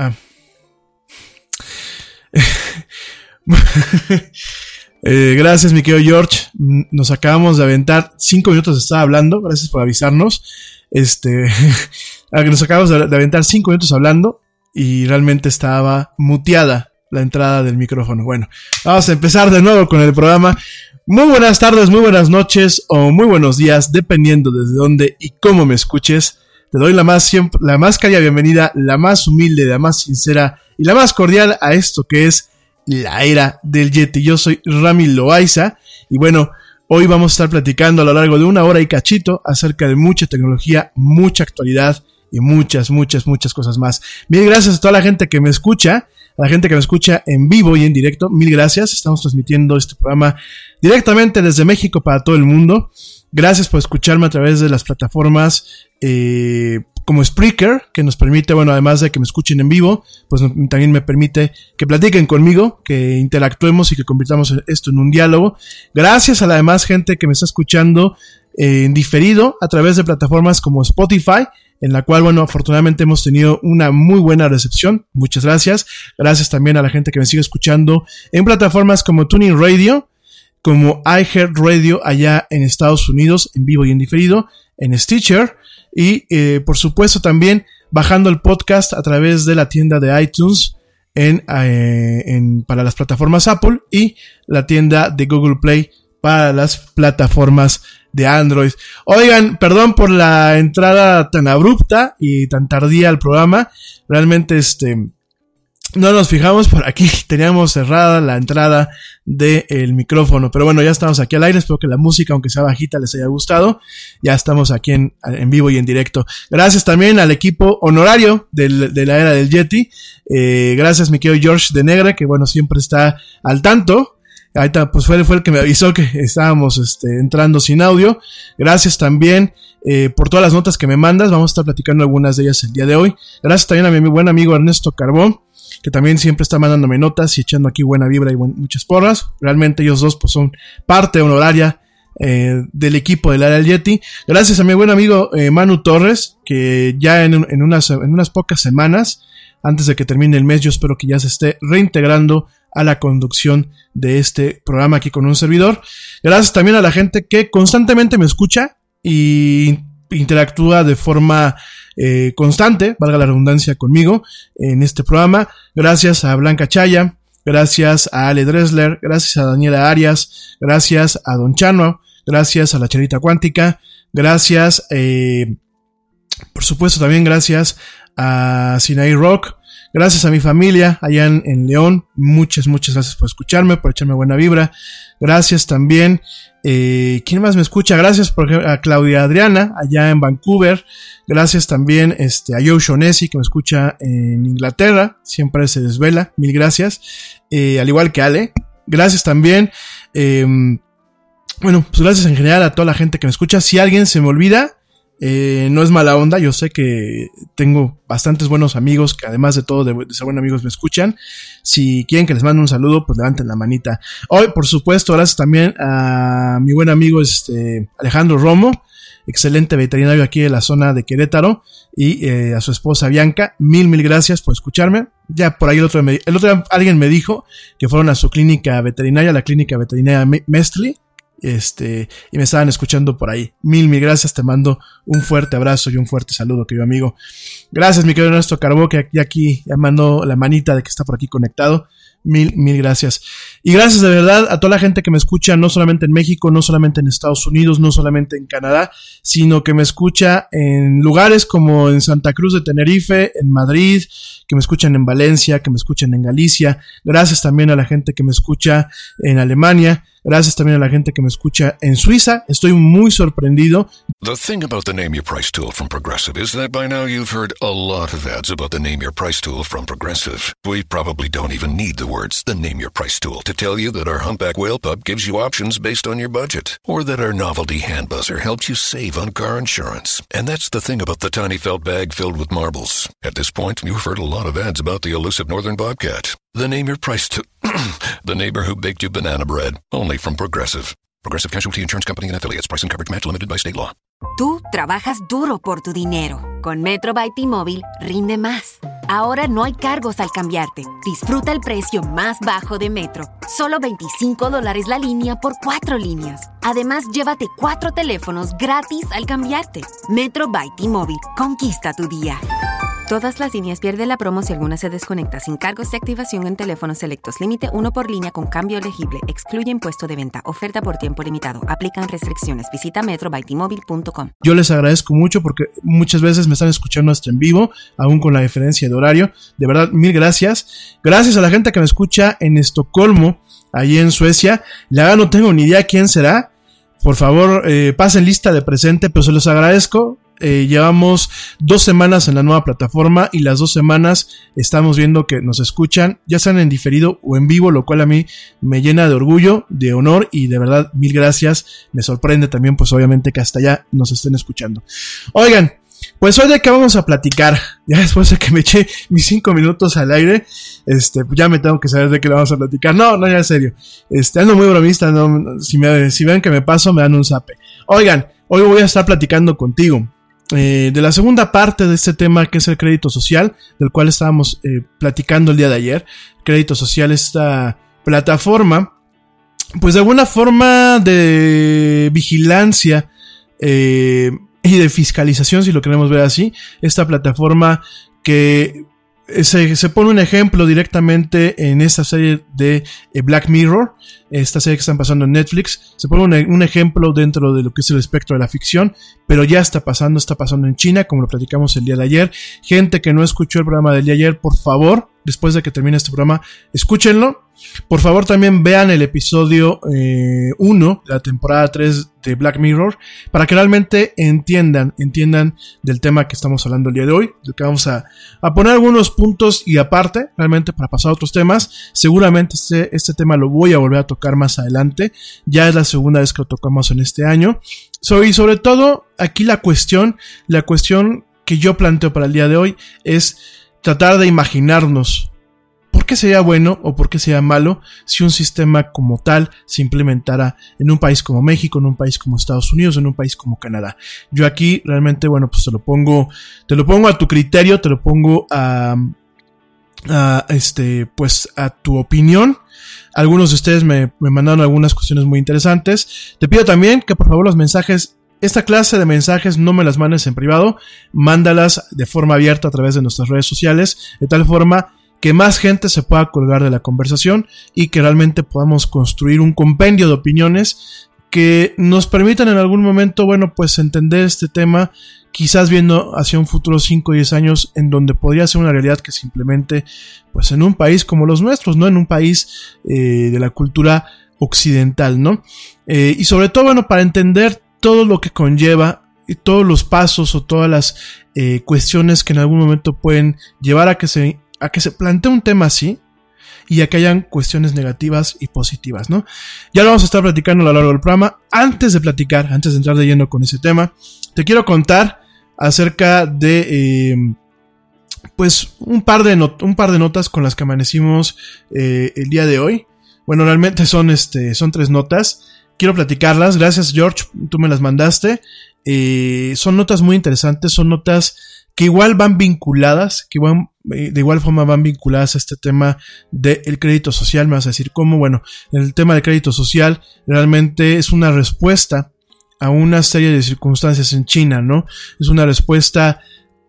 Ah. Eh, gracias, mi querido George. Nos acabamos de aventar cinco minutos de hablando. Gracias por avisarnos. Este, a que nos acabamos de aventar cinco minutos hablando y realmente estaba muteada la entrada del micrófono. Bueno, vamos a empezar de nuevo con el programa. Muy buenas tardes, muy buenas noches o muy buenos días, dependiendo desde dónde y cómo me escuches. Te doy la más, siempre, la más cálida bienvenida, la más humilde, la más sincera y la más cordial a esto que es la era del Yeti. Yo soy Rami Loaiza y bueno, hoy vamos a estar platicando a lo largo de una hora y cachito acerca de mucha tecnología, mucha actualidad y muchas, muchas, muchas cosas más. Mil gracias a toda la gente que me escucha, a la gente que me escucha en vivo y en directo. Mil gracias. Estamos transmitiendo este programa directamente desde México para todo el mundo. Gracias por escucharme a través de las plataformas eh, como Spreaker, que nos permite, bueno, además de que me escuchen en vivo, pues también me permite que platiquen conmigo, que interactuemos y que convirtamos esto en un diálogo. Gracias a la demás gente que me está escuchando en diferido a través de plataformas como Spotify, en la cual, bueno, afortunadamente hemos tenido una muy buena recepción. Muchas gracias. Gracias también a la gente que me sigue escuchando en plataformas como Tuning Radio, como iHeartRadio allá en Estados Unidos, en vivo y en diferido, en Stitcher, y eh, por supuesto también bajando el podcast a través de la tienda de iTunes en, eh, en- para las plataformas Apple y la tienda de Google Play para las plataformas de Android. Oigan, perdón por la entrada tan abrupta y tan tardía al programa. Realmente este no nos fijamos por aquí, teníamos cerrada la entrada del micrófono, pero bueno, ya estamos aquí al aire, espero que la música, aunque sea bajita, les haya gustado, ya estamos aquí en, en vivo y en directo. Gracias también al equipo honorario del- de la era del Yeti, Eh, gracias mi querido George de Negra, que bueno, siempre está al tanto, Ahorita, pues fue, fue el que me avisó que estábamos este, entrando sin audio. Gracias también eh, por todas las notas que me mandas. Vamos a estar platicando algunas de ellas el día de hoy. Gracias también a mi buen amigo Ernesto Carbón, que también siempre está mandándome notas y echando aquí buena vibra y muchas porras. Realmente ellos dos pues son parte honoraria eh, del equipo del área Yeti. Gracias a mi buen amigo eh, Manu Torres, que ya en, en unas, en unas pocas semanas, antes de que termine el mes, yo espero que ya se esté reintegrando a la conducción de este programa aquí con un servidor. Gracias también a la gente que constantemente me escucha y interactúa de forma eh, constante, valga la redundancia conmigo, en este programa. Gracias a Blanca Chaya, gracias a Ale Dressler, gracias a Daniela Arias, gracias a Don Chano, gracias a la Charita Cuántica, gracias, eh, por supuesto también gracias a Sinai Rock, Gracias a mi familia allá en, en León. Muchas, muchas gracias por escucharme, por echarme buena vibra. Gracias también. Eh, ¿Quién más me escucha? Gracias por a Claudia Adriana allá en Vancouver. Gracias también este, a Joe Shonesi que me escucha en Inglaterra. Siempre se desvela. Mil gracias. Eh, al igual que Ale. Gracias también. eh, bueno, pues gracias en general a toda la gente que me escucha. Si alguien se me olvida, eh, no es mala onda, yo sé que tengo bastantes buenos amigos que además de todo de, ser buenos amigos me escuchan. Si quieren que les mande un saludo, pues levanten la manita. Hoy, por supuesto, gracias también a mi buen amigo este, Alejandro Romo, excelente veterinario aquí de la zona de Querétaro, y eh, a su esposa Bianca. Mil, mil gracias por escucharme. Ya por ahí el otro, el otro alguien me dijo que fueron a su clínica veterinaria, la clínica veterinaria Me- Mestli, este, y me estaban escuchando por ahí. Mil, mil gracias, te mando un fuerte abrazo y un fuerte saludo, querido amigo. Gracias, mi querido Ernesto Carbó, que aquí ya mandó la manita de que está por aquí conectado. Mil, mil gracias. Y gracias de verdad a toda la gente que me escucha, no solamente en México, no solamente en Estados Unidos, no solamente en Canadá, sino que me escucha en lugares como en Santa Cruz de Tenerife, en Madrid, que me escuchan en Valencia, que me escuchan en Galicia. Gracias también a la gente que me escucha en Alemania. Gracias también a la gente que me escucha en Suiza. Estoy muy sorprendido. The thing about the Name Your Price tool from Progressive is that by now you've heard a lot of ads about the Name Your Price tool from Progressive. We probably don't even need the words the Name Your Price tool to tell you that our humpback whale pup gives you options based on your budget, or that our novelty hand buzzer helps you save on car insurance. And that's the thing about the tiny felt bag filled with marbles. At this point, you've heard a lot of ads about the elusive northern bobcat. The Name Your Price tool. the neighbor who baked you banana bread. Only from Progressive. Progressive Casualty Insurance Company and affiliates. Price and coverage match limited by state law. Tú trabajas duro por tu dinero. Con Metro by T-Mobile rinde más. Ahora no hay cargos al cambiarte. Disfruta el precio más bajo de Metro. Solo 25 dólares la línea por cuatro líneas. Además, llévate cuatro teléfonos gratis al cambiarte. Metro by T-Mobile. Conquista tu día. Todas las líneas pierden la promo si alguna se desconecta sin cargos de activación en teléfonos selectos. Límite uno por línea con cambio elegible. Excluye impuesto de venta. Oferta por tiempo limitado. Aplican restricciones. Visita metrobytimóvil.com. Yo les agradezco mucho porque muchas veces me están escuchando hasta en vivo, aún con la diferencia de horario. De verdad, mil gracias. Gracias a la gente que me escucha en Estocolmo, ahí en Suecia. La verdad no tengo ni idea quién será. Por favor, eh, pasen lista de presente, pero se los agradezco. Eh, llevamos dos semanas en la nueva plataforma y las dos semanas estamos viendo que nos escuchan, ya sean en diferido o en vivo, lo cual a mí me llena de orgullo, de honor y de verdad mil gracias. Me sorprende también, pues obviamente que hasta allá nos estén escuchando. Oigan, pues hoy de qué vamos a platicar. Ya después de que me eché mis cinco minutos al aire, este, ya me tengo que saber de qué vamos a platicar. No, no, ya en serio. Este, ando muy bromista, no, si, me, si ven que me paso, me dan un zape. Oigan, hoy voy a estar platicando contigo. Eh, de la segunda parte de este tema que es el crédito social, del cual estábamos eh, platicando el día de ayer. Crédito social, esta plataforma, pues de alguna forma de vigilancia eh, y de fiscalización, si lo queremos ver así, esta plataforma que se, se, pone un ejemplo directamente en esta serie de Black Mirror, esta serie que están pasando en Netflix. Se pone un, un, ejemplo dentro de lo que es el espectro de la ficción, pero ya está pasando, está pasando en China, como lo platicamos el día de ayer. Gente que no escuchó el programa del día de ayer, por favor, después de que termine este programa, escúchenlo. Por favor, también vean el episodio 1 eh, de la temporada 3 de Black Mirror para que realmente entiendan, entiendan del tema que estamos hablando el día de hoy, de que vamos a, a poner algunos puntos y aparte, realmente para pasar a otros temas. Seguramente este, este tema lo voy a volver a tocar más adelante. Ya es la segunda vez que lo tocamos en este año. So, y sobre todo, aquí la cuestión, la cuestión que yo planteo para el día de hoy es tratar de imaginarnos ¿Por qué sería bueno o por qué sería malo si un sistema como tal se implementara en un país como México, en un país como Estados Unidos, en un país como Canadá? Yo aquí realmente, bueno, pues te lo pongo, te lo pongo a tu criterio, te lo pongo a, a este, pues a tu opinión. Algunos de ustedes me, me mandaron algunas cuestiones muy interesantes. Te pido también que por favor los mensajes esta clase de mensajes no me las mandes en privado, mándalas de forma abierta a través de nuestras redes sociales, de tal forma que más gente se pueda colgar de la conversación y que realmente podamos construir un compendio de opiniones que nos permitan en algún momento, bueno, pues entender este tema, quizás viendo hacia un futuro 5 o 10 años en donde podría ser una realidad que simplemente, pues en un país como los nuestros, ¿no? En un país eh, de la cultura occidental, ¿no? Eh, y sobre todo, bueno, para entender todo lo que conlleva y todos los pasos o todas las eh, cuestiones que en algún momento pueden llevar a que se a que se plantee un tema así y a que hayan cuestiones negativas y positivas, ¿no? Ya lo vamos a estar platicando a lo largo del programa. Antes de platicar, antes de entrar de lleno con ese tema, te quiero contar acerca de, eh, pues, un par de, un par de notas con las que amanecimos eh, el día de hoy. Bueno, realmente son, este, son tres notas quiero platicarlas. Gracias, George. Tú me las mandaste. Eh, son notas muy interesantes. Son notas que igual van vinculadas, que igual, de igual forma van vinculadas a este tema del crédito social. Me vas a decir cómo, bueno, el tema del crédito social realmente es una respuesta a una serie de circunstancias en China, ¿no? Es una respuesta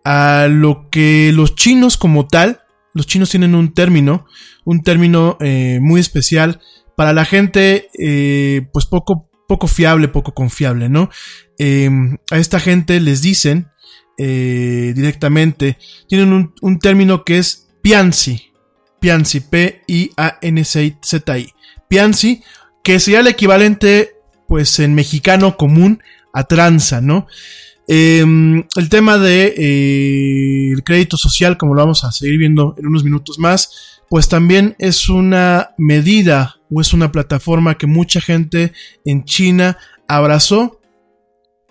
a lo que los chinos como tal, los chinos tienen un término, un término eh, muy especial para la gente, eh, pues poco, poco fiable, poco confiable, ¿no? Em, a esta gente les dicen eh, directamente, tienen un, término que es Pianzi, Pianzi, P-I-A-N-Z-I, Pianzi, que sería el equivalente, pues en mexicano común, a tranza, ¿no? Eh, el tema de eh, crédito social, como lo vamos a seguir viendo en unos minutos más, pues también es una medida o es una plataforma que mucha gente en China abrazó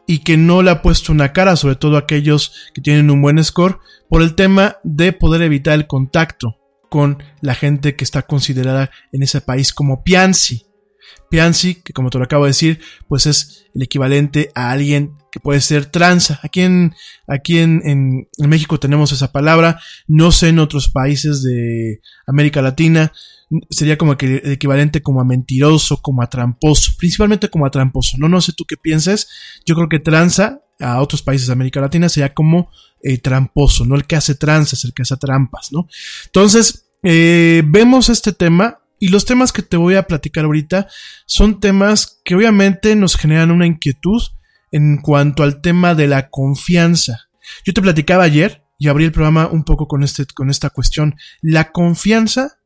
y que no le ha puesto una cara, sobre todo aquellos que tienen un buen score, por el tema de poder evitar el contacto con la gente que está considerada en ese país como Pianzi. Pianzi, que como te lo acabo de decir, pues es el equivalente a alguien que puede ser tranza. Aquí en, aquí en, en, en, México tenemos esa palabra, no sé en otros países de América Latina, sería como el equivalente como a mentiroso, como a tramposo, principalmente como a tramposo, no, no sé tú qué pienses, yo creo que tranza a otros países de América Latina sería como eh, tramposo, no el que hace tranzas, el que hace trampas, ¿no? Entonces, eh, vemos este tema y los temas que te voy a platicar ahorita son temas que obviamente nos generan una inquietud en cuanto al tema de la confianza. Yo te platicaba ayer y abrí el programa un poco con, este, con esta cuestión. La confianza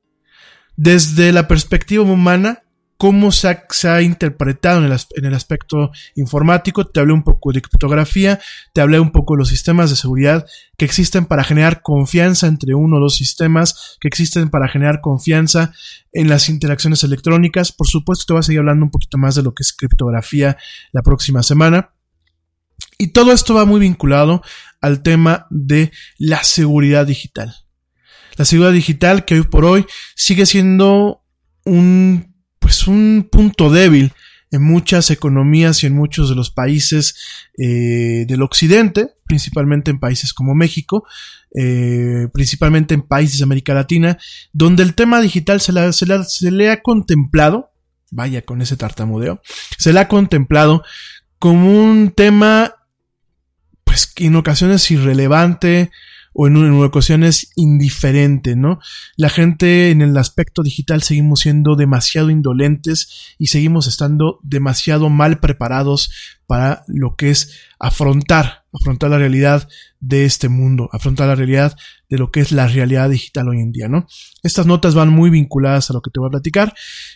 desde la perspectiva humana cómo se ha, interpretado en el, en el, aspecto informático, te hablé un poco de criptografía, te hablé un poco de los sistemas de seguridad que existen para generar confianza entre uno o dos sistemas, que existen para generar confianza en las interacciones electrónicas. Por supuesto, te voy a seguir hablando un poquito más de lo que es criptografía la próxima semana. Y todo esto va muy vinculado al tema de la seguridad digital. La seguridad digital que hoy por hoy sigue siendo un pues un punto débil en muchas economías y en muchos de los países eh, del occidente, principalmente en países como México, eh, principalmente en países de América Latina, donde el tema digital se, se, la, se le ha contemplado, vaya con ese tartamudeo, se le ha contemplado como un tema, pues en ocasiones irrelevante, o en, en ocasiones indiferente, ¿no? La gente en el aspecto digital seguimos siendo demasiado indolentes y seguimos estando demasiado mal preparados para lo que es afrontar, afrontar la realidad de este mundo, afrontar la realidad de lo que es la realidad digital hoy en día, ¿no? Estas notas van muy vinculadas a lo que te voy a platicar.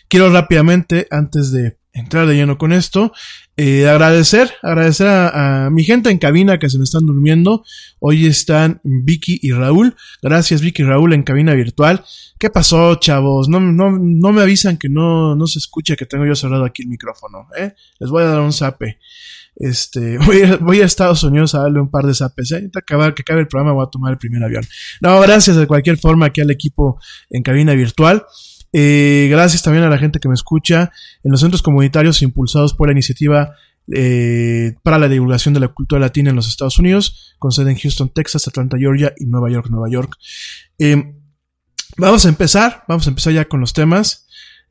Quiero rápidamente, antes de entrar de lleno con esto, eh, agradecer, agradecer a, a, mi gente en cabina que se me están durmiendo. Hoy están Vicky y Raúl. Gracias Vicky y Raúl en cabina virtual. ¿Qué pasó, chavos? No, no, no me avisan que no, no se escucha que tengo yo cerrado aquí el micrófono, ¿eh? Les voy a dar un zape. Este, voy a, voy a Estados Unidos a darle un par de zapes, ¿eh? Acabar, que acabe el programa voy a tomar el primer avión. No, gracias de cualquier forma aquí al equipo en cabina virtual. Eh, gracias también a la gente que me escucha en los centros comunitarios impulsados por la iniciativa eh, para la divulgación de la cultura latina en los Estados Unidos, con sede en Houston, Texas, Atlanta, Georgia y Nueva York, Nueva York. Eh, vamos a empezar, vamos a empezar ya con los temas.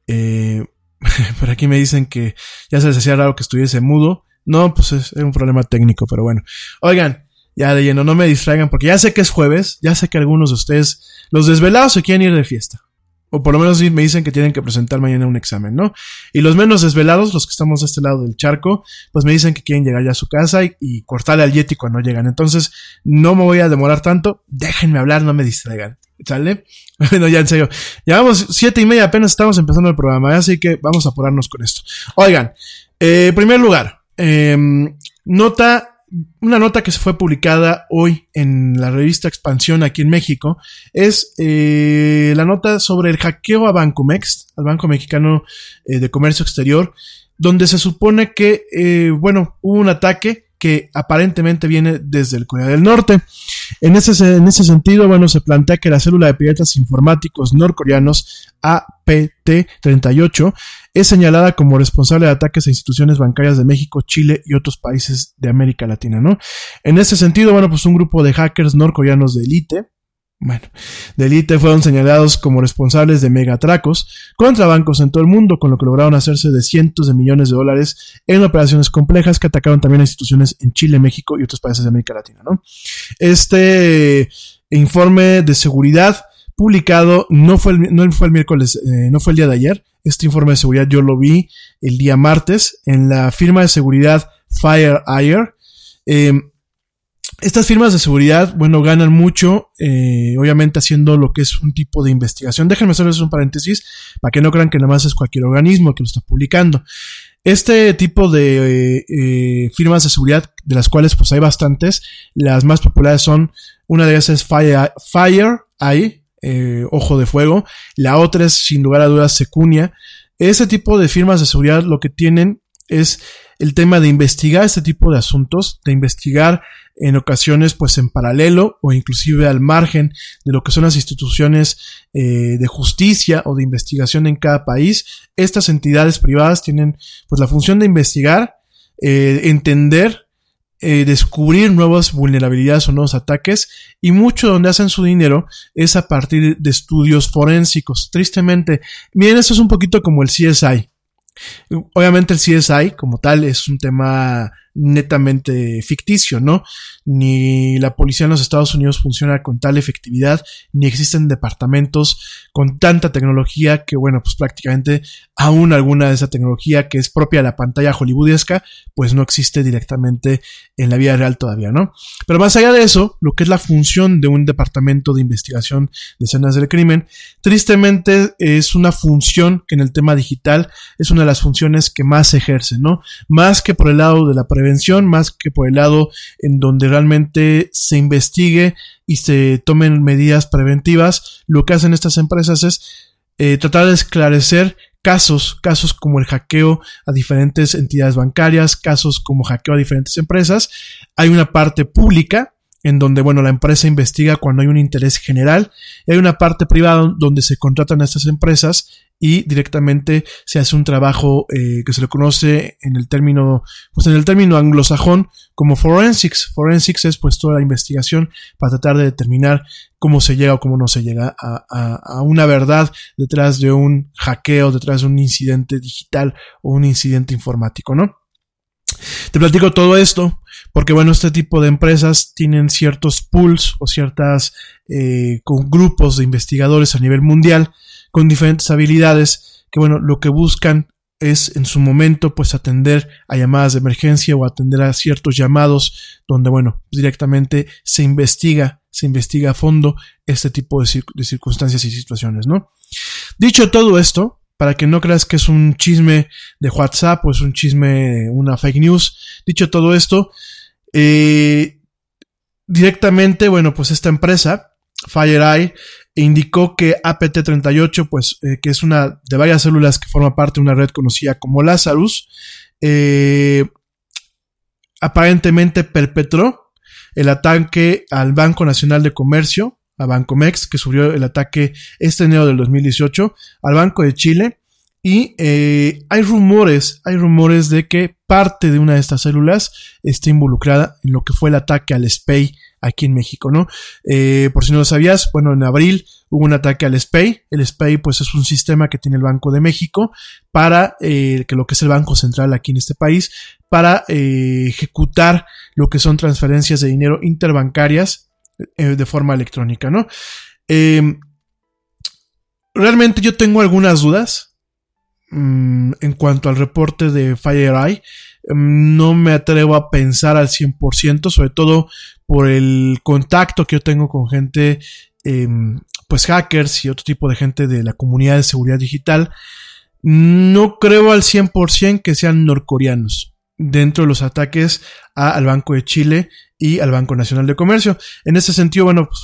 Eh, por aquí me dicen que ya se les hacía raro que estuviese mudo. No, pues es, es un problema técnico, pero bueno. Oigan, ya de lleno, no me distraigan porque ya sé que es jueves, ya sé que algunos de ustedes, los desvelados, se quieren ir de fiesta. O por lo menos me dicen que tienen que presentar mañana un examen, ¿no? Y los menos desvelados, los que estamos de este lado del charco, pues me dicen que quieren llegar ya a su casa y, y cortarle al Yeti cuando llegan. Entonces, no me voy a demorar tanto. Déjenme hablar, no me distraigan. ¿Sale? Bueno, ya en serio. Llevamos siete y media, apenas estamos empezando el programa, así que vamos a apurarnos con esto. Oigan, eh, primer lugar, eh, nota una nota que se fue publicada hoy en la revista Expansión aquí en México es eh, la nota sobre el hackeo a Bancomex, al Banco Mexicano eh, de Comercio Exterior, donde se supone que, eh, bueno, hubo un ataque que aparentemente viene desde el Corea del Norte. En ese, en ese sentido, bueno, se plantea que la célula de piratas informáticos norcoreanos APT-38 es señalada como responsable de ataques a instituciones bancarias de México, Chile y otros países de América Latina, ¿no? En ese sentido, bueno, pues un grupo de hackers norcoreanos de élite, bueno, de élite fueron señalados como responsables de megatracos contra bancos en todo el mundo, con lo que lograron hacerse de cientos de millones de dólares en operaciones complejas que atacaron también a instituciones en Chile, México y otros países de América Latina, ¿no? Este informe de seguridad publicado no fue el, no fue el miércoles, eh, no fue el día de ayer. Este informe de seguridad yo lo vi el día martes en la firma de seguridad FireEye. Eh, estas firmas de seguridad, bueno, ganan mucho, eh, obviamente haciendo lo que es un tipo de investigación. Déjenme hacerles un paréntesis para que no crean que nada más es cualquier organismo que lo está publicando. Este tipo de eh, firmas de seguridad, de las cuales pues hay bastantes, las más populares son, una de ellas es Fire, FireEye, eh, Ojo de Fuego, la otra es sin lugar a dudas Secunia. Ese tipo de firmas de seguridad lo que tienen es el tema de investigar este tipo de asuntos, de investigar en ocasiones pues en paralelo o inclusive al margen de lo que son las instituciones eh, de justicia o de investigación en cada país. Estas entidades privadas tienen pues la función de investigar, eh, entender eh, descubrir nuevas vulnerabilidades o nuevos ataques y mucho donde hacen su dinero es a partir de estudios forensicos. Tristemente, miren, esto es un poquito como el CSI. Obviamente el CSI como tal es un tema netamente ficticio, ¿no? Ni la policía en los Estados Unidos funciona con tal efectividad, ni existen departamentos con tanta tecnología que, bueno, pues prácticamente aún alguna de esa tecnología que es propia de la pantalla hollywoodesca, pues no existe directamente en la vida real todavía, ¿no? Pero más allá de eso, lo que es la función de un departamento de investigación de escenas del crimen, tristemente es una función que en el tema digital es una de las funciones que más ejerce, ¿no? Más que por el lado de la prevención más que por el lado en donde realmente se investigue y se tomen medidas preventivas. Lo que hacen estas empresas es eh, tratar de esclarecer casos, casos como el hackeo a diferentes entidades bancarias, casos como hackeo a diferentes empresas. Hay una parte pública en donde, bueno, la empresa investiga cuando hay un interés general. Y hay una parte privada donde se contratan a estas empresas y directamente se hace un trabajo eh, que se le conoce en el término, pues en el término anglosajón como forensics. Forensics es pues toda la investigación para tratar de determinar cómo se llega o cómo no se llega a, a una verdad detrás de un hackeo, detrás de un incidente digital o un incidente informático, ¿no? Te platico todo esto porque, bueno, este tipo de empresas tienen ciertos pools o ciertas eh, con grupos de investigadores a nivel mundial con diferentes habilidades que, bueno, lo que buscan es en su momento pues atender a llamadas de emergencia o atender a ciertos llamados donde bueno directamente se investiga se investiga a fondo este tipo de, circunstancias y situaciones no dicho todo esto para que no creas que es un chisme de WhatsApp o es un chisme, una fake news. Dicho todo esto, eh, directamente, bueno, pues esta empresa, FireEye, indicó que APT38, pues, eh, que es una de varias células que forma parte de una red conocida como Lazarus, eh, aparentemente perpetró el ataque al Banco Nacional de Comercio a Bancomex, que sufrió el ataque este enero del 2018, al Banco de Chile. Y eh, hay rumores, hay rumores de que parte de una de estas células está involucrada en lo que fue el ataque al SPEI aquí en México, ¿no? Eh, por si no lo sabías, bueno, en abril hubo un ataque al SPEI. El SPEI, pues, es un sistema que tiene el Banco de México para, eh, que lo que es el Banco Central aquí en este país, para ejecutar lo que son transferencias de dinero interbancarias eh, de forma electrónica, ¿no? Em, realmente yo tengo algunas dudas mm, en cuanto al reporte de FireEye. Em, no me atrevo a pensar al 100%, sobre todo por el contacto que yo tengo con gente, em, pues hackers y otro tipo de gente de la comunidad de seguridad digital. No creo al 100% que sean norcoreanos dentro de los ataques al Banco de Chile y al Banco Nacional de Comercio. En ese sentido, bueno, pues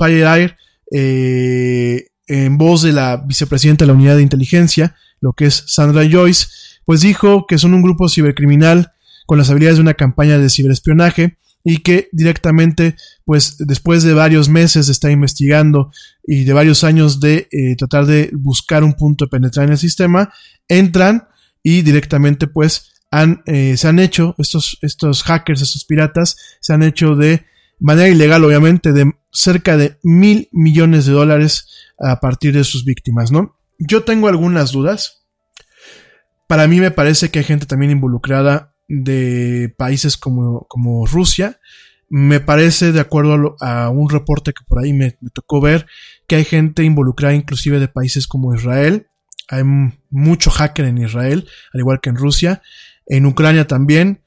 eh, en voz de la vicepresidenta de la Unidad de Inteligencia, lo que es Sandra Joyce, pues dijo que son un grupo cibercriminal con las habilidades de una campaña de ciberespionaje y que directamente, pues después de varios meses de estar investigando y de varios años de eh, tratar de buscar un punto de penetrar en el sistema, entran y directamente pues eh, se han hecho, estos, estos hackers, estos piratas, se han hecho de manera ilegal, obviamente, de cerca de mil millones de dólares a partir de sus víctimas, ¿no? Yo tengo algunas dudas. Para mí me parece que hay gente también involucrada de países como, como Rusia. Me parece, de acuerdo a, un reporte que por ahí me, me, tocó ver, que hay gente involucrada inclusive de países como Israel. Hay mucho hacker en Israel, al igual que en Rusia en Ucrania también.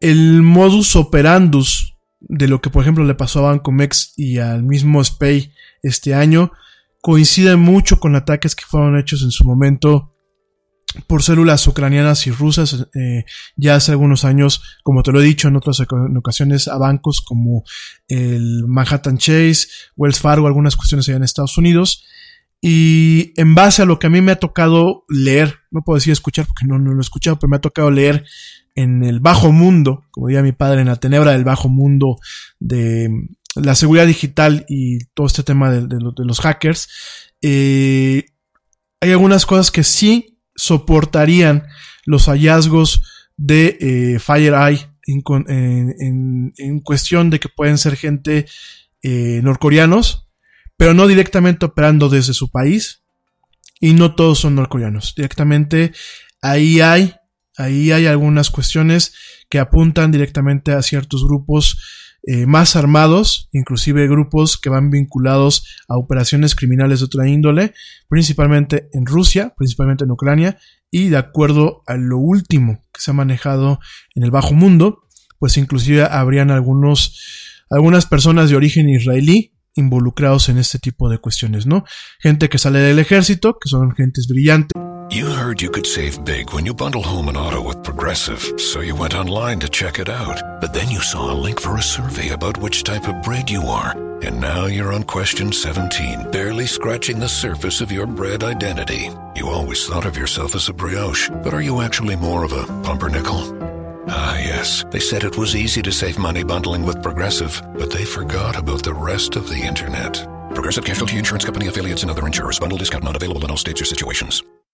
El modus operandus de lo que por ejemplo le pasó a Bancomex y al mismo SPAY este año coincide mucho con ataques que fueron hechos en su momento por células ucranianas y rusas eh, ya hace algunos años, como te lo he dicho en otras ocasiones, a bancos como el Manhattan Chase, Wells Fargo, algunas cuestiones allá en Estados Unidos. Y en base a lo que a mí me ha tocado leer, no puedo decir escuchar porque no, no lo he escuchado, pero me ha tocado leer en el bajo mundo, como diría mi padre, en la tenebra del bajo mundo de la seguridad digital y todo este tema de, los hackers, eh, hay algunas cosas que sí soportarían los hallazgos de eh, FireEye en, en, cuestión de que pueden ser gente eh, norcoreanos, pero no directamente operando desde su país. Y no todos son norcoreanos. Directamente ahí hay, ahí hay algunas cuestiones que apuntan directamente a ciertos grupos eh, más armados, inclusive grupos que van vinculados a operaciones criminales de otra índole, principalmente en Rusia, principalmente en Ucrania, y de acuerdo a lo último que se ha manejado en el bajo mundo, pues inclusive habrían algunos, algunas personas de origen israelí involucrados en este tipo de cuestiones, ¿no? Gente que sale del ejército, que son gentes brillantes. You heard you could save big when you bundle home and auto with Progressive, so you went online to check it out. But then you saw a link for a survey about which type of bread you are. And now you're on question 17, barely scratching the surface of your bread identity. You always thought of yourself as a brioche, but are you actually more of a pumpernickel? Ah, yes. They said it was easy to save money bundling with Progressive, but they forgot about the rest of the internet. Progressive Casualty Insurance Company affiliates and other insurers. Bundle discount not available in all states or situations.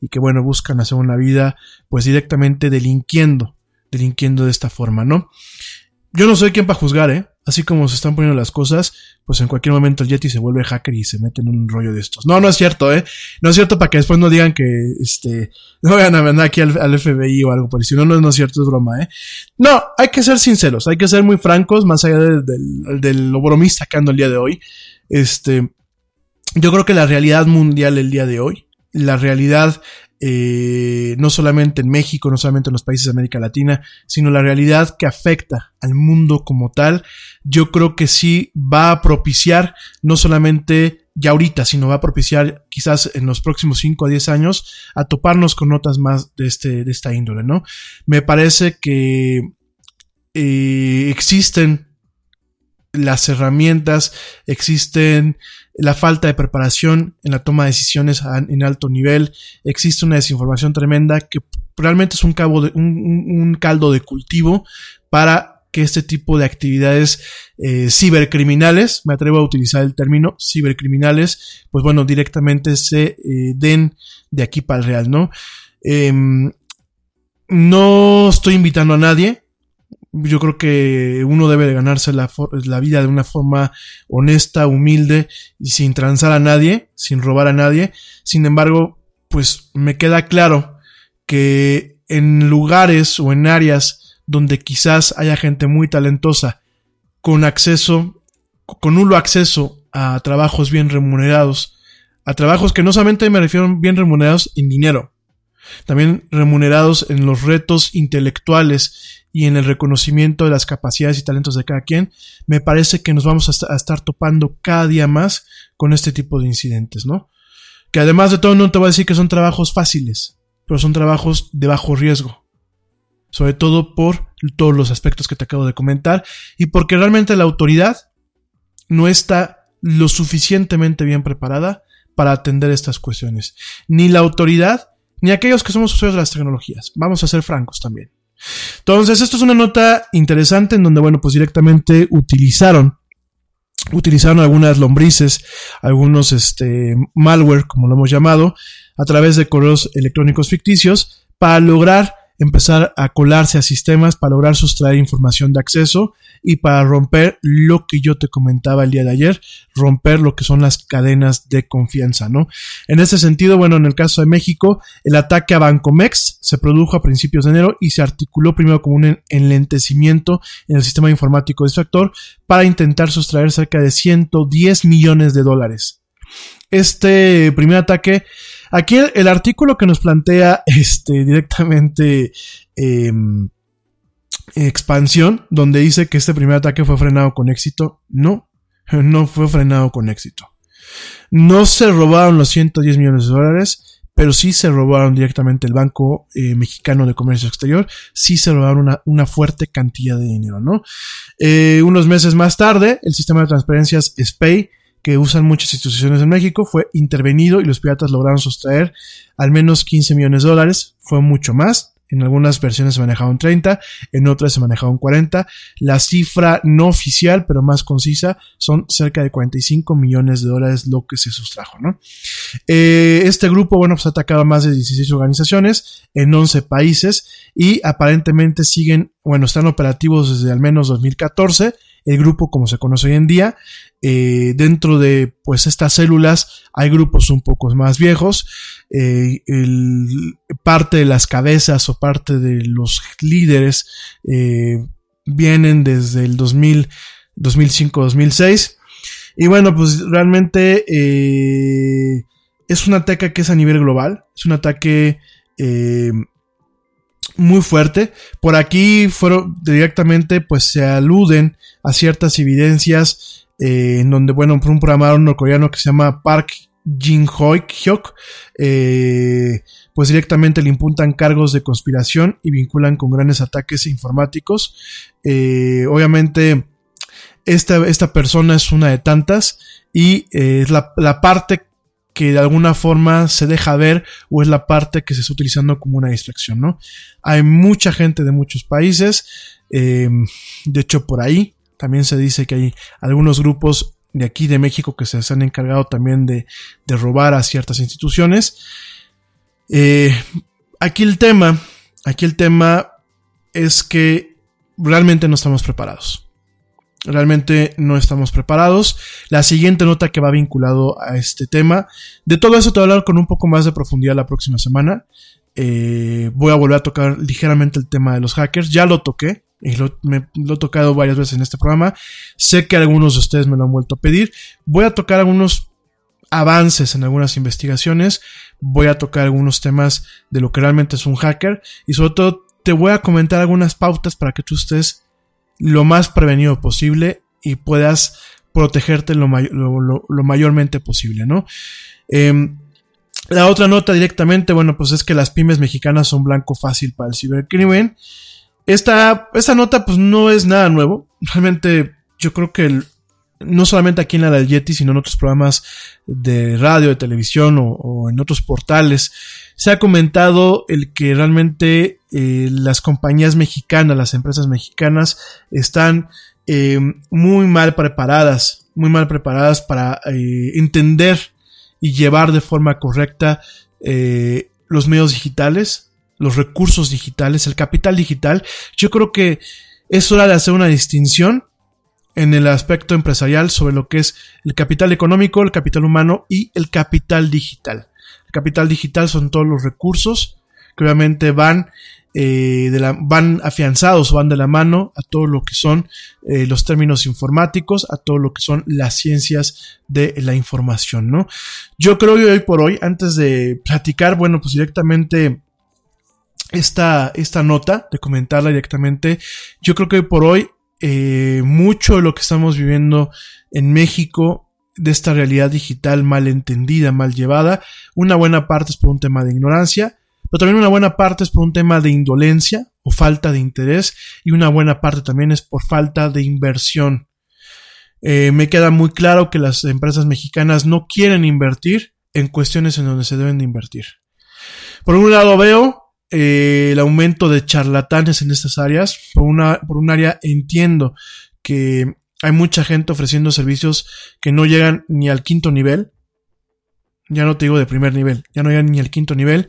y que bueno, buscan hacer una vida pues directamente delinquiendo, delinquiendo de esta forma, ¿no? Yo no soy quien para juzgar, ¿eh? Así como se están poniendo las cosas, pues en cualquier momento el Yeti se vuelve hacker y se mete en un rollo de estos. No, no es cierto, ¿eh? No es cierto para que después no digan que, este, no vayan a mandar aquí al, FBI o algo por eso. No, no, es cierto, es broma, ¿eh? No, hay que ser sinceros, hay que ser muy francos, más allá del, lo bromista que ando el día de hoy. Este, yo creo que la realidad mundial el día de hoy la realidad eh, no solamente en México, no solamente en los países de América Latina, sino la realidad que afecta al mundo como tal, yo creo que sí va a propiciar no solamente ya ahorita, sino va a propiciar quizás en los próximos 5 a 10 años a toparnos con notas más de, este, de esta índole, ¿no? Me parece que eh, existen las herramientas, existen la falta de preparación en la toma de decisiones en alto nivel, existe una desinformación tremenda que realmente es un, cabo de, un, caldo de cultivo para que este tipo de actividades eh, cibercriminales, me atrevo a utilizar el término cibercriminales, pues bueno, directamente se eh, den de aquí para el real, ¿no? Em, no estoy invitando a nadie, yo creo que uno debe de ganarse la, la, vida de una forma honesta, humilde y sin transar a nadie, sin robar a nadie. Sin embargo, pues me queda claro que en lugares o en áreas donde quizás haya gente muy talentosa con acceso, con nulo acceso a trabajos bien remunerados, a trabajos que no solamente me refiero bien remunerados en dinero, también remunerados en los retos intelectuales y en el reconocimiento de las capacidades y talentos de cada quien, me parece que nos vamos a, estar topando cada día más con este tipo de incidentes, ¿no? Que además de todo no te voy a decir que son trabajos fáciles, pero son trabajos de bajo riesgo. Sobre todo por todos los aspectos que te acabo de comentar y porque realmente la autoridad no está lo suficientemente bien preparada para atender estas cuestiones. Ni la autoridad ni aquellos que somos usuarios de las tecnologías. Vamos a ser francos también. Entonces, esto es una nota interesante en donde, bueno, pues directamente utilizaron, utilizaron algunas lombrices, algunos, este, malware, como lo hemos llamado, a través de correos electrónicos ficticios para lograr empezar a colarse a sistemas para lograr sustraer información de acceso y para romper lo que yo te comentaba el día de ayer, romper lo que son las cadenas de confianza, ¿no? En ese sentido, bueno, en el caso de México, el ataque a Bancomex se produjo a principios de enero y se articuló primero como un enlentecimiento en el sistema informático de este actor para intentar sustraer cerca de 110 millones de dólares. Este primer ataque Aquí el, artículo que nos plantea este, directamente em, expansión, donde dice que este primer ataque fue frenado con éxito, no, no fue frenado con éxito. No se robaron los 110 millones de dólares, pero sí se robaron directamente el Banco eh, Mexicano de Comercio Exterior, sí se robaron una, una fuerte cantidad de dinero, ¿no? Eh, unos meses más tarde, el sistema de transferencias SPAY, que usan muchas instituciones en México, fue intervenido y los piratas lograron sustraer al menos 15 millones de dólares, fue mucho más, en algunas versiones se manejaban 30, en otras se manejaban 40. La cifra no oficial, pero más concisa, son cerca de 45 millones de dólares lo que se sustrajo, ¿no? Eh, este grupo, bueno, pues ha atacado a más de 16 organizaciones en 11 países y aparentemente siguen, bueno, están operativos desde al menos 2014 el grupo como se conoce hoy en día. Eh, dentro de pues estas células hay grupos un poco más viejos. Eh, parte de las cabezas o parte de los líderes eh, vienen desde el 2000, 2005-2006. Y bueno, pues realmente es un ataque que es a nivel global. Es un ataque muy fuerte. Por aquí fueron directamente, pues se aluden a ciertas evidencias eh, en donde, bueno, por un programador norcoreano que se llama Park Jin Hyok, eh, pues directamente le impuntan cargos de conspiración y vinculan con grandes ataques informáticos. Eh, obviamente, esta, esta persona es una de tantas y es la, la parte que de alguna forma se deja ver o es la parte que se está utilizando como una distracción, ¿no? Hay mucha gente de muchos países, eh, de hecho por ahí también se dice que hay algunos grupos de aquí de México que se han encargado también de, de robar a ciertas instituciones. Eh, aquí el tema, aquí el tema es que realmente no estamos preparados. Realmente no estamos preparados. La siguiente nota que va vinculado a este tema. De todo eso te voy a hablar con un poco más de profundidad la próxima semana. Eh, voy a volver a tocar ligeramente el tema de los hackers. Ya lo toqué. Y lo, lo he tocado varias veces en este programa. Sé que algunos de ustedes me lo han vuelto a pedir. Voy a tocar algunos avances en algunas investigaciones. Voy a tocar algunos temas de lo que realmente es un hacker. Y sobre todo te voy a comentar algunas pautas para que tú estés lo más prevenido posible y puedas protegerte lo, lo, mayormente posible, ¿no? Em, la otra nota directamente, bueno, pues es que las pymes mexicanas son blanco fácil para el cibercrimen. Esta, esta nota pues no es nada nuevo. Realmente yo creo que el, no solamente aquí en la del Yeti, sino en otros programas de radio, de televisión o, en otros portales, se ha comentado el que realmente eh, las compañías mexicanas, las empresas mexicanas, están eh, muy mal preparadas, muy mal preparadas para eh, entender y llevar de forma correcta los medios digitales, los recursos digitales, el capital digital. Yo creo que es hora de hacer una distinción en el aspecto empresarial sobre lo que es el capital económico, el capital humano y el capital digital. El capital digital son todos los recursos que obviamente van eh, de la, van afianzados, van de la mano a todo lo que son eh, los términos informáticos, a todo lo que son las ciencias de la información, ¿no? Yo creo que hoy por hoy, antes de platicar, bueno, pues directamente esta, esta nota, de comentarla directamente, yo creo que hoy por hoy eh, mucho de lo que estamos viviendo en México de esta realidad digital mal entendida, mal llevada. Una buena parte es por un tema de ignorancia, pero también una buena parte es por un tema de indolencia o falta de interés y una buena parte también es por falta de inversión. Eh, me queda muy claro que las empresas mexicanas no quieren invertir en cuestiones en donde se deben de invertir. Por un lado veo eh, el aumento de charlatanes en estas áreas. Por, una, por un área entiendo que hay mucha gente ofreciendo servicios que no llegan ni al quinto nivel. Ya no te digo de primer nivel, ya no llegan ni al quinto nivel.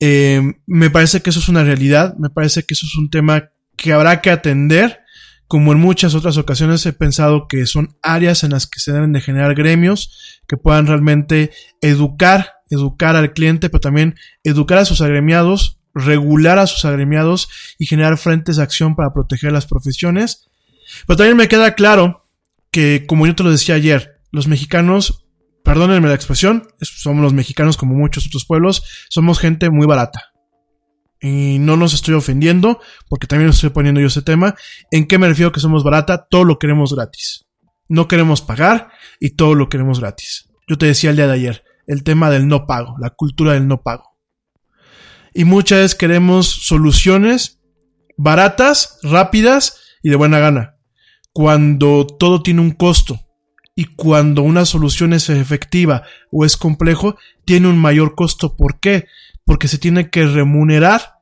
Eh, me parece que eso es una realidad, me parece que eso es un tema que habrá que atender. Como en muchas otras ocasiones he pensado que son áreas en las que se deben de generar gremios que puedan realmente educar, educar al cliente, pero también educar a sus agremiados regular a sus agremiados y generar frentes de acción para proteger las profesiones. Pero también me queda claro que, como yo te lo decía ayer, los mexicanos, perdónenme la expresión, somos los mexicanos como muchos otros pueblos, somos gente muy barata. Y no nos estoy ofendiendo, porque también estoy poniendo yo ese tema. ¿En qué me refiero que somos barata? Todo lo queremos gratis. No queremos pagar y todo lo queremos gratis. Yo te decía el día de ayer, el tema del no pago, la cultura del no pago. Y muchas veces queremos soluciones baratas, rápidas y de buena gana. Cuando todo tiene un costo y cuando una solución es efectiva o es complejo, tiene un mayor costo. ¿Por qué? Porque se tiene que remunerar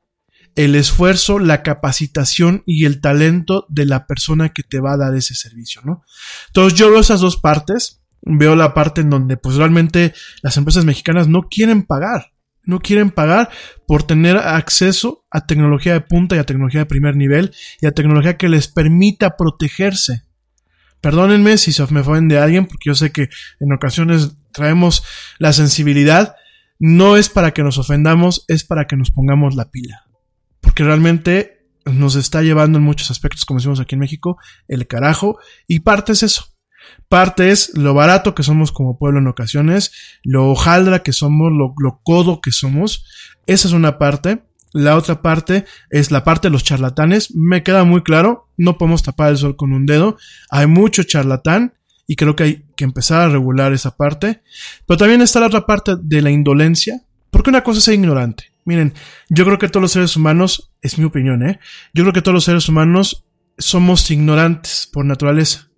el esfuerzo, la capacitación y el talento de la persona que te va a dar ese servicio, ¿no? Entonces yo veo esas dos partes, veo la parte en donde pues realmente las empresas mexicanas no quieren pagar, no quieren pagar por tener acceso a tecnología de punta y a tecnología de primer nivel y a tecnología que les permita protegerse. Perdónenme si se me ofende a alguien, porque yo sé que en ocasiones traemos la sensibilidad. No es para que nos ofendamos, es para que nos pongamos la pila porque realmente nos está llevando en muchos aspectos, como decimos aquí en México, el carajo, y parte es eso. Parte es lo barato que somos como pueblo en ocasiones, lo hojaldra que somos, lo codo que somos. Esa es una parte. La otra parte es la parte de los charlatanes. Me queda muy claro, no podemos tapar el sol con un dedo. Hay mucho charlatán y creo que hay que empezar a regular esa parte. Pero también está la otra parte de la indolencia, porque una cosa es ser ignorante. Miren, yo creo que todos los seres humanos, es mi opinión, ¿eh? Yo creo que todos los seres humanos somos ignorantes por naturaleza.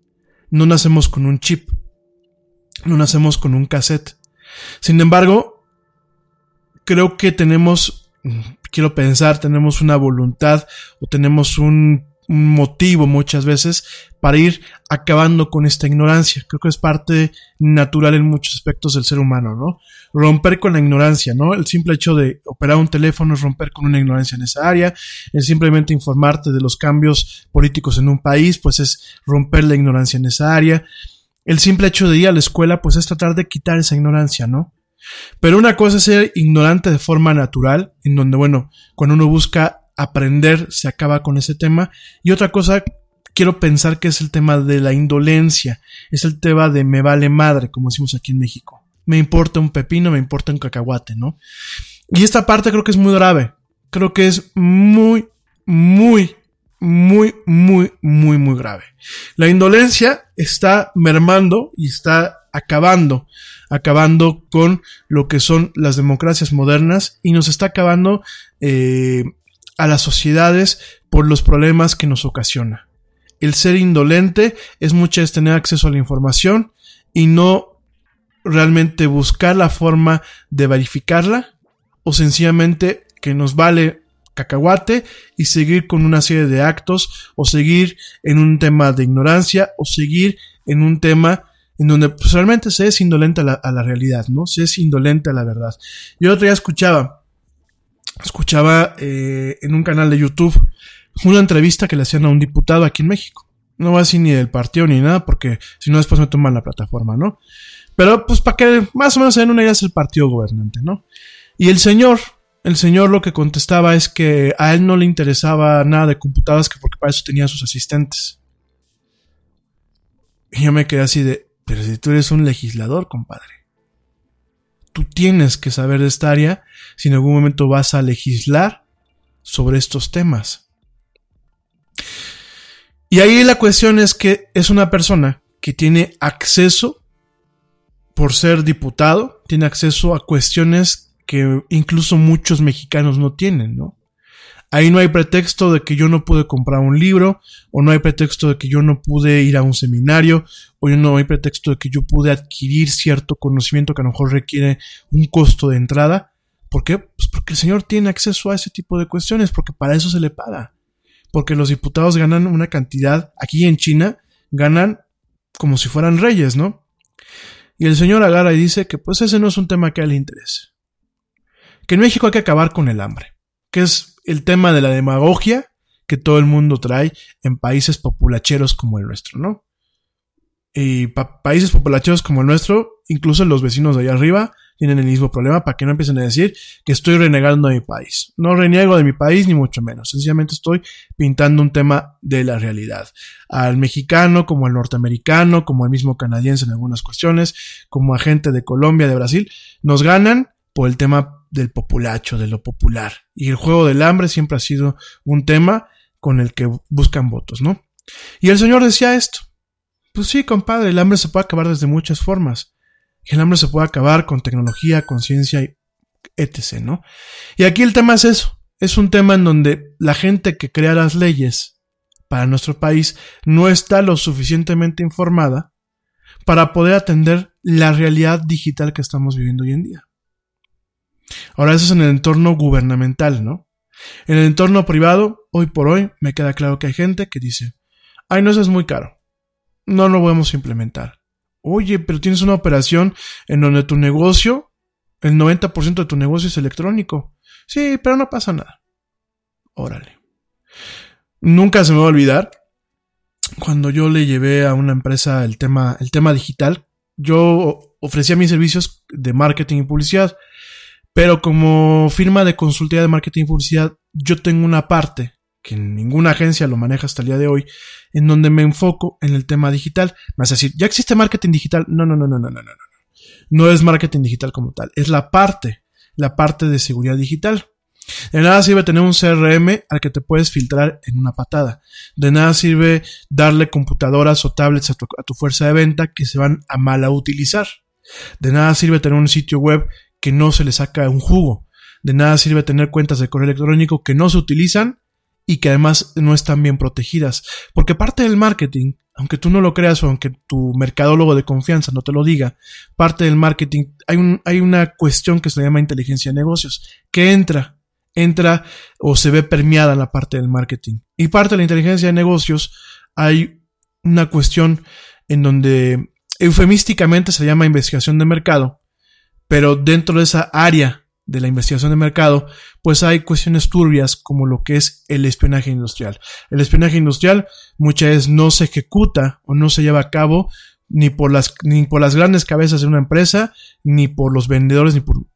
No nacemos con un chip. No nacemos con un cassette. Sin embargo, creo que tenemos, quiero pensar, tenemos una voluntad o tenemos un motivo muchas veces para ir acabando con esta ignorancia. Creo que es parte natural en muchos aspectos del ser humano, ¿no? Romper con la ignorancia, ¿no? El simple hecho de operar un teléfono es romper con una ignorancia en esa área. El simplemente informarte de los cambios políticos en un país, pues es romper la ignorancia en esa área. El simple hecho de ir a la escuela, pues es tratar de quitar esa ignorancia, ¿no? Pero una cosa es ser ignorante de forma natural, en donde, bueno, cuando uno busca aprender se acaba con ese tema. Y otra cosa, quiero pensar que es el tema de la indolencia, es el tema de me vale madre, como decimos aquí en México. Me importa un pepino, me importa un cacahuate, ¿no? Y esta parte creo que es muy grave. Creo que es muy, muy, muy, muy, muy, muy grave. La indolencia está mermando y está acabando, acabando con lo que son las democracias modernas y nos está acabando eh, a las sociedades por los problemas que nos ocasiona. El ser indolente es muchas veces tener acceso a la información y no realmente buscar la forma de verificarla o sencillamente que nos vale cacahuate y seguir con una serie de actos o seguir en un tema de ignorancia o seguir en un tema en donde pues, realmente se es indolente a la, realidad, ¿no? Se es indolente a la verdad. Yo otro día escuchaba escuchaba eh, en un canal de YouTube una entrevista que le hacían a un diputado aquí en México. No va a ni del partido ni nada, porque si no después me toman la plataforma, ¿no? Pero pues para que más o menos se den una idea es el partido gobernante, ¿no? Y el señor, el señor lo que contestaba es que a él no le interesaba nada de computadoras, que porque para eso tenía sus asistentes. Y yo me quedé así de, pero si tú eres un legislador, compadre tú tienes que saber de esta área si en algún momento vas a legislar sobre estos temas. Y ahí la cuestión es que es una persona que tiene acceso, por ser diputado, tiene acceso a cuestiones que incluso muchos mexicanos no tienen, ¿no? Ahí no hay pretexto de que yo no pude comprar un libro, o no hay pretexto de que yo no pude ir a un seminario, o no hay pretexto de que yo pude adquirir cierto conocimiento que a lo mejor requiere un costo de entrada. ¿Por qué? Pues porque el señor tiene acceso a ese tipo de cuestiones, porque para eso se le paga. Porque los diputados ganan una cantidad, aquí en China, ganan como si fueran reyes, ¿no? Y el señor agarra y dice que pues ese no es un tema que le interese. Que en México hay que acabar con el hambre, que es el tema de la demagogia que todo el mundo trae en países populacheros como el nuestro, ¿no? Y países populacheros como el nuestro, incluso los vecinos de allá arriba, tienen el mismo problema para que no empiecen a decir que estoy renegando de mi país. No reniego de mi país, ni mucho menos. Sencillamente estoy pintando un tema de la realidad. Al mexicano, como al norteamericano, como al mismo canadiense en algunas cuestiones, como a gente de Colombia, de Brasil, nos ganan por el tema del populacho, de lo popular. Y el juego del hambre siempre ha sido un tema con el que buscan votos, ¿no? Y el señor decía esto. Pues sí, compadre, el hambre se puede acabar desde muchas formas. que el hambre se puede acabar con tecnología, conciencia y etc. ¿no? Y aquí el tema es eso. Es un tema en donde la gente que crea las leyes para nuestro país no está lo suficientemente informada para poder atender la realidad digital que estamos viviendo hoy en día. Ahora eso es en el entorno gubernamental, ¿no? En el entorno privado, hoy por hoy, me queda claro que hay gente que dice, ay, no, eso es muy caro. No lo podemos implementar. Oye, pero tienes una operación en donde tu negocio, el 90% de tu negocio es electrónico. Sí, pero no pasa nada. Órale. Nunca se me va a olvidar cuando yo le llevé a una empresa el tema, el tema digital. Yo ofrecía mis servicios de marketing y publicidad, pero como firma de consultoría de marketing y publicidad, yo tengo una parte que ninguna agencia lo maneja hasta el día de hoy, en donde me enfoco en el tema digital. Me vas a decir, ¿ya existe marketing digital? No, no, no, no, no, no, no, no. Es marketing digital como tal, es la parte, la parte de seguridad digital. De nada sirve tener un CRM al que te puedes filtrar en una patada. De nada sirve darle computadoras o tablets a tu, a tu fuerza de venta que se van a mala utilizar. De nada sirve tener un sitio web que no se le saca un jugo. De nada sirve tener cuentas de correo electrónico que no se utilizan y que además no están bien protegidas. Porque parte del marketing, aunque tú no lo creas o aunque tu mercadólogo de confianza no te lo diga, parte del marketing, hay, un, hay una cuestión que se llama inteligencia de negocios, que entra, entra o se ve permeada la parte del marketing. Y parte de la inteligencia de negocios hay una cuestión en donde eufemísticamente se llama investigación de mercado, pero dentro de esa área de la investigación de mercado, pues hay cuestiones turbias como lo que es el espionaje industrial. El espionaje industrial muchas veces no se ejecuta o no se lleva a cabo ni por las, ni por las grandes cabezas de una empresa, ni por los vendedores, ni por,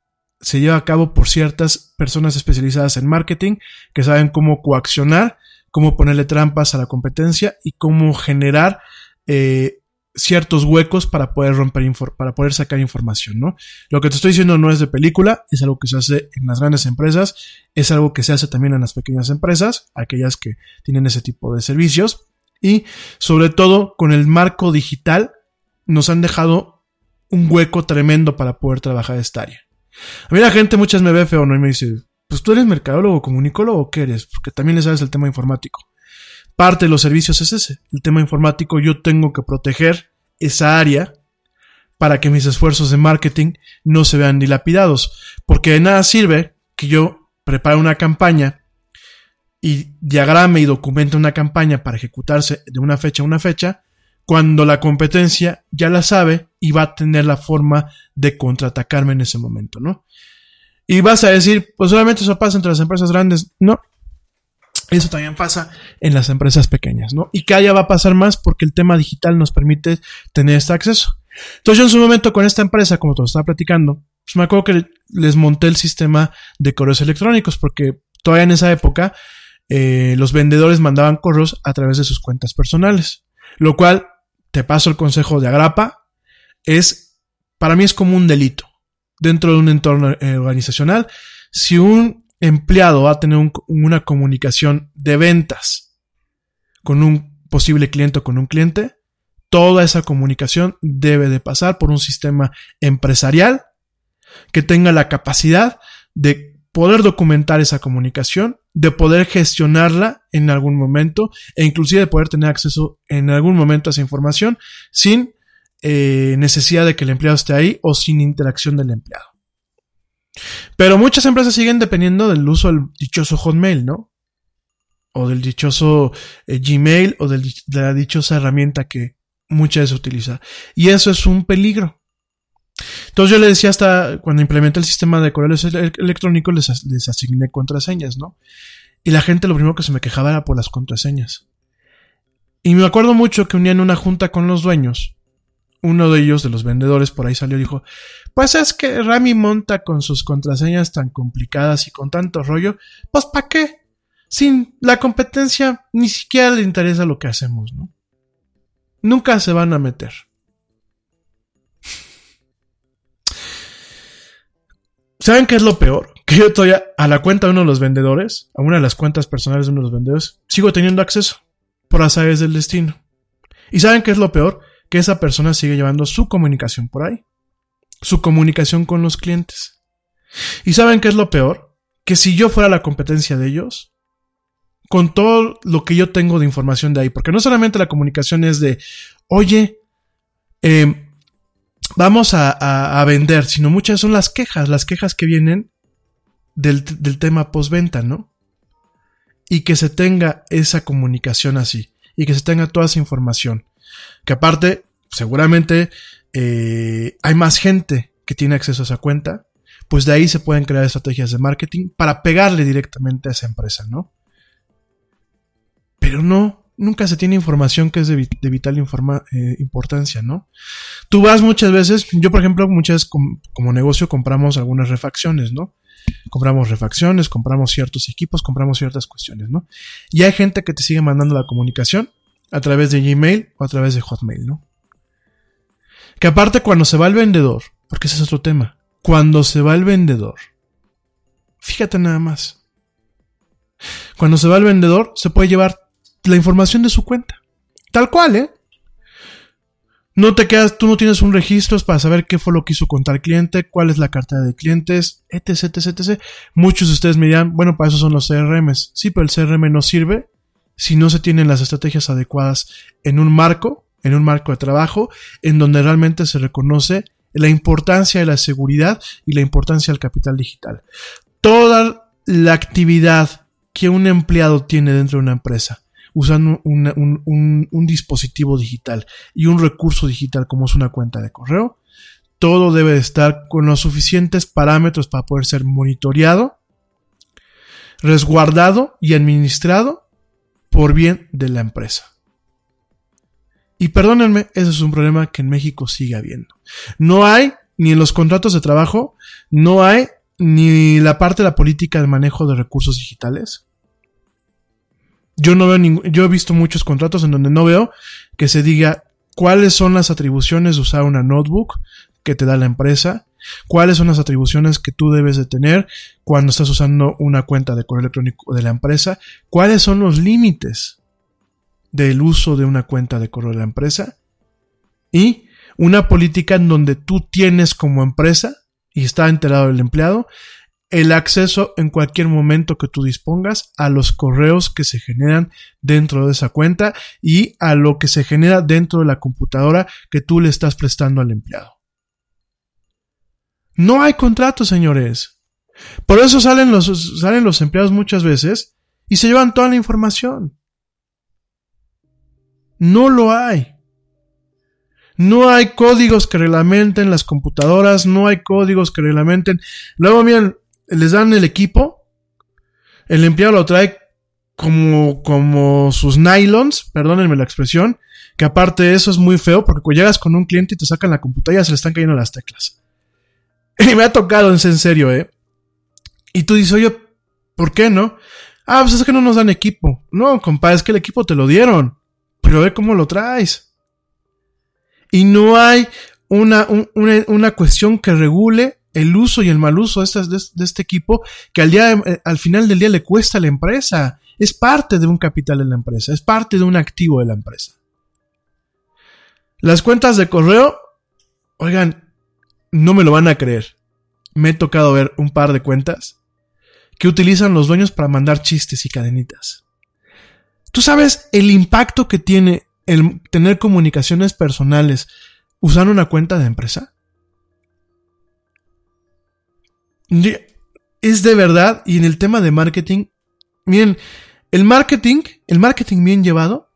se lleva a cabo por ciertas personas especializadas en marketing que saben cómo coaccionar, cómo ponerle trampas a la competencia y cómo generar eh, ciertos huecos para poder romper, para poder sacar información, ¿no? Lo que te estoy diciendo no es de película, es algo que se hace en las grandes empresas, es algo que se hace también en las pequeñas empresas, aquellas que tienen ese tipo de servicios, y sobre todo con el marco digital nos han dejado un hueco tremendo para poder trabajar esta área. A mí la gente muchas me ve feo, ¿no? Y me dice, pues tú eres mercadólogo, comunicólogo, ¿o qué eres? Porque también le sabes el tema informático parte de los servicios es ese. El tema informático, yo tengo que proteger esa área para que mis esfuerzos de marketing no se vean dilapidados. Porque de nada sirve que yo prepare una campaña y diagrame y documente una campaña para ejecutarse de una fecha a una fecha, cuando la competencia ya la sabe y va a tener la forma de contraatacarme en ese momento, ¿no? Y vas a decir, pues solamente eso pasa entre las empresas grandes. No, eso también pasa en las empresas pequeñas, ¿no? Y cada día va a pasar más porque el tema digital nos permite tener este acceso. Entonces en su momento con esta empresa, como te lo estaba platicando, pues me acuerdo que les monté el sistema de correos electrónicos porque todavía en esa época eh, los vendedores mandaban correos a través de sus cuentas personales. Lo cual, te paso el consejo de Agrapa, es, para mí es como un delito dentro de un entorno eh, organizacional. Si un empleado va a tener una comunicación de ventas con un posible cliente o con un cliente, toda esa comunicación debe de pasar por un sistema empresarial que tenga la capacidad de poder documentar esa comunicación, de poder gestionarla en algún momento e inclusive de poder tener acceso en algún momento a esa información sin eh, necesidad de que el empleado esté ahí o sin interacción del empleado. Pero muchas empresas siguen dependiendo del uso del dichoso Hotmail, ¿no? O del dichoso eh, Gmail o de la dichosa herramienta que muchas veces utiliza. Y eso es un peligro. Entonces yo le decía hasta cuando implementé el sistema de correos electrónicos les, asigné contraseñas, ¿no? Y la gente lo primero que se me quejaba era por las contraseñas. Y me acuerdo mucho que un día en una junta con los dueños, uno de ellos, de los vendedores, por ahí salió y dijo, pues es que Rami monta con sus contraseñas tan complicadas y con tanto rollo, pues ¿para qué? Sin la competencia ni siquiera le interesa lo que hacemos, ¿no? Nunca se van a meter. ¿Saben qué es lo peor? Que yo estoy a la cuenta de uno de los vendedores, a una de las cuentas personales de uno de los vendedores, sigo teniendo acceso por azares del destino. ¿Y saben qué es lo peor? Que esa persona sigue llevando su comunicación por ahí. su comunicación con los clientes. ¿Y saben qué es lo peor? Que si yo fuera la competencia de ellos, con todo lo que yo tengo de información de ahí, porque no solamente la comunicación es de, oye, eh, vamos a, a, vender, sino muchas son las quejas, las quejas que vienen del, del tema postventa, ¿no? Y que se tenga esa comunicación así, y que se tenga toda esa información. Que aparte, seguramente eh, hay más gente que tiene acceso a esa cuenta, pues de ahí se pueden crear estrategias de marketing para pegarle directamente a esa empresa, ¿no? Pero no, nunca se tiene información que es de, vital eh, importancia, ¿no? Tú vas muchas veces, yo por ejemplo, muchas como, como negocio compramos algunas refacciones, ¿no? Compramos refacciones, compramos ciertos equipos, compramos ciertas cuestiones, ¿no? Y hay gente que te sigue mandando la comunicación a través de Gmail o a través de Hotmail, ¿no? Que aparte cuando se va el vendedor, porque ese es otro tema, cuando se va el vendedor, fíjate nada más, cuando se va el vendedor se puede llevar la información de su cuenta, tal cual, ¿eh? No te quedas, tú no tienes un registro para saber qué fue lo que hizo con tal cliente, cuál es la cartera de clientes, etc, etc, etc. Muchos de ustedes me dirán, bueno, para eso son los CRMs. Sí, pero el CRM no sirve si no se tienen las estrategias adecuadas en un marco en un marco de trabajo en donde realmente se reconoce la importancia de la seguridad y la importancia del capital digital. Toda la actividad que un empleado tiene dentro de una empresa, usando un, un, dispositivo digital y un recurso digital como es una cuenta de correo, todo debe estar con los suficientes parámetros para poder ser monitoreado, resguardado y administrado por bien de la empresa. Y perdónenme, ese es un problema que en México sigue habiendo. No hay, ni en los contratos de trabajo, no hay ni la parte de la política de manejo de recursos digitales. Yo no veo ningún, yo he visto muchos contratos en donde no veo que se diga cuáles son las atribuciones de usar una notebook que te da la empresa, cuáles son las atribuciones que tú debes de tener cuando estás usando una cuenta de correo electrónico de la empresa, cuáles son los límites del uso de una cuenta de correo de la empresa y una política en donde tú tienes como empresa y está enterado el empleado el acceso en cualquier momento que tú dispongas a los correos que se generan dentro de esa cuenta y a lo que se genera dentro de la computadora que tú le estás prestando al empleado. No hay contrato, señores. Por eso salen los, salen los empleados muchas veces y se llevan toda la información. No lo hay. No hay códigos que reglamenten las computadoras, no hay códigos que reglamenten. Luego, miren, les dan el equipo, el empleado lo trae como, como sus nylons, perdónenme la expresión, que aparte de eso es muy feo porque cuando llegas con un cliente y te sacan la computadora se le están cayendo las teclas. Y me ha tocado, en serio, ¿eh? Y tú dices, oye, ¿por qué no? Ah, pues es que no nos dan equipo. No, compadre, es que el equipo te lo dieron pero ve cómo lo traes. Y no hay una, una, cuestión que regule el uso y el mal uso de este, de este equipo que al, día, eh, al final del día le cuesta a la empresa. Es parte de un capital de la empresa, es parte de un activo de la empresa. Las cuentas de correo, oigan, no me lo van a creer. Me he tocado ver un par de cuentas que utilizan los dueños para mandar chistes y cadenitas. ¿Tú sabes el impacto que tiene el tener comunicaciones personales usando una cuenta de empresa? Es de verdad, y en el tema de marketing, miren, el marketing, el marketing bien llevado,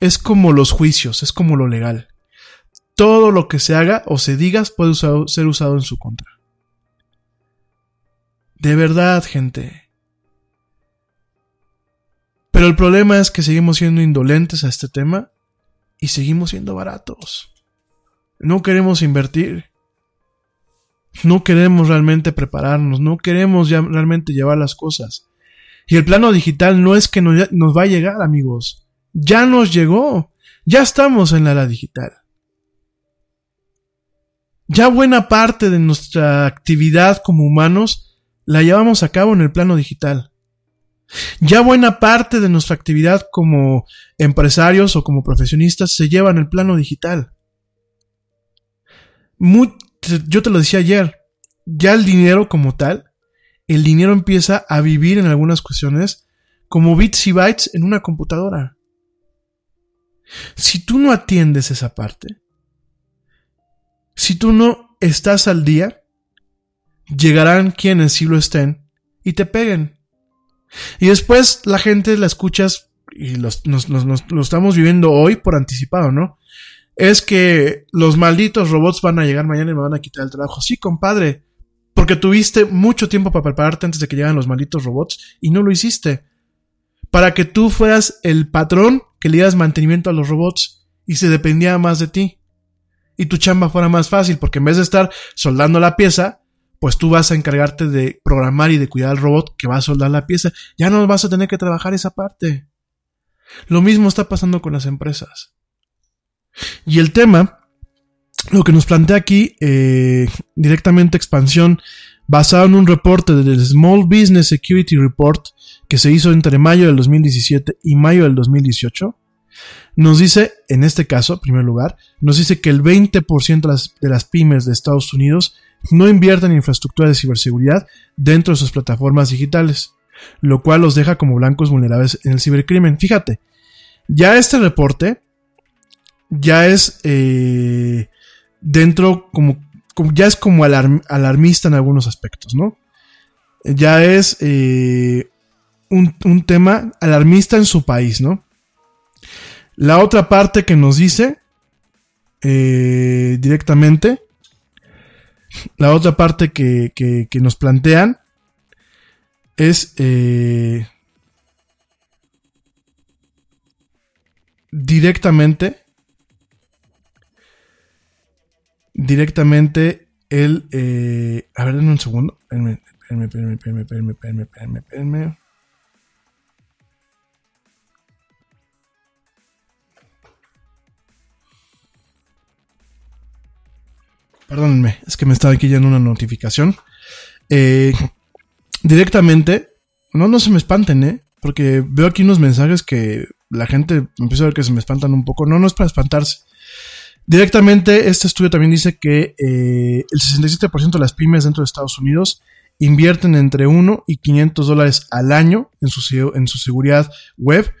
es como los juicios, es como lo legal. Todo lo que se haga o se diga puede ser usado en su contra. De verdad, gente. Pero el problema es que seguimos siendo indolentes a este tema y seguimos siendo baratos. No queremos invertir. No queremos realmente prepararnos, no queremos realmente llevar las cosas. Y el plano digital no es que nos, nos va a llegar, amigos. Ya nos llegó. Ya estamos en la era digital. Ya buena parte de nuestra actividad como humanos la llevamos a cabo en el plano digital. Ya buena parte de nuestra actividad como empresarios o como profesionistas se lleva en el plano digital. yo te lo decía ayer, ya el dinero como tal, el dinero empieza a vivir en algunas cuestiones como bits y bytes en una computadora. Si tú no atiendes esa parte, si tú no estás al día, llegarán quienes sí lo estén y te peguen. Y después la gente la escuchas y los, nos, lo estamos viviendo hoy por anticipado, ¿no? Es que los malditos robots van a llegar mañana y me van a quitar el trabajo. Sí, compadre, porque tuviste mucho tiempo para prepararte antes de que llegaran los malditos robots y no lo hiciste. Para que tú fueras el patrón que le dieras mantenimiento a los robots y se dependía más de ti. Y tu chamba fuera más fácil, porque en vez de estar soldando la pieza, pues tú vas a encargarte de programar y de cuidar al robot que va a soldar la pieza. Ya no vas a tener que trabajar esa parte. Lo mismo está pasando con las empresas. Y el tema, lo que nos plantea aquí, eh, directamente expansión, basado en un reporte del Small Business Security Report que se hizo entre mayo del 2017 y mayo del 2018, nos dice, en este caso, en primer lugar, nos dice que el 20% de las, de las pymes de Estados Unidos no invierten en infraestructura de ciberseguridad dentro de sus plataformas digitales, lo cual los deja como blancos vulnerables en el cibercrimen. Fíjate, ya este reporte ya es eh, dentro como, ya es como alarmista en algunos aspectos, ¿no? Ya es eh, un, un tema alarmista en su país, ¿no? La otra parte que nos dice eh, directamente, la otra parte que, que, nos plantean es eh, directamente directamente el eh, a ver denme un segundo espérenme, espérenme, espérenme, espérenme, espérenme, espérenme, espérenme. Perdónenme, es que me estaba aquí llegando una notificación. Eh, directamente, no, no se me espanten, ¿eh? Porque veo aquí unos mensajes que la gente empieza a ver que se me espantan un poco. No, no es para espantarse. Directamente, este estudio también dice que eh, el 67% de las pymes dentro de Estados Unidos invierten entre 1 y 500 dólares al año en su, en su seguridad web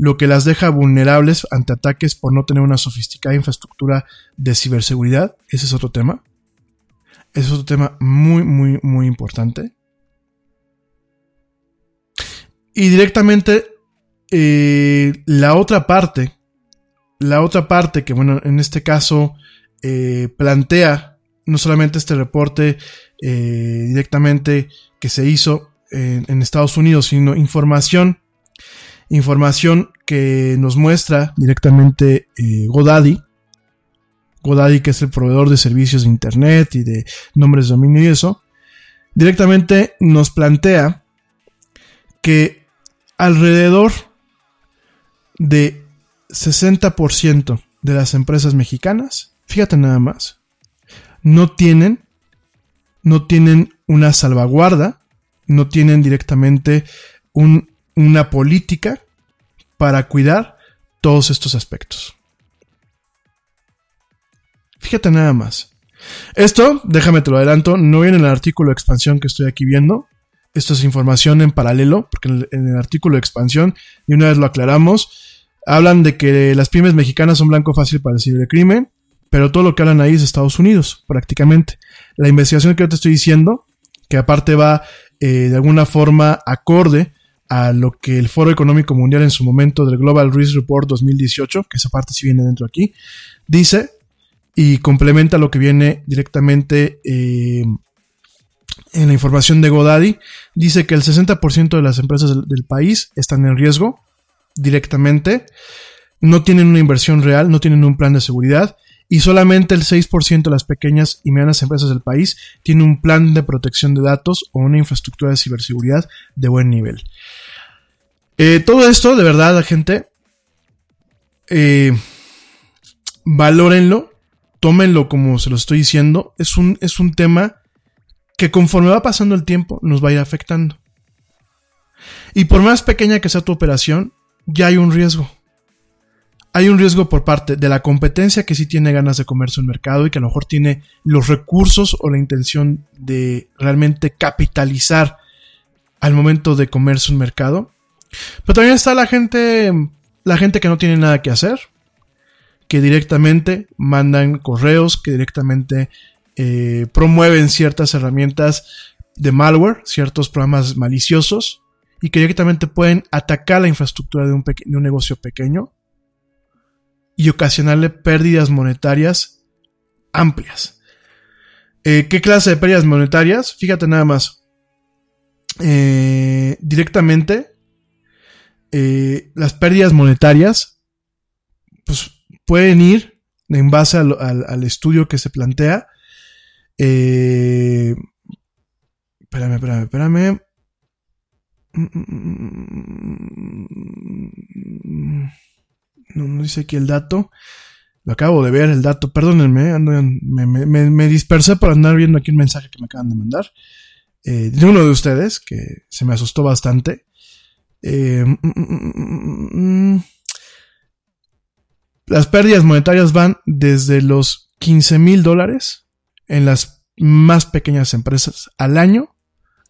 lo que las deja vulnerables ante ataques por no tener una sofisticada infraestructura de ciberseguridad. Ese es otro tema. Ese es otro tema muy, muy, muy importante. Y directamente eh, la otra parte, la otra parte que, bueno, en este caso eh, plantea no solamente este reporte eh, directamente que se hizo en Estados Unidos, sino información información que nos muestra directamente eh, Godaddy. Godaddy, que es el proveedor de servicios de Internet y de nombres de dominio y eso, directamente nos plantea que alrededor de 60% de las empresas mexicanas, fíjate nada más, no tienen, no tienen una salvaguarda, no tienen directamente un una política para cuidar todos estos aspectos. Fíjate nada más. Esto, déjame te lo adelanto, no viene en el artículo de expansión que estoy aquí viendo. Esto es información en paralelo, porque en el, artículo de expansión, y una vez lo aclaramos, hablan de que las pymes mexicanas son blanco fácil para el cibercrimen, pero todo lo que hablan ahí es Estados Unidos, prácticamente. La investigación que yo te estoy diciendo, que aparte va eh, de alguna forma acorde a lo que el Foro Económico Mundial en su momento del Global Risk Report 2018, que esa parte sí viene dentro aquí, dice y complementa lo que viene directamente eh, en la información de Godaddy, dice que el 60% de las empresas del, país están en riesgo directamente, no tienen una inversión real, no tienen un plan de seguridad y solamente el 6% de las pequeñas y medianas empresas del país tiene un plan de protección de datos o una infraestructura de ciberseguridad de buen nivel. Eh, todo esto, de verdad, la gente, eh, valórenlo, tómenlo como se lo estoy diciendo. Es un, es un tema que conforme va pasando el tiempo nos va a ir afectando. Y por más pequeña que sea tu operación, ya hay un riesgo. hay un riesgo por parte de la competencia que sí tiene ganas de comerse un mercado y que a lo mejor tiene los recursos o la intención de realmente capitalizar al momento de comerse un mercado. Pero también está la gente, la gente que no tiene nada que hacer, que directamente mandan correos, que directamente eh, promueven ciertas herramientas de malware, ciertos programas maliciosos, y que directamente pueden atacar la infraestructura de un, negocio pequeño y ocasionarle pérdidas monetarias amplias. Eh, ¿Qué clase de pérdidas monetarias? Fíjate nada más. Eh, directamente, eh, las pérdidas monetarias pues, pueden ir en base al, al estudio que se plantea. espérame, espérame, espérame. No, dice aquí el dato. Lo acabo de ver, el dato. Perdónenme, me, dispersé por andar viendo aquí un mensaje que me acaban de mandar. Eh, de uno de ustedes, que se me asustó bastante. Eh, mm, mm, mm, las pérdidas monetarias van desde los 15 mil dólares en las más pequeñas empresas al año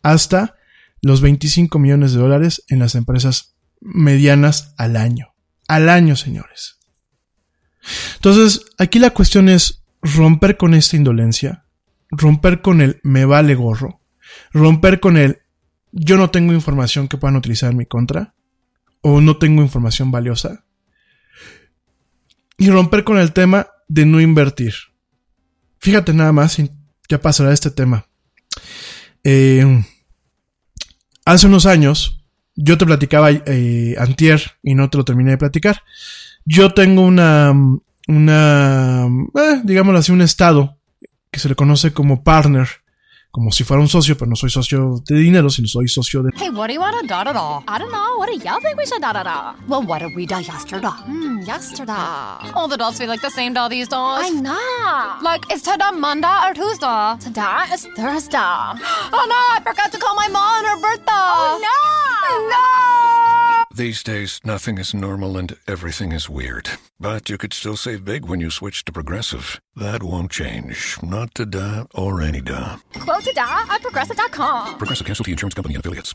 hasta los 25 millones de dólares en las empresas medianas al año al año, señores. Entonces, aquí la cuestión es romper con esta indolencia, romper con el me vale gorro, romper con el yo no tengo información que puedan utilizar en mi contra, o no tengo información valiosa, y romper con el tema de no invertir. Fíjate nada más, ya pasará este tema. Eh, hace unos años, yo te platicaba eh, antier y no te lo terminé de platicar. Yo tengo una, una, eh, digámoslo así, un estado que se le conoce como partner como si fuera un socio, pero no soy socio de dinero, sino soy socio de. Hey, what do you want to da da da? I don't know. What do y'all think we should da da da? Well, what did we da yesterday? Hmm, yesterday. All the dolls feel like the same doll these days. I know. Like, is today Monday or Tuesday? Today is Thursday. oh no, I forgot to call my mom on her birthday. Oh no! No! These days, nothing is normal and everything is weird. But you could still save big when you switch to Progressive. That won't change. Not today or any day. Quote today at progressive.com. Progressive Casualty Insurance Company and affiliates.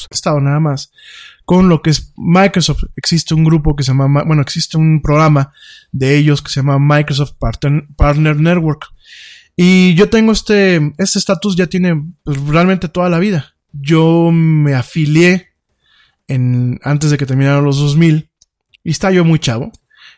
Estado nada más con lo que es Microsoft. Existe un grupo que se llama, bueno, existe un programa de ellos que se llama Microsoft Partner, Network. Y yo tengo este, este estatus ya tiene pues, realmente toda la vida. Yo me afilié en, antes de que terminaran los 2000 y está yo muy chavo.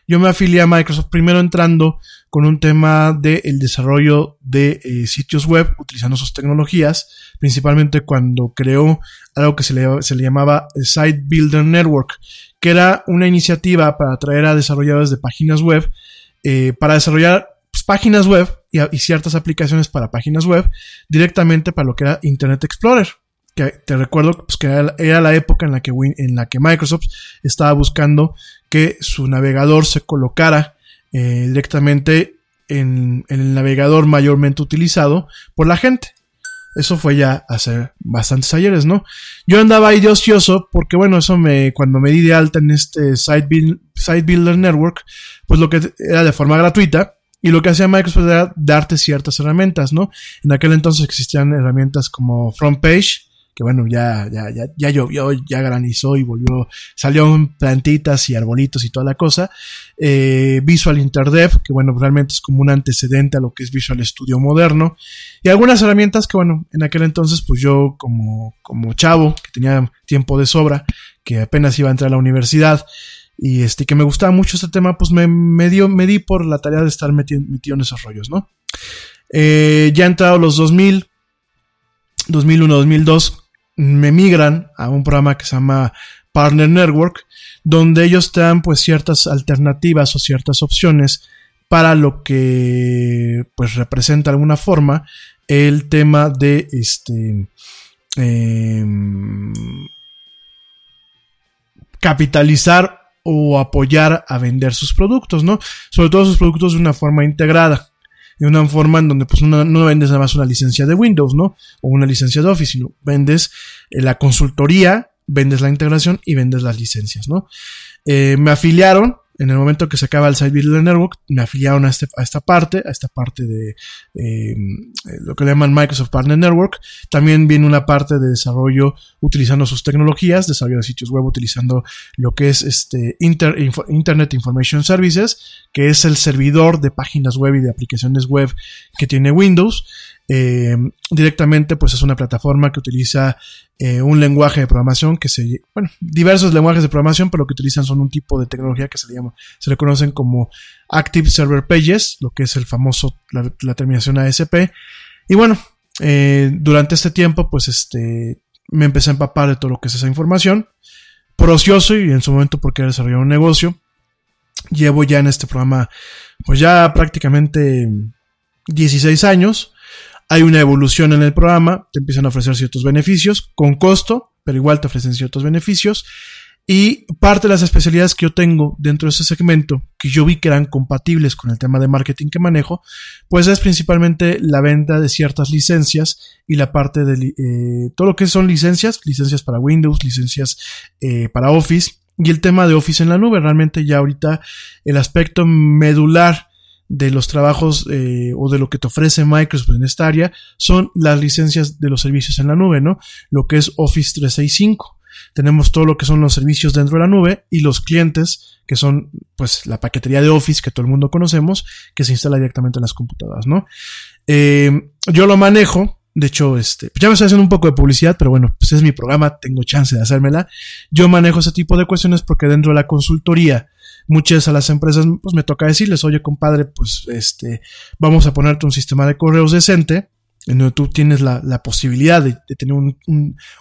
Yo me afilié a Microsoft primero entrando con un tema del el desarrollo de eh, sitios web utilizando sus tecnologías, principalmente cuando creó algo que se le, se le llamaba Site Builder Network, que era una iniciativa para atraer a desarrolladores de páginas web eh, para desarrollar pues, páginas web y, ciertas aplicaciones para páginas web directamente para lo que era Internet Explorer que te recuerdo pues, que era, la época en la que, en la que Microsoft estaba buscando que su navegador se colocara eh, directamente en, el navegador mayormente utilizado por la gente. Eso fue ya hace bastantes ayeres, ¿no? Yo andaba ahí de ocioso porque, bueno, eso me, cuando me di de alta en este Site, Builder Network, pues lo que era de forma gratuita, y lo que hacía Microsoft era darte ciertas herramientas, ¿no? En aquel entonces existían herramientas como Front Page, que bueno, ya, ya, ya, ya llovió, ya granizó y volvió, salió plantitas y arbolitos y toda la cosa. Eh, Visual Interdev, que bueno, realmente es como un antecedente a lo que es Visual Studio moderno. Y algunas herramientas que bueno, en aquel entonces pues yo como, como chavo, que tenía tiempo de sobra, que apenas iba a entrar a la universidad, y este, que me gustaba mucho este tema, pues me, me, dio, me di por la tarea de estar metido, metido en esos rollos, ¿no? Eh, ya entrado los 2000, 2001, 2002, me migran a un programa que se llama Partner Network, donde ellos te dan pues ciertas alternativas o ciertas opciones para lo que pues representa de alguna forma el tema de este em, capitalizar o apoyar a vender sus productos, ¿no? Sobre todo sus productos de una forma integrada, de una forma en donde pues no, no vendes nada más una licencia de Windows, ¿no? O una licencia de Office, sino vendes eh, la consultoría, vendes la integración y vendes las licencias, ¿no? Eh, me afiliaron en el momento que se acaba el Site Builder Network, me afiliaron a, este, a esta parte, a esta parte de eh, lo que le llaman Microsoft Partner Network. También viene una parte de desarrollo utilizando sus tecnologías, desarrollo de sitios web utilizando lo que es este Internet Information Services, que es el servidor de páginas web y de aplicaciones web que tiene Windows. Eh, directamente, pues es una plataforma que utiliza eh, un lenguaje de programación que se, bueno, diversos lenguajes de programación, pero lo que utilizan son un tipo de tecnología que se le llama, se le conocen como Active Server Pages, lo que es el famoso, la, terminación ASP. Y bueno, eh, durante este tiempo, pues este, me empecé a empapar de todo lo que es esa información, por ocioso y en su momento porque desarrollado un negocio. Llevo ya en este programa, pues ya prácticamente 16 años hay una evolución en el programa, te empiezan a ofrecer ciertos beneficios con costo, pero igual te ofrecen ciertos beneficios. Y parte de las especialidades que yo tengo dentro de ese segmento, que yo vi que eran compatibles con el tema de marketing que manejo, pues es principalmente la venta de ciertas licencias y la parte de eh, todo lo que son licencias, licencias para Windows, licencias eh, para Office y el tema de Office en la nube. Realmente ya ahorita el aspecto medular de los trabajos eh, o de lo que te ofrece Microsoft en esta área son las licencias de los servicios en la nube, ¿no? Lo que es Office 365. Tenemos todo lo que son los servicios dentro de la nube y los clientes, que son pues la paquetería de Office que todo el mundo conocemos, que se instala directamente en las computadoras, ¿no? Eh, yo lo manejo, de hecho, este, ya me estoy haciendo un poco de publicidad, pero bueno, pues es mi programa, tengo chance de hacérmela. Yo manejo ese tipo de cuestiones porque dentro de la consultoría muchas a las empresas pues me toca decirles, oye compadre, pues este, vamos a ponerte un sistema de correos decente, en donde tú tienes la, la posibilidad de, tener un,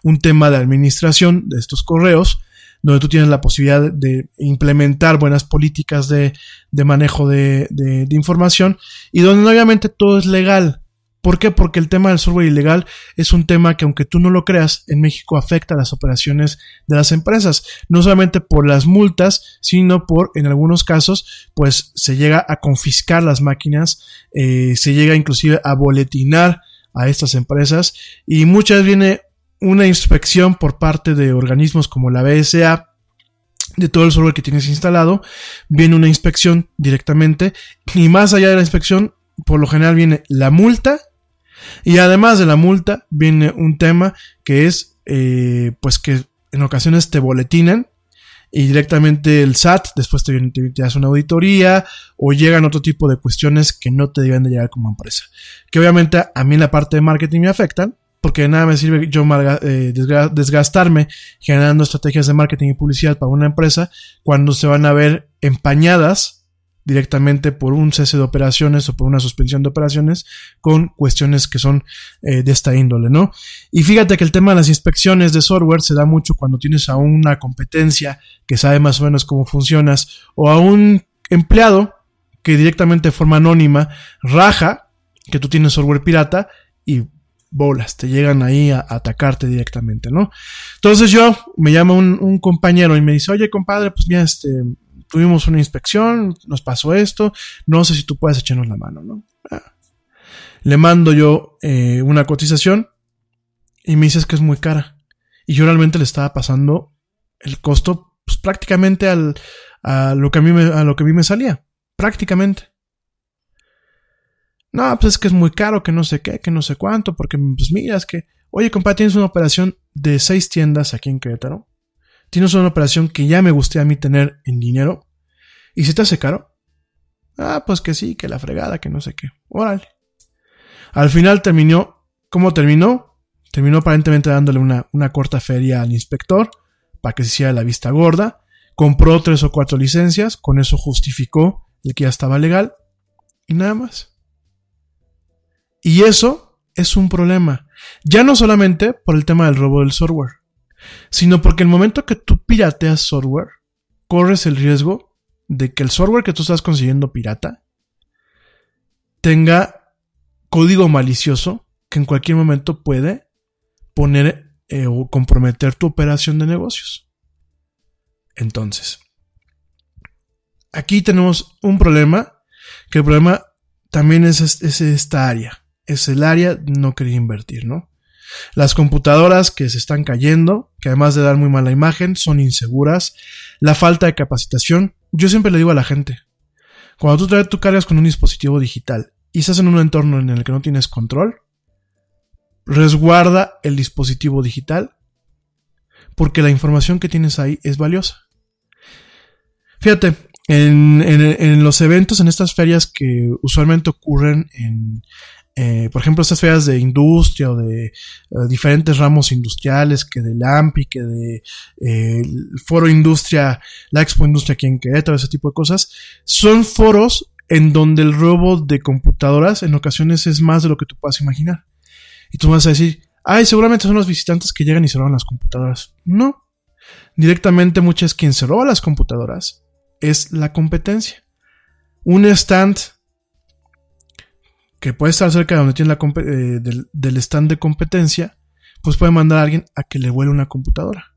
un, tema de administración de estos correos, donde tú tienes la posibilidad de, implementar buenas políticas de, de manejo de, de, información y donde obviamente todo es legal. ¿Por qué? Porque el tema del software ilegal es un tema que aunque tú no lo creas, en México afecta a las operaciones de las empresas, no solamente por las multas, sino por, en algunos casos, pues se llega a confiscar las máquinas, eh, se llega inclusive a boletinar a estas empresas. Y muchas viene una inspección por parte de organismos como la BSA, de todo el software que tienes instalado, viene una inspección directamente. Y más allá de la inspección, por lo general viene la multa y además de la multa, viene un tema que es, eh, pues que en ocasiones te boletinan y directamente el SAT después te, te, te, hace una auditoría o llegan otro tipo de cuestiones que no te deben de llegar como empresa. Que obviamente a mí en la parte de marketing me afectan porque de nada me sirve yo eh, desgastarme generando estrategias de marketing y publicidad para una empresa cuando se van a ver empañadas directamente por un cese de operaciones o por una suspensión de operaciones con cuestiones que son eh, de esta índole, ¿no? Y fíjate que el tema de las inspecciones de software se da mucho cuando tienes a una competencia que sabe más o menos cómo funcionas o a un empleado que directamente de forma anónima raja que tú tienes software pirata y bolas, te llegan ahí a, atacarte directamente, ¿no? Entonces yo me llama un, un, compañero y me dice, oye compadre, pues mira, este, tuvimos una inspección, nos pasó esto, no sé si tú puedes echarnos la mano, ¿no? Ah. Le mando yo eh, una cotización y me dices que es muy cara. Y yo realmente le estaba pasando el costo pues, prácticamente al, a, lo que a, mí me, a lo que a mí me salía. Prácticamente. No, pues es que es muy caro, que no sé qué, que no sé cuánto, porque pues mira, es que, oye, compadre, tienes una operación de seis tiendas aquí en Querétaro tienes una operación que ya me gustaría a mí tener en dinero y se te hace caro. Ah, pues que sí, que la fregada, que no sé qué. Órale. Al final terminó, ¿cómo terminó? Terminó aparentemente dándole una, una corta feria al inspector para que se hiciera la vista gorda. Compró tres o cuatro licencias, con eso justificó el que ya estaba legal y nada más. Y eso es un problema. Ya no solamente por el tema del robo del software, sino porque el momento que tú pirateas software, corres el riesgo de que el software que tú estás consiguiendo pirata tenga código malicioso que en cualquier momento puede poner eh, o comprometer tu operación de negocios. Entonces, aquí tenemos un problema, que el problema también es, es esta área, es el área no quería invertir, ¿no? Las computadoras que se están cayendo, que además de dar muy mala imagen, son inseguras, la falta de capacitación. Yo siempre le digo a la gente, cuando tú, tú cargas con un dispositivo digital y estás en un entorno en el que no tienes control, resguarda el dispositivo digital porque la información que tienes ahí es valiosa. Fíjate, en, en, los eventos, en estas ferias que usualmente ocurren en, eh, por ejemplo, estas ferias de industria o de eh, diferentes ramos industriales, que del AMPI, que de eh, Foro Industria, la Expo Industria aquí en Querétaro, ese tipo de cosas, son foros en donde el robo de computadoras en ocasiones es más de lo que tú puedas imaginar. Y tú vas a decir, ay, seguramente son los visitantes que llegan y se roban las computadoras. No. Directamente muchas quien se roba las computadoras es la competencia. Un stand que puede estar cerca de donde tiene la eh, del, stand de competencia, pues puede mandar a alguien a que le vuele una computadora.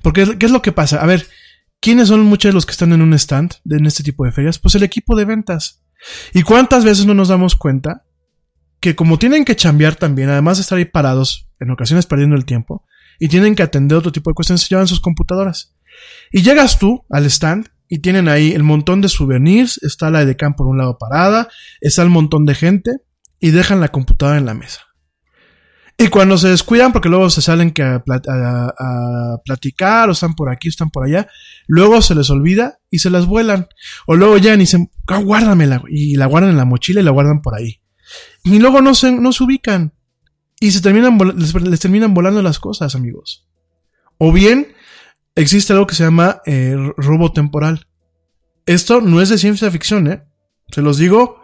Porque, ¿qué es lo que pasa? A ver, ¿quiénes son muchos de los que están en un stand en este tipo de ferias? Pues el equipo de ventas. ¿Y cuántas veces no nos damos cuenta que como tienen que chambear también, además de estar ahí parados, en ocasiones perdiendo el tiempo, y tienen que atender otro tipo de cuestiones, se llevan sus computadoras. Y llegas tú al stand y tienen ahí el montón de souvenirs, está la edecán por un lado parada, está el montón de gente y dejan la computadora en la mesa. Y cuando se descuidan, porque luego se salen a, platicar, o están por aquí, o están por allá, luego se les olvida y se las vuelan. O luego llegan y dicen, ah, guárdamela, y la guardan en la mochila y la guardan por ahí. Y luego no se, no se ubican. Y se terminan, les terminan volando las cosas, amigos. O bien, existe algo que se llama eh, robo temporal. Esto no es de ciencia ficción, ¿eh? Se los digo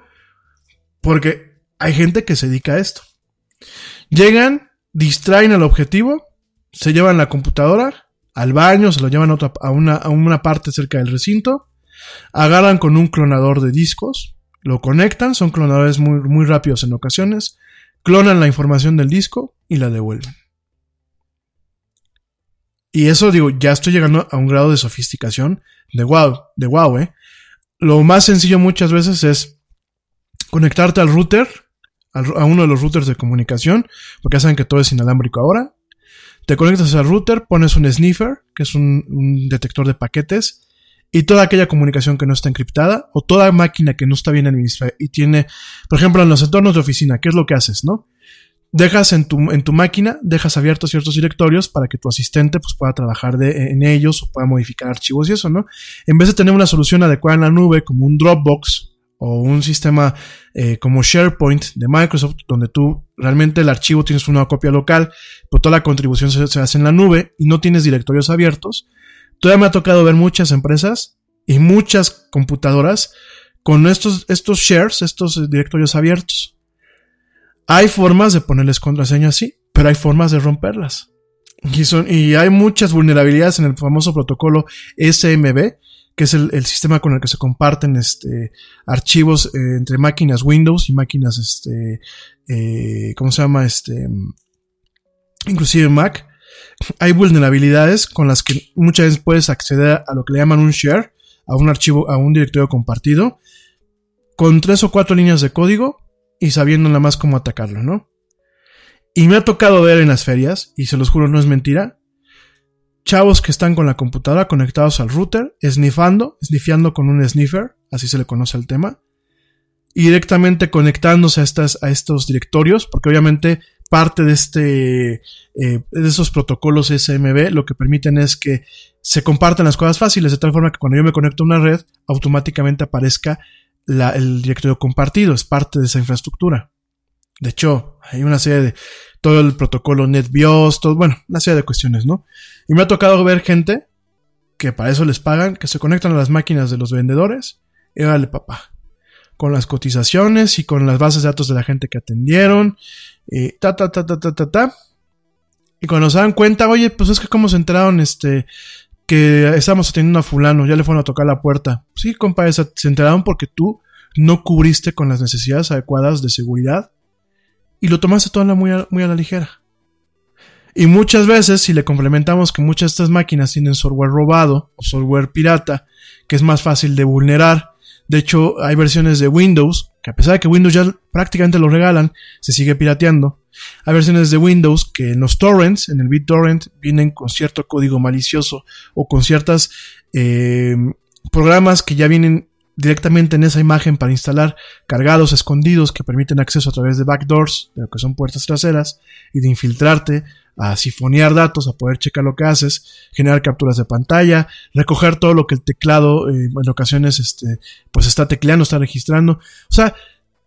porque hay gente que se dedica a esto. Llegan, distraen al objetivo, se llevan la computadora al baño, se lo llevan a, una, a una parte cerca del recinto, agarran con un clonador de discos, lo conectan, son clonadores muy, muy rápidos en ocasiones, clonan la información del disco y la devuelven. Y eso digo, ya estoy llegando a un grado de sofisticación de wow, de wow, eh. Lo más sencillo muchas veces es conectarte al router, a uno de los routers de comunicación, porque ya saben que todo es inalámbrico ahora. Te conectas al router, pones un sniffer, que es un, un detector de paquetes, y toda aquella comunicación que no está encriptada, o toda máquina que no está bien administrada y tiene, por ejemplo, en los entornos de oficina, ¿qué es lo que haces, no? Dejas en tu, en tu máquina, dejas abiertos ciertos directorios para que tu asistente pues, pueda trabajar de, en ellos o pueda modificar archivos y eso, ¿no? En vez de tener una solución adecuada en la nube como un Dropbox o un sistema eh, como SharePoint de Microsoft, donde tú realmente el archivo tienes una copia local, pero toda la contribución se, se hace en la nube y no tienes directorios abiertos, todavía me ha tocado ver muchas empresas y muchas computadoras con estos, estos shares, estos directorios abiertos. Hay formas de ponerles contraseñas, sí, pero hay formas de romperlas. Y, son, y hay muchas vulnerabilidades en el famoso protocolo SMB, que es el, sistema con el que se comparten este, archivos eh, entre máquinas Windows y máquinas, este, eh, ¿cómo se llama? Este, inclusive Mac. Hay vulnerabilidades con las que muchas veces puedes acceder a lo que le llaman un share, a un archivo, a un directorio compartido, con tres o cuatro líneas de código y sabiendo nada más cómo atacarlo, ¿no? Y me ha tocado ver en las ferias, y se los juro, no es mentira, chavos que están con la computadora conectados al router, sniffando, sniffiando con un sniffer, así se le conoce el tema, y directamente conectándose a, estas, a estos directorios, porque obviamente parte de este, eh, de esos protocolos SMB lo que permiten es que se compartan las cosas fáciles, de tal forma que cuando yo me conecto a una red, automáticamente aparezca el directorio compartido, es parte de esa infraestructura. De hecho, hay una serie de todo el protocolo NetBIOS, todo, bueno, una serie de cuestiones, ¿no? Y me ha tocado ver gente que para eso les pagan, que se conectan a las máquinas de los vendedores y dale papá. Con las cotizaciones y con las bases de datos de la gente que atendieron, y ta, ta, ta, ta, ta, ta, ta. Y cuando se dan cuenta, oye, pues es que cómo se enteraron, este, que estamos atendiendo a fulano, ya le fueron a tocar la puerta. Sí, compa, se enteraron porque tú no cubriste con las necesidades adecuadas de seguridad y lo tomaste todo muy a, muy a la ligera. Y muchas veces, si le complementamos que muchas de estas máquinas tienen software robado o software pirata, que es más fácil de vulnerar, de hecho hay versiones de Windows, que a pesar de que Windows ya prácticamente lo regalan, se sigue pirateando. Hay versiones de Windows que en los torrents, en el BitTorrent, vienen con cierto código malicioso o con ciertas eh, programas que ya vienen directamente en esa imagen para instalar cargados escondidos que permiten acceso a través de backdoors, de lo que son puertas traseras, y de infiltrarte, a sifonear datos, a poder checar lo que haces, generar capturas de pantalla, recoger todo lo que el teclado eh, en ocasiones este, pues está tecleando, está registrando. O sea,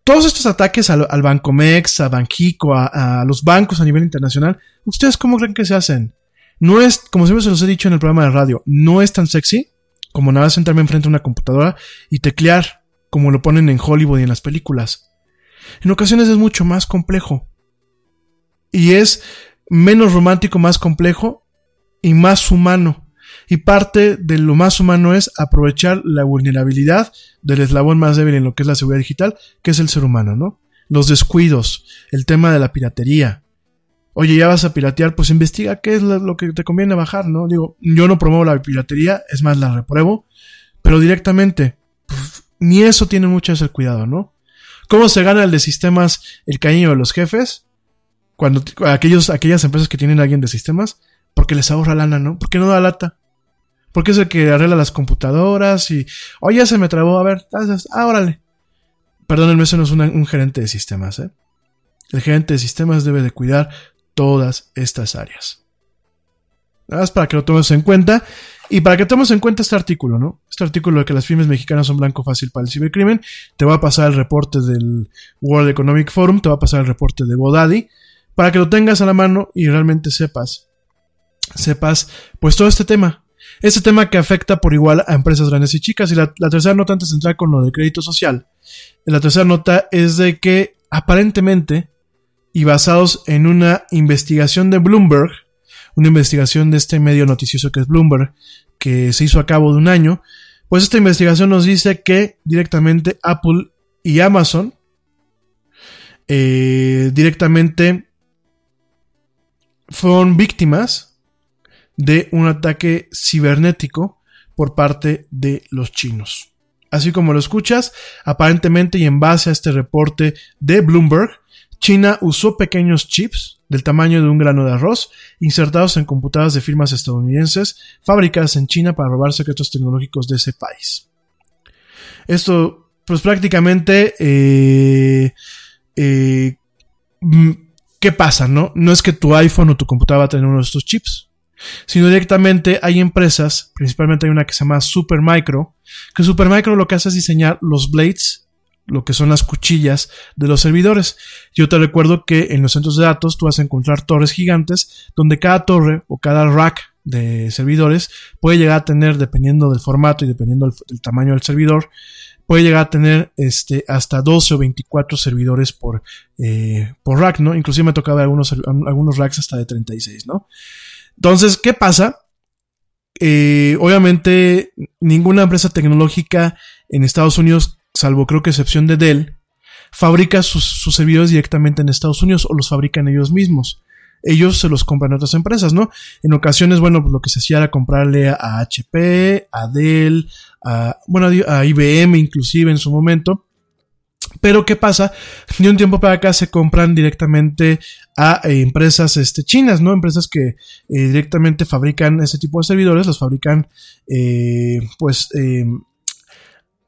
todos estos ataques al, al Bancomex, a Banjico, a, a, los bancos a nivel internacional, ¿ustedes cómo creen que se hacen? No es, como siempre se los he dicho en el programa de radio, no es tan sexy como nada sentarme enfrente de una computadora y teclear, como lo ponen en Hollywood y en las películas. En ocasiones es mucho más complejo. Y es menos romántico, más complejo y más humano. Y parte de lo más humano es aprovechar la vulnerabilidad del eslabón más débil en lo que es la seguridad digital, que es el ser humano, ¿no? Los descuidos, el tema de la piratería, oye, ya vas a piratear, pues investiga qué es lo que te conviene bajar, ¿no? Digo, yo no promuevo la piratería, es más, la repruebo, pero directamente, pues, ni eso tiene mucho ese cuidado, ¿no? ¿Cómo se gana el de sistemas el cariño de los jefes? Cuando aquellos, aquellas empresas que tienen a alguien de sistemas, porque les ahorra lana, ¿no? Porque no da lata. Porque es el que arregla las computadoras y, oye, ya se me trabó, a ver, ah, órale. Perdónenme, eso no es un gerente de sistemas, ¿eh? El gerente de sistemas debe de cuidar todas estas áreas. Nada más para que lo tomes en cuenta y para que tomes en cuenta este artículo, ¿no? Este artículo de que las firmas mexicanas son blanco fácil para el cibercrimen, te va a pasar el reporte del World Economic Forum, te va a pasar el reporte de GoDaddy, para que lo tengas a la mano y realmente sepas, sepas, pues todo este tema. Este tema que afecta por igual a empresas grandes y chicas. Y la, tercera nota antes de entrar con lo de crédito social. La tercera nota es de que aparentemente y basados en una investigación de Bloomberg, una investigación de este medio noticioso que es Bloomberg, que se hizo a cabo de un año, pues esta investigación nos dice que directamente Apple y Amazon eh, directamente fueron víctimas de un ataque cibernético por parte de los chinos. Así como lo escuchas, aparentemente y en base a este reporte de Bloomberg, China usó pequeños chips del tamaño de un grano de arroz insertados en computadoras de firmas estadounidenses fabricadas en China para robar secretos tecnológicos de ese país. Esto, pues prácticamente, eh, eh, ¿qué pasa? No? no es que tu iPhone o tu computadora va a tener uno de estos chips, sino directamente hay empresas, principalmente hay una que se llama Supermicro, que Supermicro lo que hace es diseñar los blades lo que son las cuchillas de los servidores. Yo te recuerdo que en los centros de datos tú vas a encontrar torres gigantes donde cada torre o cada rack de servidores puede llegar a tener, dependiendo del formato y dependiendo del, tamaño del servidor, puede llegar a tener este, hasta 12 o 24 servidores por, eh, por rack, ¿no? Inclusive me tocaba algunos, algunos racks hasta de 36, ¿no? Entonces, ¿qué pasa? Eh, obviamente, ninguna empresa tecnológica en Estados Unidos salvo creo que excepción de Dell, fabrica sus, servidores directamente en Estados Unidos o los fabrican ellos mismos. Ellos se los compran a otras empresas, ¿no? En ocasiones, bueno, pues lo que se hacía era comprarle a HP, a Dell, a, bueno, a IBM inclusive en su momento. Pero ¿qué pasa? De un tiempo para acá se compran directamente a eh, empresas este, chinas, ¿no? Empresas que eh, directamente fabrican ese tipo de servidores, los fabrican eh, pues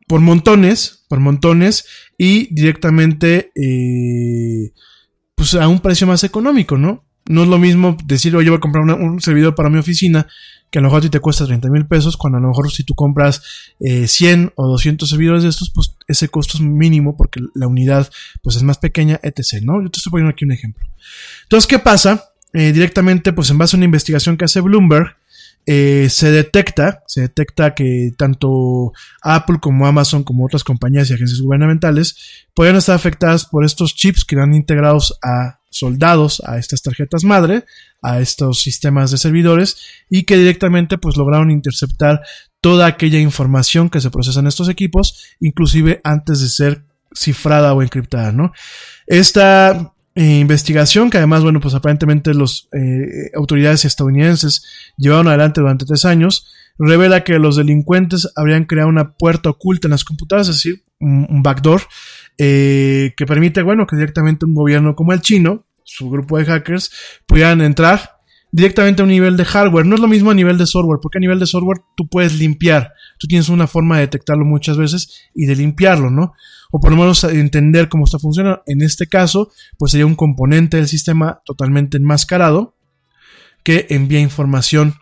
por montones, por montones y directamente pues a un precio más económico, ¿no? No es lo mismo decir, oye, voy a comprar un servidor para mi oficina, que a lo mejor a ti te cuesta 30 mil pesos, cuando a lo mejor si tú compras 100 eh, o 200 servidores de estos, pues ese costo es mínimo porque la unidad pues es más pequeña, etc., ¿no? Yo te estoy poniendo aquí un ejemplo. Entonces, ¿qué pasa? Eh, directamente, pues en base a una investigación que hace Bloomberg, eh, se detecta, se detecta que tanto Apple como Amazon como otras compañías y agencias gubernamentales pueden estar afectadas por estos chips que eran integrados a soldados a estas tarjetas madre, a estos sistemas de servidores y que directamente pues lograron interceptar toda aquella información que se procesa en estos equipos, inclusive antes de ser cifrada o encriptada, ¿no? Esta eh, investigación, que además, bueno, pues aparentemente las eh, autoridades estadounidenses llevaron adelante durante tres años, revela que los delincuentes habrían creado una puerta oculta en las computadoras, es decir, un, backdoor, eh, que permite, bueno, que directamente un gobierno como el chino, su grupo de hackers, pudieran entrar directamente a un nivel de hardware. No es lo mismo a nivel de software, porque a nivel de software tú puedes limpiar. Tú tienes una forma de detectarlo muchas veces y de limpiarlo, ¿no? O por lo menos entender cómo está funcionando. En este caso, pues sería un componente del sistema totalmente enmascarado que envía información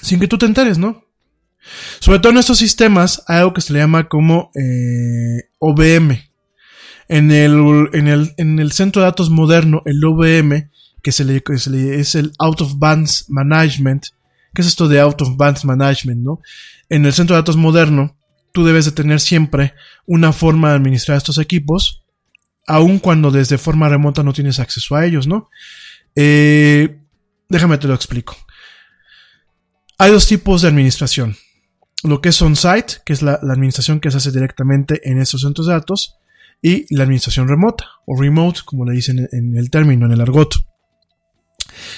sin que tú te enteres, ¿no? Sobre todo en estos sistemas hay algo que se le llama como eh, OVM. En el, en, el, en el centro de datos moderno, el OVM que se le, es el Out of Bands Management. ¿Qué es esto de Out of Bands Management, no? En el centro de datos moderno, tú debes de tener siempre una forma de administrar estos equipos, aun cuando desde forma remota no tienes acceso a ellos, ¿no? Eh, déjame te lo explico. Hay dos tipos de administración. Lo que es on-site, que es la, administración que se hace directamente en estos centros de datos, y la administración remota, o remote, como le dicen en el término, en el argot.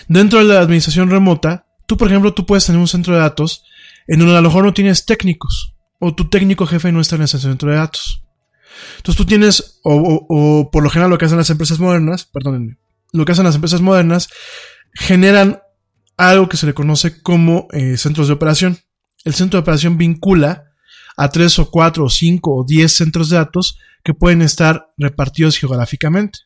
Dentro de la administración remota, tú, por ejemplo, tú puedes tener un centro de datos en donde a lo mejor no tienes técnicos, o tu técnico jefe no está en ese centro de datos. Entonces tú tienes, o, por lo general lo que hacen las empresas modernas, perdónenme, lo que hacen las empresas modernas, generan algo que se le conoce como eh, centros de operación. El centro de operación vincula a tres o cuatro o cinco o diez centros de datos que pueden estar repartidos geográficamente.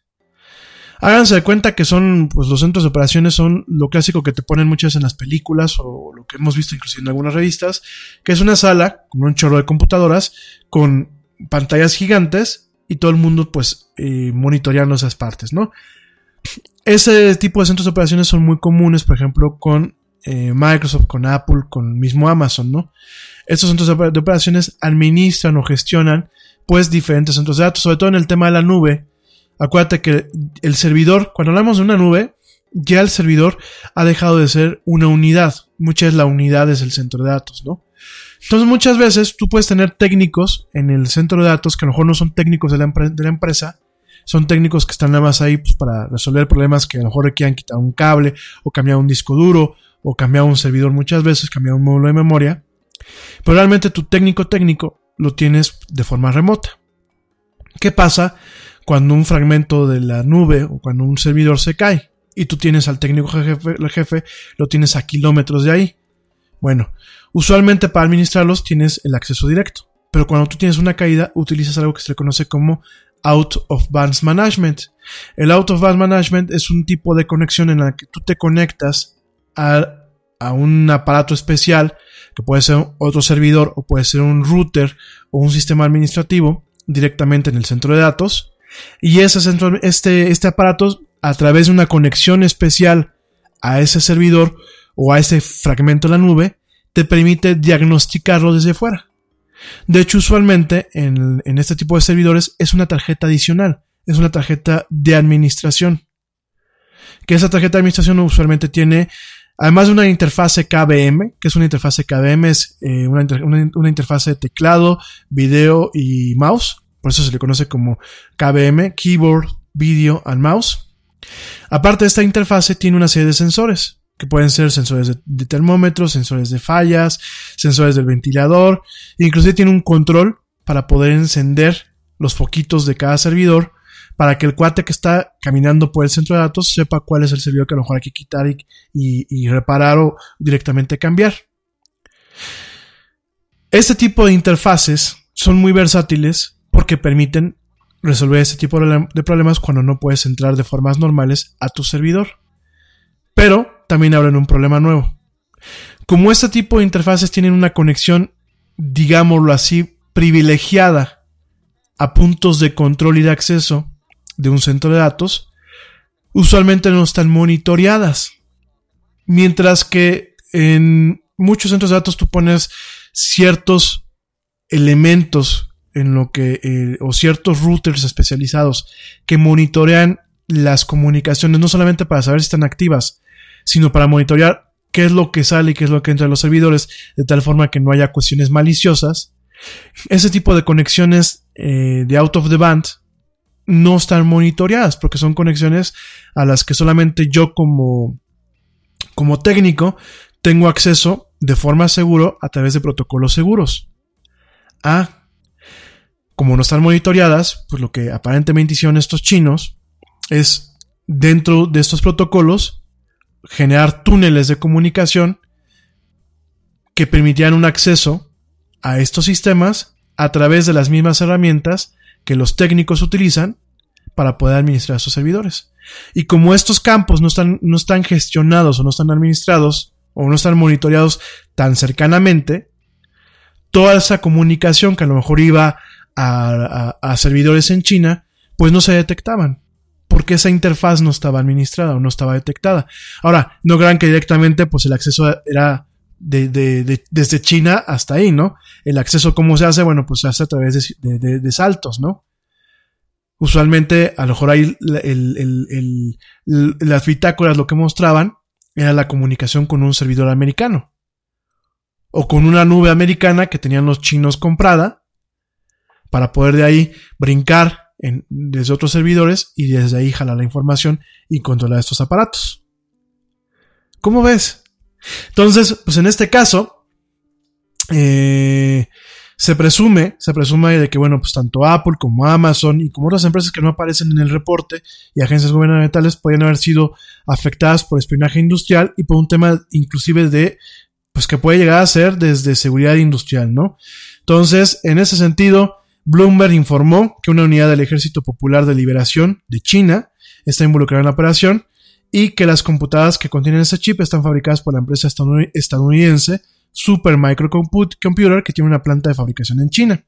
Háganse de cuenta que son, pues los centros de operaciones son lo clásico que te ponen muchas en las películas o lo que hemos visto inclusive en algunas revistas, que es una sala con un chorro de computadoras, con pantallas gigantes y todo el mundo pues eh, monitoreando esas partes, ¿no? Ese tipo de centros de operaciones son muy comunes, por ejemplo, con eh, Microsoft, con Apple, con mismo Amazon, ¿no? Estos centros de operaciones administran o gestionan pues diferentes centros de datos, sobre todo en el tema de la nube, Acuérdate que el servidor, cuando hablamos de una nube, ya el servidor ha dejado de ser una unidad. Muchas la unidad es el centro de datos, ¿no? Entonces muchas veces tú puedes tener técnicos en el centro de datos que a lo mejor no son técnicos de la, empresa, son técnicos que están nada más ahí pues, para resolver problemas que a lo mejor requieran quitar un cable o cambiar un disco duro o cambiar un servidor muchas veces, cambiar un módulo de memoria. Pero realmente tu técnico técnico lo tienes de forma remota. ¿Qué pasa cuando un fragmento de la nube o cuando un servidor se cae y tú tienes al técnico jefe, el jefe lo tienes a kilómetros de ahí. Bueno, usualmente para administrarlos tienes el acceso directo, pero cuando tú tienes una caída utilizas algo que se le conoce como Out of Bands Management. El Out of Bands Management es un tipo de conexión en la que tú te conectas a, un aparato especial que puede ser otro servidor o puede ser un router o un sistema administrativo directamente en el centro de datos y ese centro, este, este aparato, a través de una conexión especial a ese servidor o a ese fragmento de la nube, te permite diagnosticarlo desde fuera. De hecho, usualmente en, en este tipo de servidores es una tarjeta adicional, es una tarjeta de administración. Que esa tarjeta de administración usualmente tiene, además de una interfase KVM, que es una interfase KVM, es eh, una, una, interfase de teclado, video y mouse por eso se le conoce como KVM, Keyboard, Video and Mouse. Aparte de esta interfase tiene una serie de sensores, que pueden ser sensores de, termómetros, sensores de fallas, sensores del ventilador, e inclusive tiene un control para poder encender los foquitos de cada servidor para que el cuate que está caminando por el centro de datos sepa cuál es el servidor que a lo mejor hay que quitar y reparar o directamente cambiar. Este tipo de interfaces son muy versátiles porque permiten resolver este tipo de problemas cuando no puedes entrar de formas normales a tu servidor. Pero también abren un problema nuevo. Como este tipo de interfaces tienen una conexión, digámoslo así, privilegiada a puntos de control y de acceso de un centro de datos, usualmente no están monitoreadas. Mientras que en muchos centros de datos tú pones ciertos elementos en lo que, eh, o ciertos routers especializados que monitorean las comunicaciones, no solamente para saber si están activas, sino para monitorear qué es lo que sale y qué es lo que entra en los servidores, de tal forma que no haya cuestiones maliciosas. Ese tipo de conexiones eh, de out of the band no están monitoreadas porque son conexiones a las que solamente yo como, como técnico tengo acceso de forma seguro a través de protocolos seguros. Ah, como no están monitoreadas, pues lo que aparentemente hicieron estos chinos es dentro de estos protocolos generar túneles de comunicación que permitían un acceso a estos sistemas a través de las mismas herramientas que los técnicos utilizan para poder administrar esos servidores. Y como estos campos no están, no están gestionados o no están administrados o no están monitoreados tan cercanamente, toda esa comunicación que a lo mejor iba a, a servidores en China, pues no se detectaban porque esa interfaz no estaba administrada o no estaba detectada. Ahora, no crean que directamente pues el acceso era de, de, desde China hasta ahí, ¿no? El acceso, ¿cómo se hace? Bueno, pues se hace a través de, saltos, ¿no? Usualmente, a lo mejor ahí las bitácoras lo que mostraban era la comunicación con un servidor americano. O con una nube americana que tenían los chinos comprada para poder de ahí brincar desde otros servidores y desde ahí jalar la información y controlar estos aparatos. ¿Cómo ves? Entonces, pues en este caso, eh, se presume, se presume de que, bueno, pues tanto Apple como Amazon y como otras empresas que no aparecen en el reporte y agencias gubernamentales podrían haber sido afectadas por espionaje industrial y por un tema inclusive de, pues que puede llegar a ser desde seguridad industrial, ¿no? Entonces, en ese sentido, Bloomberg informó que una unidad del Ejército Popular de Liberación de China está involucrada en la operación y que las computadoras que contienen ese chip están fabricadas por la empresa estadounidense Super Microcomputer que tiene una planta de fabricación en China.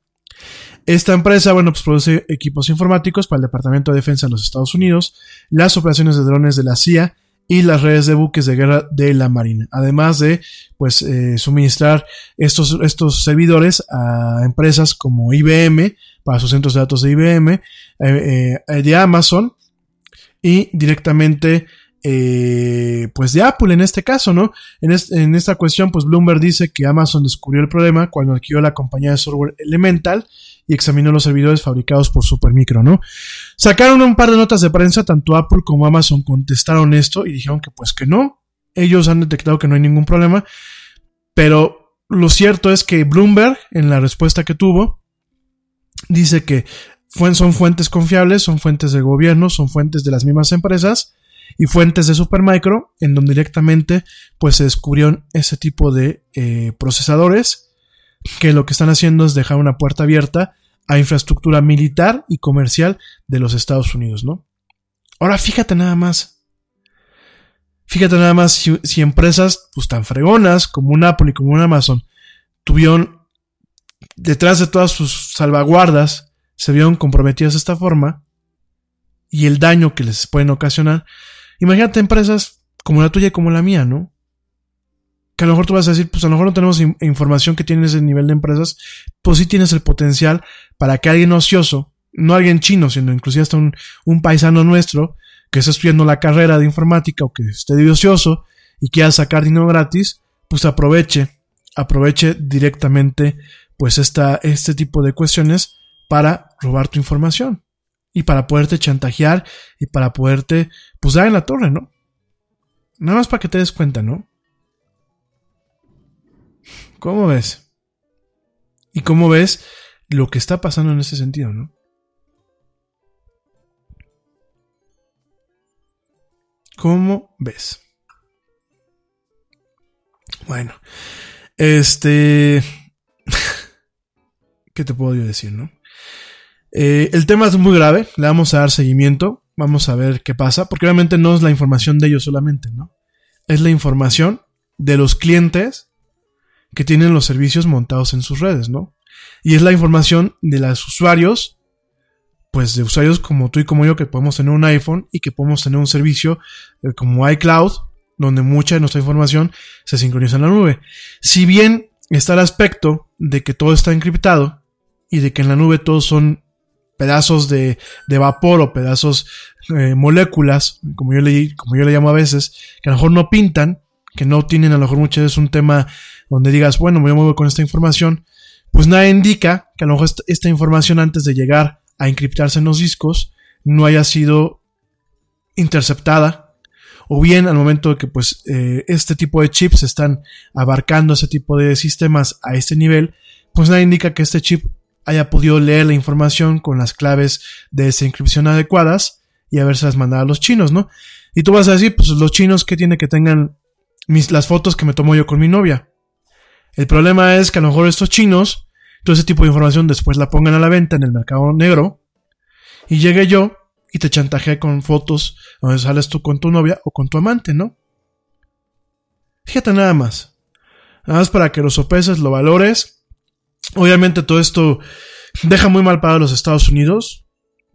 Esta empresa, bueno, pues produce equipos informáticos para el Departamento de Defensa de los Estados Unidos, las operaciones de drones de la CIA y las redes de buques de guerra de la Marina, además de pues eh, suministrar estos, estos servidores a empresas como IBM para sus centros de datos de IBM, eh, eh, de Amazon y directamente pues de Apple en este caso, ¿no? En, en, esta cuestión, pues Bloomberg dice que Amazon descubrió el problema cuando adquirió la compañía de software Elemental y examinó los servidores fabricados por Supermicro, ¿no? Sacaron un par de notas de prensa, tanto Apple como Amazon contestaron esto y dijeron que pues que no, ellos han detectado que no hay ningún problema, pero lo cierto es que Bloomberg, en la respuesta que tuvo, dice que son fuentes confiables, son fuentes del gobierno, son fuentes de las mismas empresas y fuentes de Supermicro, en donde directamente pues se descubrieron ese tipo de eh, procesadores que lo que están haciendo es dejar una puerta abierta a infraestructura militar y comercial de los Estados Unidos, ¿no? Ahora fíjate nada más. Fíjate nada más si, empresas pues tan fregonas como un Apple y como un Amazon tuvieron detrás de todas sus salvaguardas se vieron comprometidas de esta forma y el daño que les pueden ocasionar. Imagínate empresas como la tuya y como la mía, ¿no? que a lo mejor tú vas a decir, pues a lo mejor no tenemos información que tiene ese nivel de empresas, pues sí tienes el potencial para que alguien ocioso, no alguien chino, sino inclusive hasta un, un paisano nuestro, que esté estudiando la carrera de informática o que esté de ocioso y quiera sacar dinero gratis, pues aproveche, aproveche directamente pues esta, este tipo de cuestiones para robar tu información y para poderte chantajear y para poderte pues dar en la torre, ¿no? Nada más para que te des cuenta, ¿no? ¿Cómo ves? ¿Y cómo ves lo que está pasando en ese sentido, no? ¿Cómo ves? Bueno, este... ¿Qué te puedo decir, no? Eh, el tema es muy grave, le vamos a dar seguimiento, vamos a ver qué pasa, porque obviamente no es la información de ellos solamente, ¿no? Es la información de los clientes que tienen los servicios montados en sus redes, ¿no? Y es la información de los usuarios, pues de usuarios como tú y como yo, que podemos tener un iPhone y que podemos tener un servicio eh, como iCloud, donde mucha de nuestra información se sincroniza en la nube. Si bien está el aspecto de que todo está encriptado y de que en la nube todos son pedazos de, vapor o pedazos, eh, moléculas, como yo, le, como yo le llamo a veces, que a lo mejor no pintan, que no tienen a lo mejor muchas veces un tema donde digas, bueno, me muevo con esta información, pues nada indica que a lo mejor esta, esta información antes de llegar a encriptarse en los discos no haya sido interceptada. O bien al momento de que pues eh, este tipo de chips están abarcando ese tipo de sistemas a este nivel, pues nada indica que este chip haya podido leer la información con las claves de esa inscripción adecuadas y las mandado a los chinos, ¿no? Y tú vas a decir, pues los chinos, ¿qué tiene que tengan mis, las fotos que me tomo yo con mi novia? El problema es que a lo mejor estos chinos, todo ese tipo de información después la pongan a la venta en el mercado negro y llegue yo y te chantajeé con fotos donde sales tú con tu novia o con tu amante, ¿no? Fíjate nada más. Nada más para que lo sopeses, lo valores. Obviamente todo esto deja muy mal para los Estados Unidos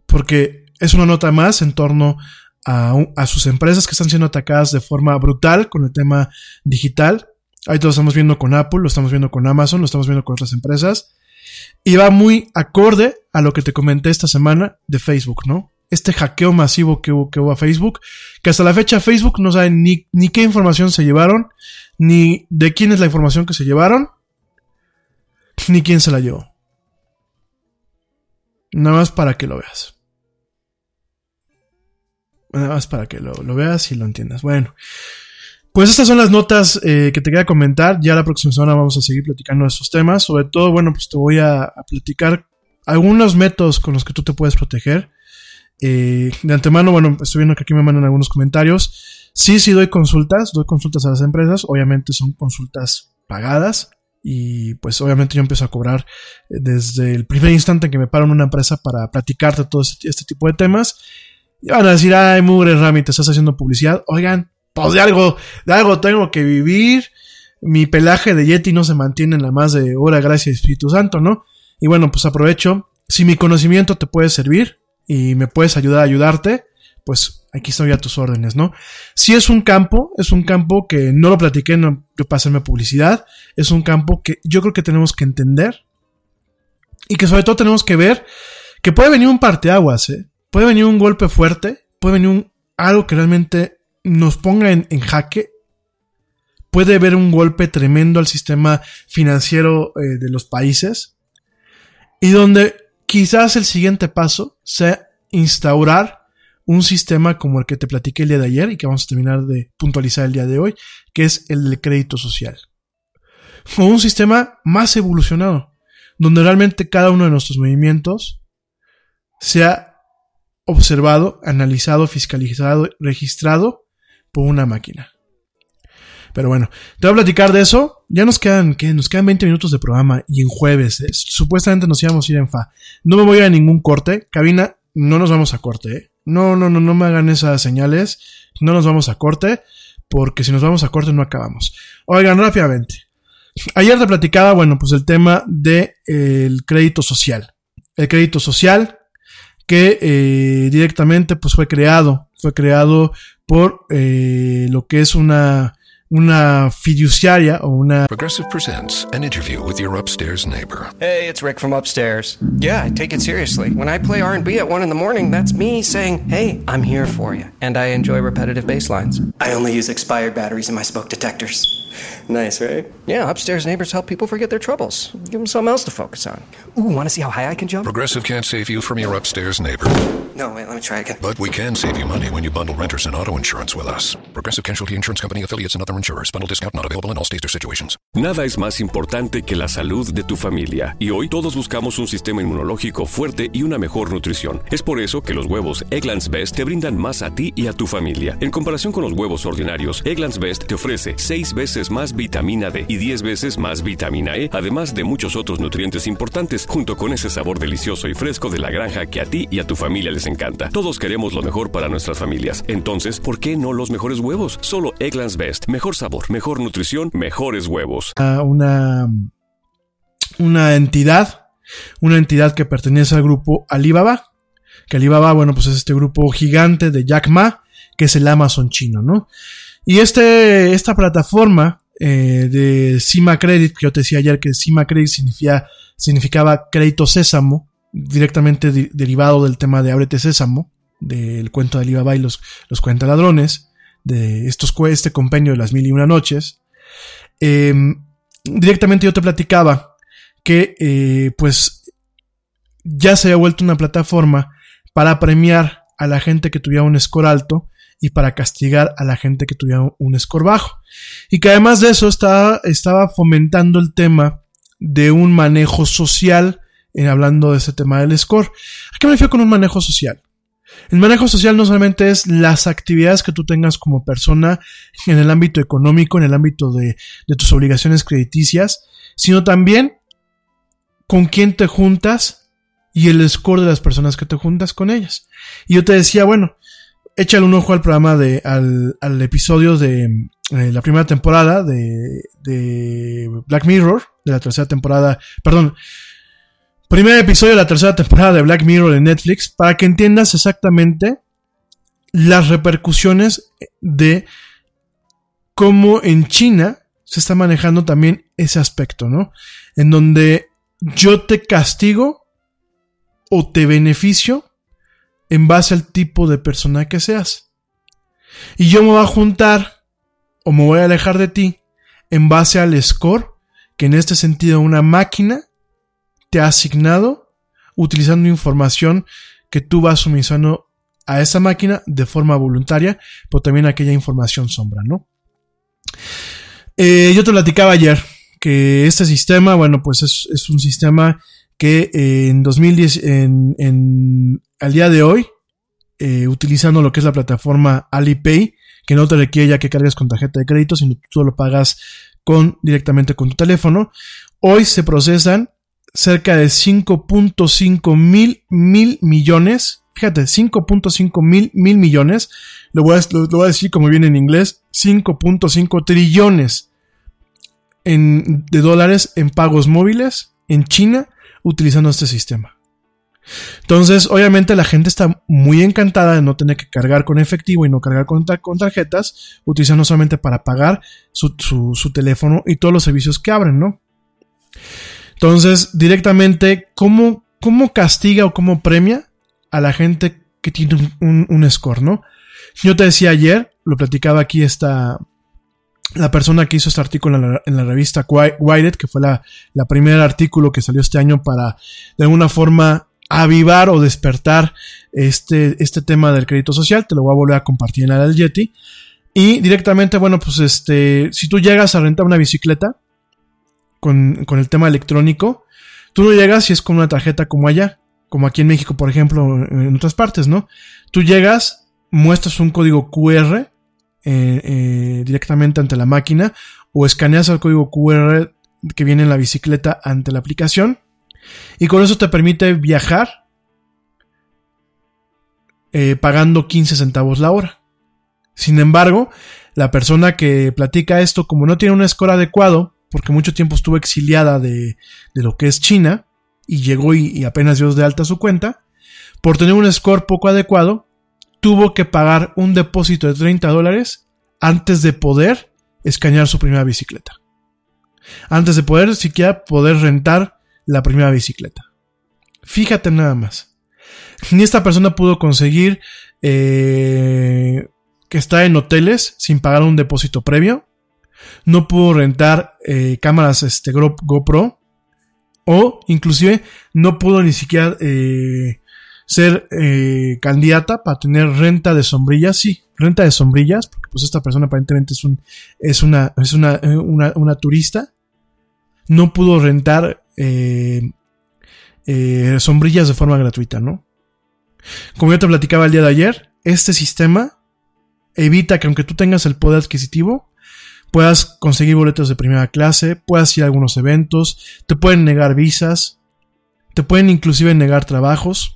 porque es una nota más en torno a, a, sus empresas que están siendo atacadas de forma brutal con el tema digital. Ahí lo estamos viendo con Apple, lo estamos viendo con Amazon, lo estamos viendo con otras empresas. Y va muy acorde a lo que te comenté esta semana de Facebook, ¿no? este hackeo masivo que hubo, que hubo a Facebook, que hasta la fecha Facebook no sabe ni, ni qué información se llevaron, ni de quién es la información que se llevaron, ni quién se la llevó. Nada más para que lo veas. Nada más para que lo, lo veas y lo entiendas. Bueno, pues estas son las notas eh, que te quería comentar. Ya la próxima semana vamos a seguir platicando de estos temas. Sobre todo, bueno, pues te voy a, platicar algunos métodos con los que tú te puedes proteger. Eh, de antemano, bueno, estoy viendo que aquí me mandan algunos comentarios. Sí, sí doy consultas, doy consultas a las empresas. Obviamente son consultas pagadas. Y pues obviamente yo empiezo a cobrar eh, desde el primer instante en que me paro en una empresa para platicarte todo este, este, tipo de temas. Y van a decir, ay, mugre Rami, te estás haciendo publicidad. Oigan, pues de algo, de algo tengo que vivir. Mi pelaje de Yeti no se mantiene en la más de hora, gracias Espíritu Santo, ¿no? Y bueno, pues aprovecho. Si mi conocimiento te puede servir, y me puedes ayudar a ayudarte, pues aquí estoy a tus órdenes, ¿no? Si es un campo, es un campo que no lo platiqué, no para hacerme publicidad, es un campo que yo creo que tenemos que entender y que sobre todo tenemos que ver que puede venir un parteaguas, ¿eh? Puede venir un golpe fuerte, puede venir un, algo que realmente nos ponga en, en jaque, puede haber un golpe tremendo al sistema financiero eh, de los países y donde quizás el siguiente paso sea instaurar un sistema como el que te platiqué el día de ayer y que vamos a terminar de puntualizar el día de hoy, que es el del crédito social. O un sistema más evolucionado, donde realmente cada uno de nuestros movimientos sea observado, analizado, fiscalizado, registrado por una máquina. Pero bueno, te voy a platicar de eso. Ya nos quedan, ¿qué? Nos quedan 20 minutos de programa y en jueves. ¿eh? Supuestamente nos íbamos a ir en fa. No me voy a ningún corte. Cabina, no nos vamos a corte. ¿eh? No, no, no, no me hagan esas señales. No nos vamos a corte. Porque si nos vamos a corte no acabamos. Oigan, rápidamente. Ayer te platicaba, bueno, pues el tema del de, crédito social. El crédito social que eh, directamente pues fue creado. Fue creado por eh, lo que es una una fiduciaria o una... Progressive presents an interview with your upstairs neighbor. Hey, it's Rick from upstairs. Yeah, I take it seriously. When I play R&B at 1 in the morning, that's me saying, hey, I'm here for you. And I enjoy repetitive bass lines. I only use expired batteries in my smoke detectors. Nice, right? Yeah, upstairs neighbors help people forget their troubles. Give them something else to focus on. Ooh, want to see how high I can jump? Progressive can't save you from your upstairs neighbor. No, wait, let me try again. But we can save you money when you bundle renters and auto insurance with us. Progressive Casualty Insurance Company affiliates and other insurers. Bundle discount not available in all states or situations. Nada es más importante que la salud de tu familia. Y hoy todos buscamos un sistema inmunológico fuerte y una mejor nutrición. Es por eso que los huevos Egglands Best te brindan más a ti y a tu familia. En comparación con los huevos ordinarios, Egglands Best te ofrece 6 veces más vitamina D y 10 veces más vitamina E, además de muchos otros nutrientes importantes, junto con ese sabor delicioso y fresco de la granja que a ti y a tu familia les encanta. Todos queremos lo mejor para nuestras familias. Entonces, ¿por qué no los mejores huevos? Solo Egglands Best. Mejor sabor, mejor nutrición, mejores huevos. Una, una entidad, una entidad que pertenece al grupo Alibaba, que Alibaba, bueno, pues es este grupo gigante de Jack Ma, que es el Amazon chino, ¿no? Y este, esta plataforma eh, de Cima Credit, que yo te decía ayer que Cima Credit significa, significaba crédito sésamo, directamente derivado del tema de Ábrete Sésamo, del cuento de Alibaba y los, los ladrones de estos, este compendio de las mil y una noches. Em, directamente yo te platicaba que, eh, pues, ya se había vuelto una plataforma para premiar a la gente que tuviera un score alto y para castigar a la gente que tuviera un score bajo. Y que además de eso estaba, estaba fomentando el tema de un manejo social, en hablando de ese tema del score. ¿A qué me refiero con un manejo social? El manejo social no solamente es las actividades que tú tengas como persona en el ámbito económico, en el ámbito de, de tus obligaciones crediticias, sino también con quién te juntas y el score de las personas que te juntas con ellas. Y yo te decía, bueno, échale un ojo al programa de, al, al episodio de eh, la primera temporada de, de Black Mirror, de la tercera temporada, perdón, primer episodio de la tercera temporada de Black Mirror en Netflix, para que entiendas exactamente las repercusiones de cómo en China se está manejando también ese aspecto, ¿no? En donde yo te castigo o te beneficio en base al tipo de persona que seas. Y yo me voy a juntar o me voy a alejar de ti en base al score que en este sentido una máquina te ha asignado utilizando información que tú vas suministrando a esa máquina de forma voluntaria, pero también aquella información sombra, ¿no? Eh, yo te platicaba ayer que este sistema, bueno, pues es, un sistema que en 2010, en, en, al día de hoy, eh, utilizando lo que es la plataforma Alipay, que no te requiere ya que cargues con tarjeta de crédito, sino tú lo pagas con, directamente con tu teléfono. Hoy se procesan cerca de 5.5 mil mil millones. Fíjate, 5.5 mil mil millones. Lo voy, a, lo, voy a decir como viene en inglés. 5.5 trillones en, de dólares en pagos móviles en China utilizando este sistema. Entonces, obviamente la gente está muy encantada de no tener que cargar con efectivo y no cargar con, tarjetas, utilizando solamente para pagar su, su, teléfono y todos los servicios que abren, ¿no? Entonces, directamente, ¿cómo, cómo castiga o cómo premia a la gente que tiene un, score, ¿no? Yo te decía ayer, lo platicaba aquí esta, la persona que hizo este artículo en la, revista Wired, que fue la, la primer artículo que salió este año para, de alguna forma, avivar o despertar este, este tema del crédito social. Te lo voy a volver a compartir en la Yeti. Y directamente, bueno, pues este, si tú llegas a rentar una bicicleta con, con el tema electrónico, tú no llegas y es con una tarjeta como allá, como aquí en México, por ejemplo, en otras partes, ¿no? Tú llegas, muestras un código QR eh, eh, directamente ante la máquina o escaneas el código QR que viene en la bicicleta ante la aplicación y con eso te permite viajar eh, pagando 15 centavos la hora. Sin embargo, la persona que platica esto, como no tiene un score adecuado, porque mucho tiempo estuvo exiliada de, lo que es China, y llegó y, apenas dio de alta su cuenta, por tener un score poco adecuado, tuvo que pagar un depósito de 30 dólares antes de poder escanear su primera bicicleta. Antes de poder siquiera poder rentar la primera bicicleta. Fíjate nada más. Ni esta persona pudo conseguir eh, que está en hoteles sin pagar un depósito previo. No pudo rentar eh, cámaras este, GoPro. O inclusive no pudo ni siquiera eh, ser candidata para tener renta de sombrillas. Sí, renta de sombrillas. Porque pues esta persona aparentemente es, un, es, una, es una, una, una turista. No pudo rentar eh, eh, sombrillas de forma gratuita, ¿no? Como yo te platicaba el día de ayer, este sistema evita que aunque tú tengas el poder adquisitivo, puedas conseguir boletos de primera clase, puedas ir a algunos eventos, te pueden negar visas, te pueden inclusive negar trabajos,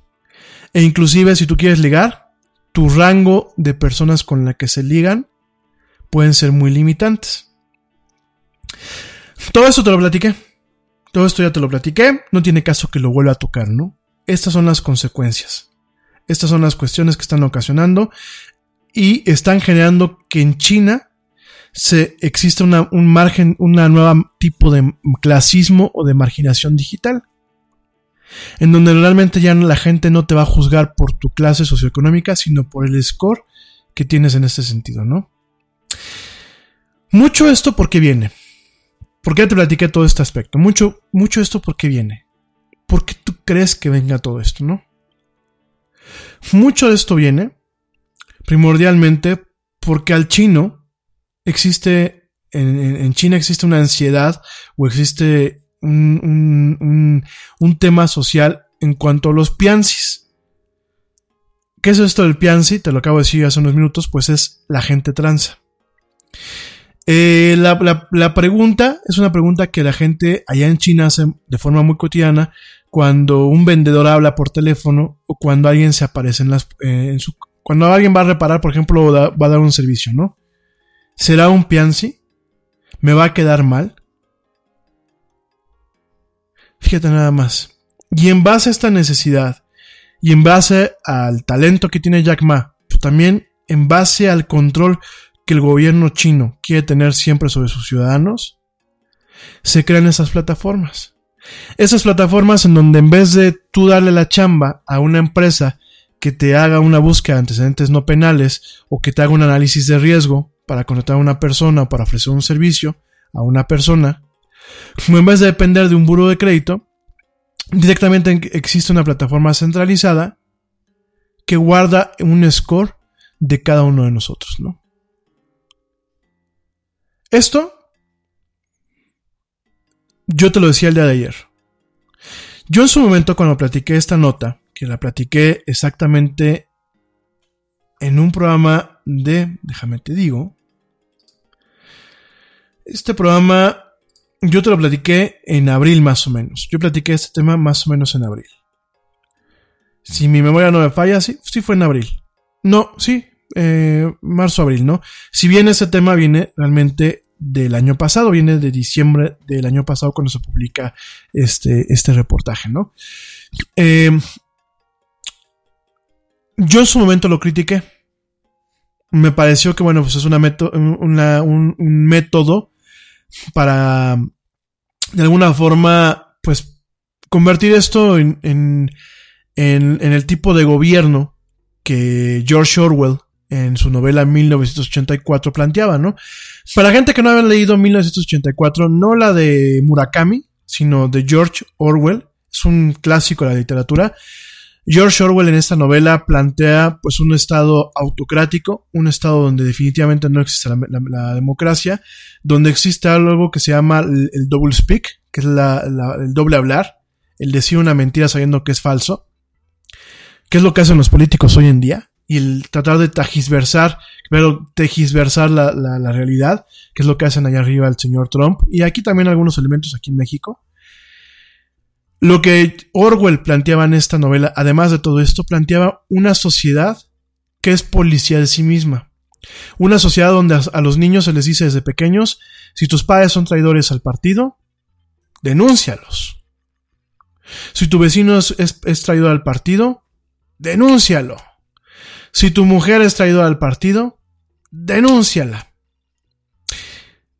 e inclusive si tú quieres ligar, tu rango de personas con la que se ligan pueden ser muy limitantes. Todo eso te lo platiqué. Todo esto ya te lo platiqué, no tiene caso que lo vuelva a tocar, ¿no? Estas son las consecuencias. Estas son las cuestiones que están ocasionando y están generando que en China se existe un margen, una nueva tipo de clasismo o de marginación digital. En donde realmente ya la gente no te va a juzgar por tu clase socioeconómica, sino por el score que tienes en este sentido, ¿no? Mucho esto porque viene. ¿Por qué te platiqué todo este aspecto? Mucho, mucho esto porque viene. ¿Por qué tú crees que venga todo esto, no? Mucho de esto viene primordialmente porque al chino existe, en, China existe una ansiedad o existe un, un, tema social en cuanto a los piansis. ¿Qué es esto del piansi? Te lo acabo de decir hace unos minutos, pues es la gente transa. Eh, la, la, pregunta es una pregunta que la gente allá en China hace de forma muy cotidiana cuando un vendedor habla por teléfono o cuando alguien se aparece en las, eh, en su, cuando alguien va a reparar, por ejemplo, va a dar un servicio, ¿no? ¿Será un piansi? ¿Me va a quedar mal? Fíjate nada más. Y en base a esta necesidad y en base al talento que tiene Jack Ma, pero también en base al control que el gobierno chino quiere tener siempre sobre sus ciudadanos, se crean esas plataformas. Esas plataformas en donde en vez de tú darle la chamba a una empresa que te haga una búsqueda de antecedentes no penales o que te haga un análisis de riesgo para contratar a una persona o para ofrecer un servicio a una persona, en vez de depender de un buro de crédito, directamente existe una plataforma centralizada que guarda un score de cada uno de nosotros, ¿no? Esto, yo te lo decía el día de ayer. Yo en su momento cuando platiqué esta nota, que la platiqué exactamente en un programa de, déjame te digo, este programa yo te lo platiqué en abril más o menos. Yo platiqué este tema más o menos en abril. Si mi memoria no me falla, sí, sí fue en abril. No, sí, eh, marzo-abril, ¿no? Si bien ese tema viene realmente del año pasado, viene de diciembre del año pasado cuando se publica este, este reportaje, ¿no? Eh, yo en su momento lo critiqué. Me pareció que, bueno, pues es una un, método para, de alguna forma, pues, convertir esto en, en, en el tipo de gobierno que George Orwell en su novela 1984 planteaba, ¿no? Para gente que no había leído 1984, no la de Murakami, sino de George Orwell, es un clásico de la literatura. George Orwell en esta novela plantea pues un estado autocrático, un estado donde definitivamente no existe la, democracia, donde existe algo que se llama el, double speak, que es el doble hablar, el decir una mentira sabiendo que es falso, ¿Qué es lo que hacen los políticos hoy en día, y el tratar de tajisversar, pero tejisversar la, realidad, que es lo que hacen allá arriba el señor Trump, y aquí también algunos elementos aquí en México. Lo que Orwell planteaba en esta novela, además de todo esto, planteaba una sociedad que es policía de sí misma. Una sociedad donde a los niños se les dice desde pequeños, si tus padres son traidores al partido, denúncialos. Si tu vecino es, es traidor al partido, denúncialo. Si tu mujer es traidora al partido, denúnciala.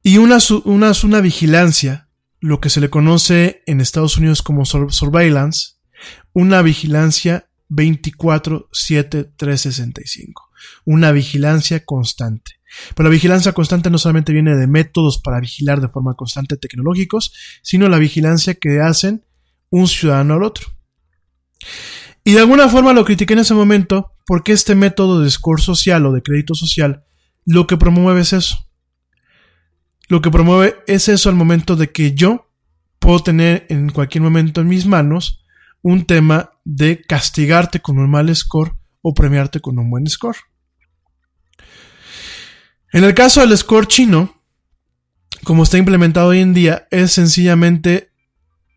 Y una, una, una vigilancia, lo que se le conoce en Estados Unidos como surveillance, una vigilancia 24-7-365. Una vigilancia constante. Pero la vigilancia constante no solamente viene de métodos para vigilar de forma constante tecnológicos, sino la vigilancia que hacen un ciudadano al otro. Y de alguna forma lo critiqué en ese momento porque este método de score social o de crédito social lo que promueve es eso. Lo que promueve es eso al momento de que yo puedo tener en cualquier momento en mis manos un tema de castigarte con un mal score o premiarte con un buen score. En el caso del score chino, como está implementado hoy en día, es sencillamente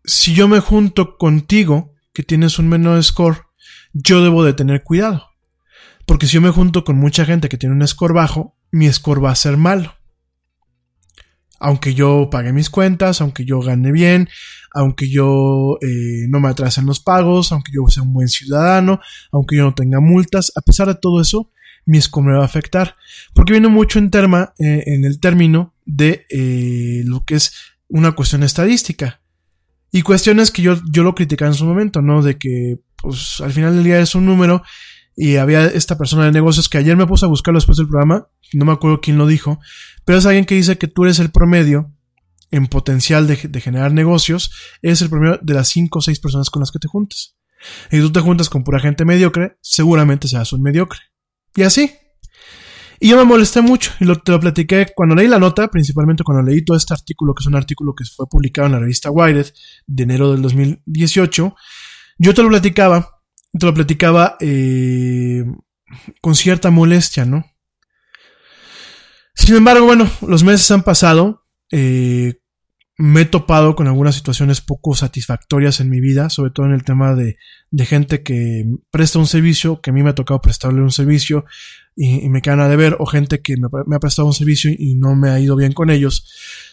si yo me junto contigo, que tienes un menor score, yo debo de tener cuidado. Porque si yo me junto con mucha gente que tiene un score bajo, mi score va a ser malo. Aunque yo pague mis cuentas, aunque yo gane bien, aunque yo eh, no me atrasen los pagos, aunque yo sea un buen ciudadano, aunque yo no tenga multas, a pesar de todo eso, mi score me va a afectar. Porque viene mucho en, terma, eh, en el término de eh, lo que es una cuestión estadística. Y cuestiones que yo, yo lo criticaba en su momento, ¿no? De que, pues, al final del día es un número y había esta persona de negocios que ayer me puse a buscarlo después del programa, no me acuerdo quién lo dijo, pero es alguien que dice que tú eres el promedio en potencial de, de generar negocios, eres el promedio de las 5 o 6 personas con las que te juntas. Y tú te juntas con pura gente mediocre, seguramente seas un mediocre. Y así. Y yo me molesté mucho y lo, te lo platiqué cuando leí la nota, principalmente cuando leí todo este artículo, que es un artículo que fue publicado en la revista Wired de enero del 2018. Yo te lo platicaba, te lo platicaba eh, con cierta molestia, ¿no? Sin embargo, bueno, los meses han pasado. Eh, me he topado con algunas situaciones poco satisfactorias en mi vida, sobre todo en el tema de, de gente que presta un servicio, que a mí me ha tocado prestarle un servicio y, me quedan a deber, o gente que me, me, ha prestado un servicio y no me ha ido bien con ellos.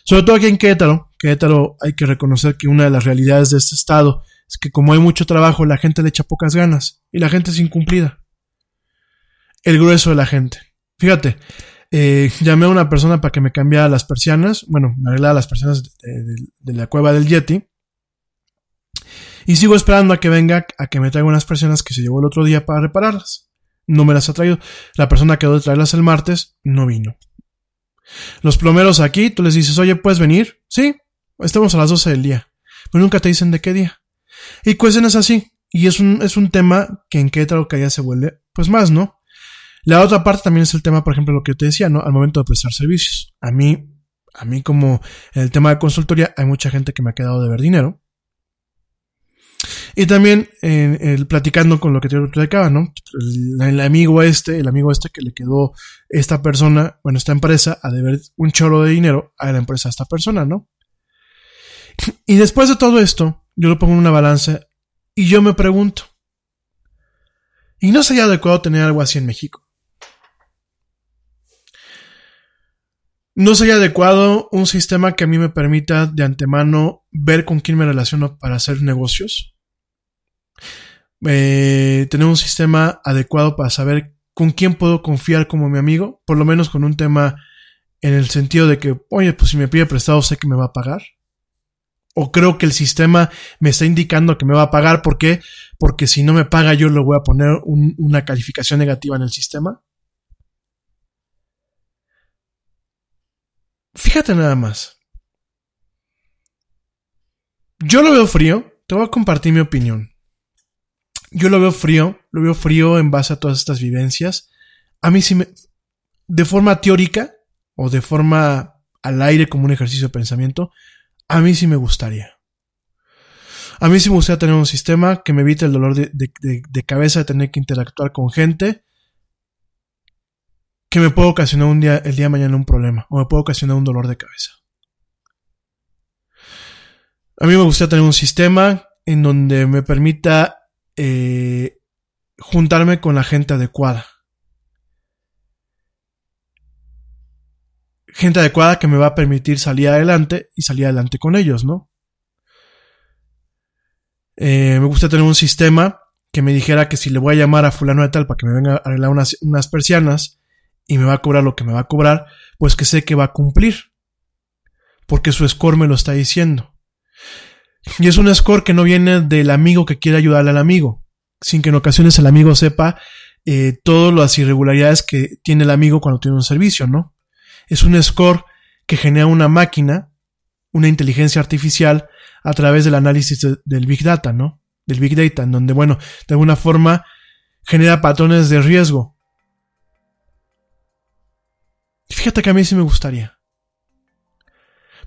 Sobre todo aquí en Querétaro, Querétaro hay que reconocer que una de las realidades de este estado es que como hay mucho trabajo, la gente le echa pocas ganas y la gente es incumplida. El grueso de la gente. Fíjate, eh, llamé a una persona para que me cambiara las persianas, bueno, me arreglara las persianas de, de, la cueva del Yeti. Y sigo esperando a que venga, a que me traiga unas persianas que se llevó el otro día para repararlas. No me las ha traído. La persona quedó de traerlas el martes, no vino. Los plomeros aquí, tú les dices, oye, ¿puedes venir? Sí, estamos a las 12 del día. Pero nunca te dicen de qué día. Y cuestiones así. Y es un, es un tema que en Querétaro que ya se vuelve, pues más, ¿no? La otra parte también es el tema, por ejemplo, lo que te decía, ¿no? Al momento de prestar servicios. A mí, a mí como en el tema de consultoría, hay mucha gente que me ha quedado de ver dinero. Y también eh, el, platicando con lo que te platicaba, ¿no? El, amigo este, el amigo este que le quedó esta persona, bueno, esta empresa, a deber un cholo de dinero a la empresa a esta persona, ¿no? Y después de todo esto, yo lo pongo en una balanza y yo me pregunto, ¿y no sería adecuado tener algo así en México? No sería adecuado un sistema que a mí me permita de antemano ver con quién me relaciono para hacer negocios. Eh, tener un sistema adecuado para saber con quién puedo confiar como mi amigo, por lo menos con un tema en el sentido de que, oye, pues si me pide prestado sé que me va a pagar. O creo que el sistema me está indicando que me va a pagar. ¿Por qué? Porque si no me paga yo le voy a poner un, una calificación negativa en el sistema. Fíjate nada más. Yo lo veo frío. Te voy a compartir mi opinión. Yo lo veo frío. Lo veo frío en base a todas estas vivencias. A mí sí me... De forma teórica o de forma al aire como un ejercicio de pensamiento, a mí sí me gustaría. A mí sí me gustaría tener un sistema que me evite el dolor de, cabeza de tener que interactuar con gente que me puede ocasionar un día, el día de mañana un problema o me puede ocasionar un dolor de cabeza. A mí me gustaría tener un sistema en donde me permita eh, juntarme con la gente adecuada. Gente adecuada que me va a permitir salir adelante y salir adelante con ellos, ¿no? Eh, me gusta tener un sistema que me dijera que si le voy a llamar a fulano de tal para que me venga a arreglar unas, persianas, y me va a cobrar lo que me va a cobrar, pues que sé que va a cumplir. Porque su score me lo está diciendo. Y es un score que no viene del amigo que quiere ayudarle al amigo, sin que en ocasiones el amigo sepa eh, todas las irregularidades que tiene el amigo cuando tiene un servicio, ¿no? Es un score que genera una máquina, una inteligencia artificial, a través del análisis de, del Big Data, ¿no? Del Big Data, en donde, bueno, de alguna forma genera patrones de riesgo, Fíjate que a mí sí me gustaría.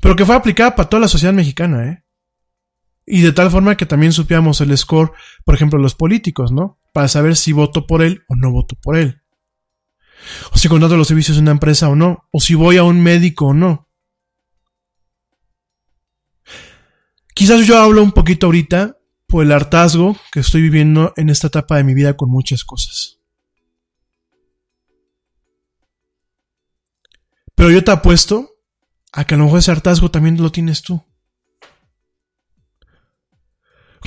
Pero que fuera aplicada para toda la sociedad mexicana, ¿eh? Y de tal forma que también supiéramos el score, por ejemplo, los políticos, ¿no? Para saber si voto por él o no voto por él. O si contrato los servicios de una empresa o no. O si voy a un médico o no. Quizás yo hablo un poquito ahorita por el hartazgo que estoy viviendo en esta etapa de mi vida con muchas cosas. Pero yo te apuesto a que a lo mejor ese hartazgo también lo tienes tú.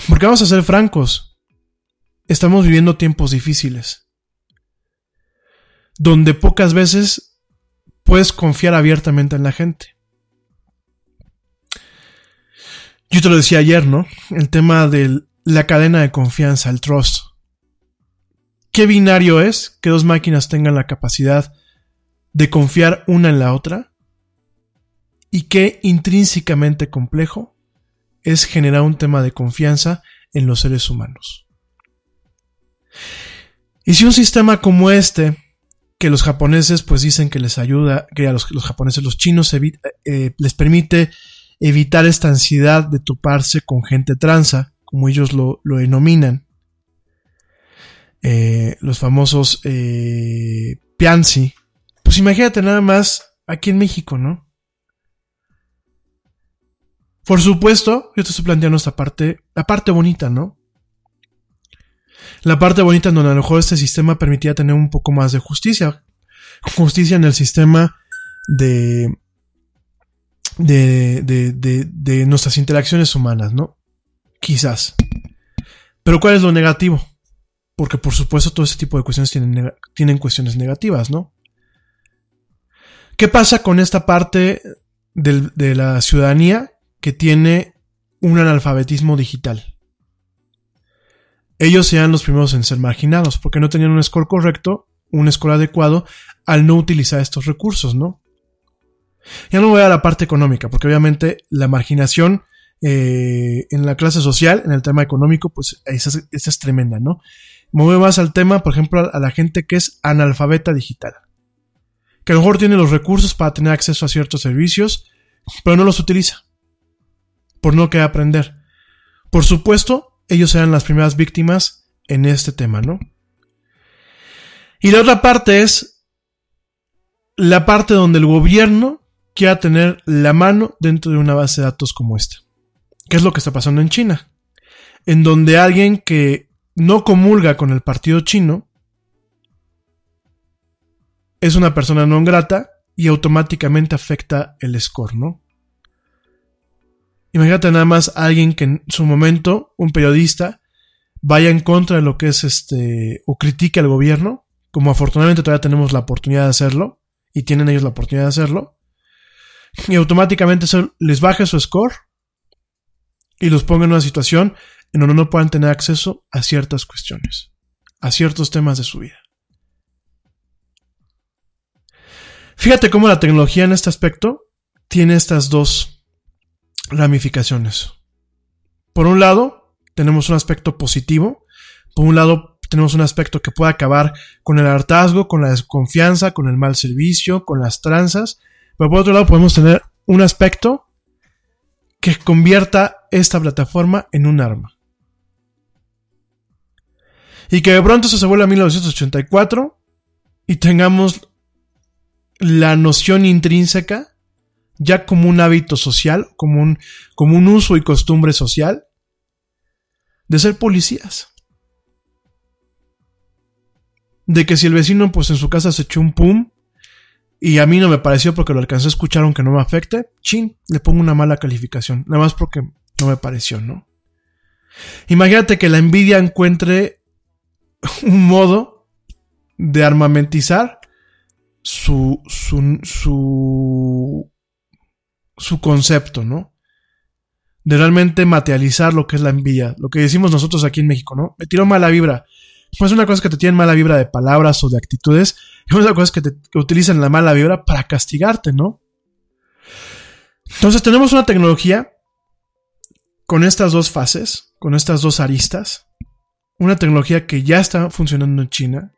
Porque vamos a ser francos. Estamos viviendo tiempos difíciles. Donde pocas veces puedes confiar abiertamente en la gente. Yo te lo decía ayer, ¿no? El tema de la cadena de confianza, el trust. ¿Qué binario es que dos máquinas tengan la capacidad de confiar una en la otra? ¿Y qué intrínsecamente complejo es generar un tema de confianza en los seres humanos? Y si un sistema como este, que los japoneses pues dicen que les ayuda, que a los, japoneses, los chinos eh, les permite evitar esta ansiedad de toparse con gente transa, como ellos lo, denominan. Eh, los famosos eh, Pianzi. Pues imagínate nada más aquí en México, ¿no? Por supuesto, yo te estoy planteando esta parte, la parte bonita, ¿no? La parte bonita en donde a lo mejor este sistema permitía tener un poco más de justicia. Justicia en el sistema de, de, de, de, nuestras interacciones humanas, ¿no? Quizás. Pero ¿cuál es lo negativo? Porque por supuesto todo este tipo de cuestiones tienen, tienen cuestiones negativas, ¿no? ¿Qué pasa con esta parte de la ciudadanía que tiene un analfabetismo digital? Ellos sean los primeros en ser marginados porque no tenían un score correcto, un score adecuado al no utilizar estos recursos, ¿no? Ya no voy a la parte económica, porque obviamente la marginación eh, en la clase social, en el tema económico, pues esa es, tremenda, ¿no? Me voy más al tema, por ejemplo, a la gente que es analfabeta digital. Que a lo mejor tiene los recursos para tener acceso a ciertos servicios, pero no los utiliza. Por no querer aprender. Por supuesto, ellos serán las primeras víctimas en este tema, ¿no? Y la otra parte es la parte donde el gobierno quiera tener la mano dentro de una base de datos como esta. ¿Qué es lo que está pasando en China? En donde alguien que no comulga con el partido chino es una persona no grata y automáticamente afecta el score, ¿no? Imagínate nada más alguien que en su momento, un periodista, vaya en contra de lo que es este, o critique al gobierno, como afortunadamente todavía tenemos la oportunidad de hacerlo, y tienen ellos la oportunidad de hacerlo, y automáticamente les baje su score y los ponga en una situación en donde no puedan tener acceso a ciertas cuestiones, a ciertos temas de su vida. Fíjate cómo la tecnología en este aspecto tiene estas dos ramificaciones. Por un lado, tenemos un aspecto positivo. Por un lado, tenemos un aspecto que puede acabar con el hartazgo, con la desconfianza, con el mal servicio, con las tranzas. Pero por otro lado podemos tener un aspecto que convierta esta plataforma en un arma. Y que de pronto se vuelva a 1984 y tengamos la noción intrínseca ya como un hábito social, como un, como un uso y costumbre social de ser policías. De que si el vecino pues en su casa se echó un pum y a mí no me pareció porque lo alcancé a escuchar aunque no me afecte, chin, le pongo una mala calificación, nada más porque no me pareció, ¿no? Imagínate que la envidia encuentre un modo de armamentizar su, su, su, su concepto, ¿no? De realmente materializar lo que es la envidia, lo que decimos nosotros aquí en México, ¿no? Me tiró mala vibra. Pues una cosa es que te tienen mala vibra de palabras o de actitudes, y otra cosa es que, te, utilizan la mala vibra para castigarte, ¿no? Entonces tenemos una tecnología con estas dos fases, con estas dos aristas. Una tecnología que ya está funcionando en China.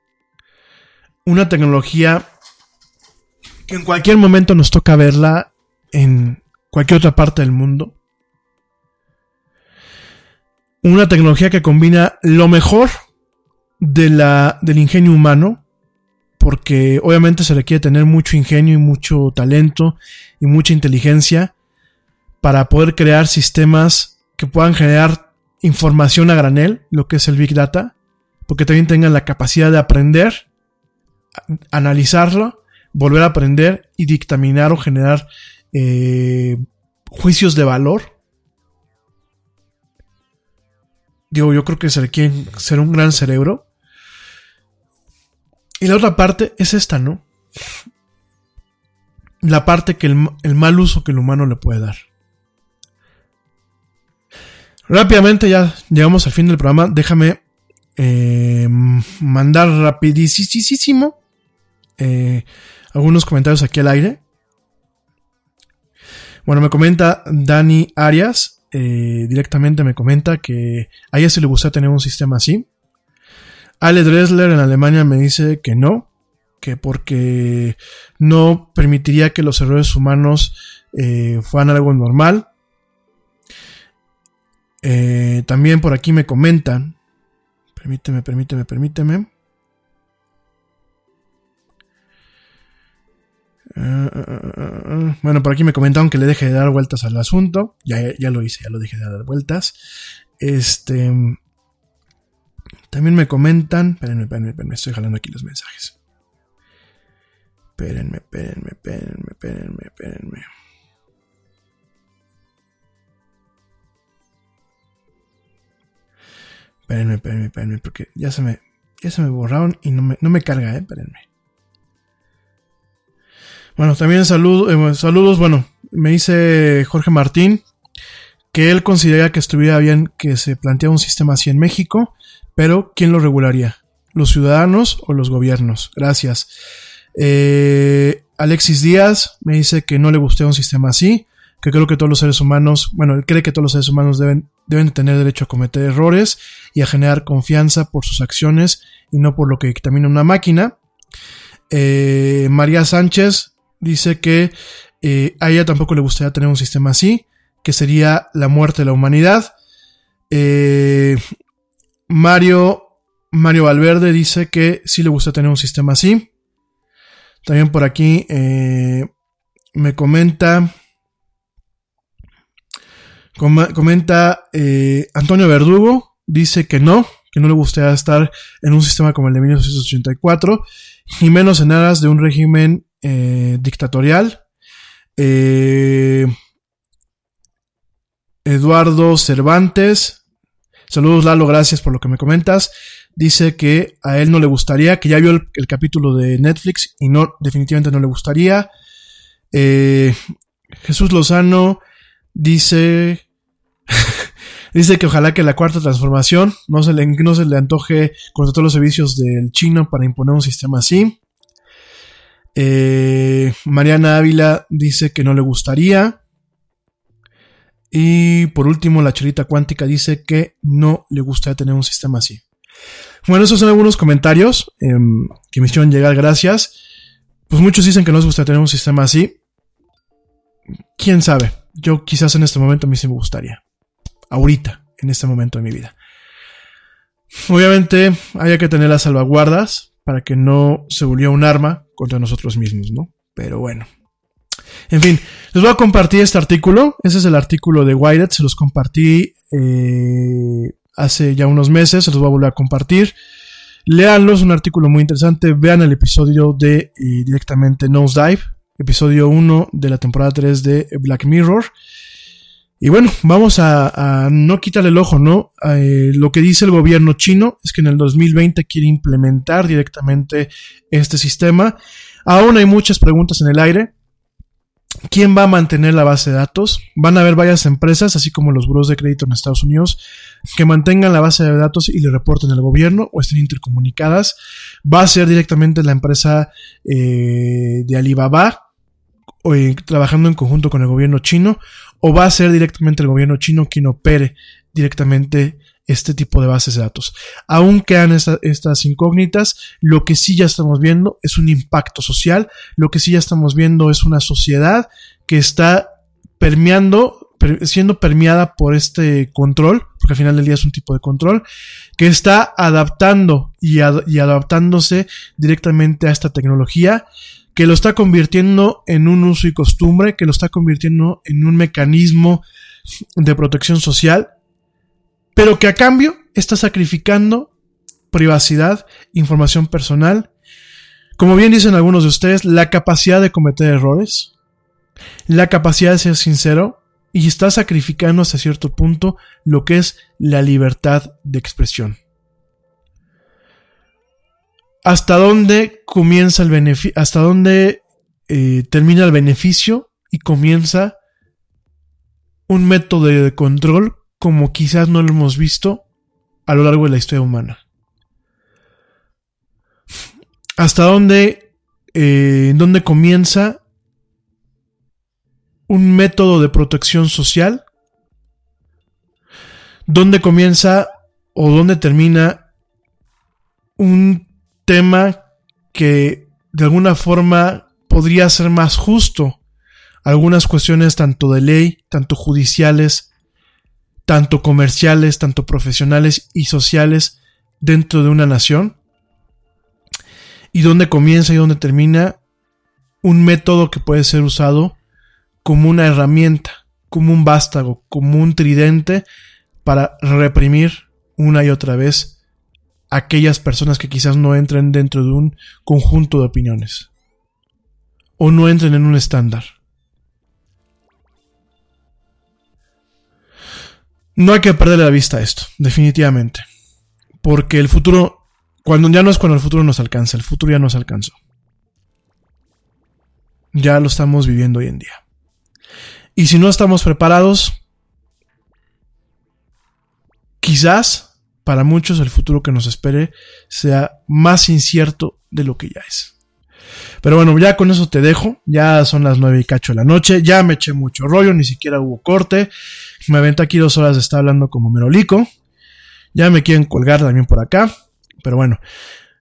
Una tecnología que en cualquier momento nos toca verla en cualquier otra parte del mundo. Una tecnología que combina lo mejor de la, del ingenio humano, porque obviamente se requiere tener mucho ingenio y mucho talento y mucha inteligencia para poder crear sistemas que puedan generar información a granel, lo que es el Big Data, porque también tengan la capacidad de aprender, analizarlo, volver a aprender y dictaminar o generar eh, juicios de valor. Digo, yo creo que se requiere ser un gran cerebro y la otra parte es esta, ¿no? La parte que el, mal uso que el humano le puede dar. Rápidamente ya llegamos al fin del programa. Déjame eh, mandar rapidísimo eh, algunos comentarios aquí al aire. Bueno, me comenta Dani Arias, eh, directamente me comenta que a ella sí le gusta tener un sistema así. Ale Dressler en Alemania me dice que no, que porque no permitiría que los errores humanos eh, fueran algo normal. Eh, también por aquí me comentan, permíteme, permíteme, permíteme. Ah, ah, ah, bueno, por aquí me comentaron que le deje de dar vueltas al asunto. Ya, ya lo hice, ya lo dejé de dar vueltas. Este. También me comentan. Espérenme, espérenme, espérenme. Estoy jalando aquí los mensajes. Espérenme, espérenme, espérenme, espérenme, espérenme. Espérenme, espérenme, espérenme, porque ya se me, ya se me borraron y no me, no me carga, eh, espérenme. Bueno, también saludo, eh, saludos, bueno, me dice Jorge Martín que él considera que estuviera bien que se planteara un sistema así en México, pero ¿quién lo regularía? ¿Los ciudadanos o los gobiernos? Gracias. Eh, Alexis Díaz me dice que no le gustaría un sistema así, que creo que todos los seres humanos, bueno, él cree que todos los seres humanos deben, deben tener derecho a cometer errores y a generar confianza por sus acciones y no por lo que dictamina una máquina. Eh, María Sánchez dice que eh, a ella tampoco le gustaría tener un sistema así, que sería la muerte de la humanidad. Eh, Mario, Mario Valverde dice que sí le gusta tener un sistema así. También por aquí eh, me comenta, comenta Antonio Verdugo, dice que no, que no le gustaría estar en un sistema como el de 1984, y menos en aras de un régimen eh, dictatorial. Eh, Eduardo Cervantes. Saludos Lalo, gracias por lo que me comentas. Dice que a él no le gustaría, que ya vio el, capítulo de Netflix y no, definitivamente no le gustaría. Eh, Jesús Lozano dice, dice que ojalá que la cuarta transformación no se le, no se le antoje contra todos los servicios del chino para imponer un sistema así. Eh, Mariana Ávila dice que no le gustaría. Y por último, la charita cuántica dice que no le gustaría tener un sistema así. Bueno, esos son algunos comentarios em, que me hicieron llegar, gracias. Pues muchos dicen que no les gustaría tener un sistema así. Quién sabe. Yo quizás en este momento a mí sí me gustaría. Ahorita, en este momento de mi vida. Obviamente, haya que tener las salvaguardas para que no se volviera un arma contra nosotros mismos, ¿no? Pero bueno. En fin, les voy a compartir este artículo. Ese es el artículo de Wired. Se los compartí eh, hace ya unos meses. Se los voy a volver a compartir. Leanlo, es un artículo muy interesante. Vean el episodio de eh, directamente Nosedive, episodio 1 de la temporada 3 de Black Mirror. Y bueno, vamos a, no quitarle el ojo, ¿no? Eh, lo que dice el gobierno chino es que en el 2020 quiere implementar directamente este sistema. Aún hay muchas preguntas en el aire. ¿Quién va a mantener la base de datos? Van a haber varias empresas, así como los buros de crédito en Estados Unidos, que mantengan la base de datos y le reporten al gobierno o estén intercomunicadas. Va a ser directamente la empresa eh, de Alibaba, eh, trabajando en conjunto con el gobierno chino, o va a ser directamente el gobierno chino quien opere directamente este tipo de bases de datos. Aún quedan estas incógnitas, lo que sí ya estamos viendo es un impacto social, lo que sí ya estamos viendo es una sociedad que está permeando, siendo permeada por este control, porque al final del día es un tipo de control, que está adaptando y, adaptándose directamente a esta tecnología que lo está convirtiendo en un uso y costumbre, que lo está convirtiendo en un mecanismo de protección social, pero que a cambio está sacrificando privacidad, información personal, como bien dicen algunos de ustedes, la capacidad de cometer errores, la capacidad de ser sincero y está sacrificando hasta cierto punto lo que es la libertad de expresión hasta dónde comienza el beneficio, hasta dónde eh, termina el beneficio y comienza un método de control como quizás no lo hemos visto a lo largo de la historia humana. Hasta dónde, eh, dónde comienza un método de protección social, dónde comienza o dónde termina un tema que de alguna forma podría ser más justo. Algunas cuestiones tanto de ley, tanto judiciales, tanto comerciales, tanto profesionales y sociales dentro de una nación. Y dónde comienza y dónde termina un método que puede ser usado como una herramienta, como un vástago, como un tridente para reprimir una y otra vez aquellas personas que quizás no entren dentro de un conjunto de opiniones o no entren en un estándar. No hay que perder la vista esto, definitivamente. Porque el futuro, cuando ya no es cuando el futuro nos alcanza, el futuro ya nos alcanzó. Ya lo estamos viviendo hoy en día. Y si no estamos preparados, quizás para muchos el futuro que nos espere sea más incierto de lo que ya es. Pero bueno, ya con eso te dejo. Ya son las nueve y cacho de la noche. Ya me eché mucho rollo, ni siquiera hubo corte. Me aventé aquí dos horas de estar hablando como merolico. Ya me quieren colgar también por acá. Pero bueno.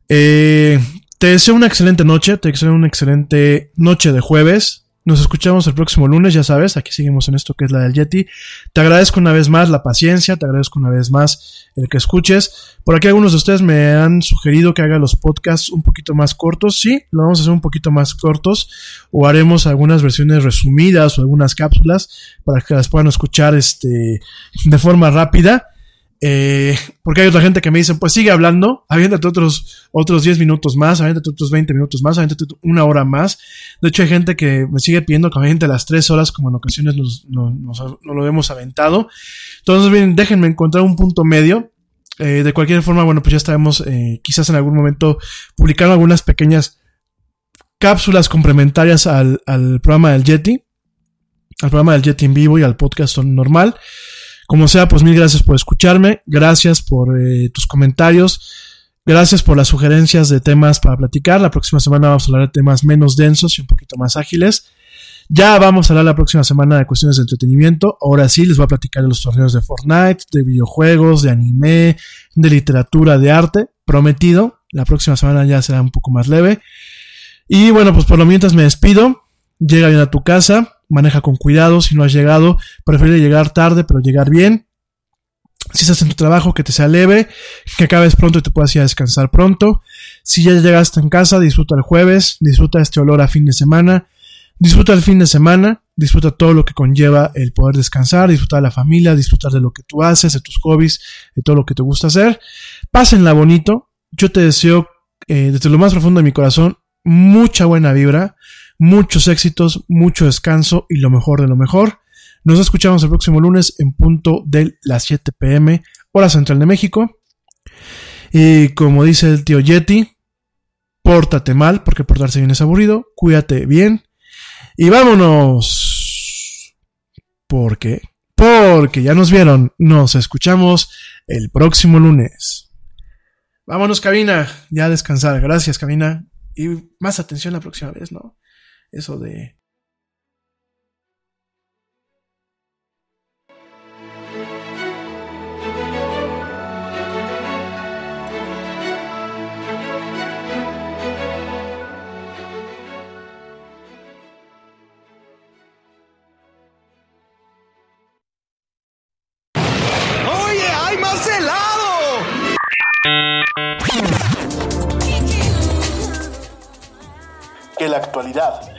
Eh, te deseo una excelente noche. Te deseo una excelente noche de jueves. Nos escuchamos el próximo lunes, ya sabes, aquí seguimos en esto que es la del Yeti. Te agradezco una vez más la paciencia, te agradezco una vez más el que escuches. Por aquí algunos de ustedes me han sugerido que haga los podcasts un poquito más cortos. Sí, lo vamos a hacer un poquito más cortos o haremos algunas versiones resumidas o algunas cápsulas para que las puedan escuchar este, de forma rápida. Eh, porque hay otra gente que me dice, pues sigue hablando, aviéntate otros, otros 10 minutos más, aviéntate otros 20 minutos más, aviéntate una hora más. De hecho, hay gente que me sigue pidiendo que aviente las 3 horas, como en ocasiones nos, lo hemos aventado. Entonces, bien, déjenme encontrar un punto medio. Eh, de cualquier forma, bueno, pues ya estaremos eh, quizás en algún momento publicando algunas pequeñas cápsulas complementarias al, al programa del Yeti, al programa del Yeti en vivo y al podcast normal. Como sea, pues mil gracias por escucharme, gracias por eh, tus comentarios, gracias por las sugerencias de temas para platicar. La próxima semana vamos a hablar de temas menos densos y un poquito más ágiles. Ya vamos a hablar la próxima semana de cuestiones de entretenimiento. Ahora sí, les voy a platicar de los torneos de Fortnite, de videojuegos, de anime, de literatura, de arte. Prometido. La próxima semana ya será un poco más leve. Y bueno, pues por lo mientras me despido. Llega bien a tu casa maneja con cuidado, si no has llegado, prefiere llegar tarde, pero llegar bien. Si estás en tu trabajo, que te sea leve, que acabes pronto y te puedas ir a descansar pronto. Si ya llegaste en casa, disfruta el jueves, disfruta este olor a fin de semana, disfruta el fin de semana, disfruta todo lo que conlleva el poder descansar, disfrutar de la familia, disfrutar de lo que tú haces, de tus hobbies, de todo lo que te gusta hacer. Pásenla bonito. Yo te deseo eh, desde lo más profundo de mi corazón mucha buena vibra, muchos éxitos, mucho descanso y lo mejor de lo mejor. Nos escuchamos el próximo lunes en punto de las 7 pm, hora central de México. Y como dice el tío Yeti, pórtate mal, porque portarse bien es aburrido, cuídate bien. Y vámonos. ¿Por qué? Porque ya nos vieron, nos escuchamos el próximo lunes. Vámonos, cabina, ya a descansar. Gracias, cabina. Y más atención la próxima vez, ¿no? Eso de ¡Oye, hay más helado! Que la actualidad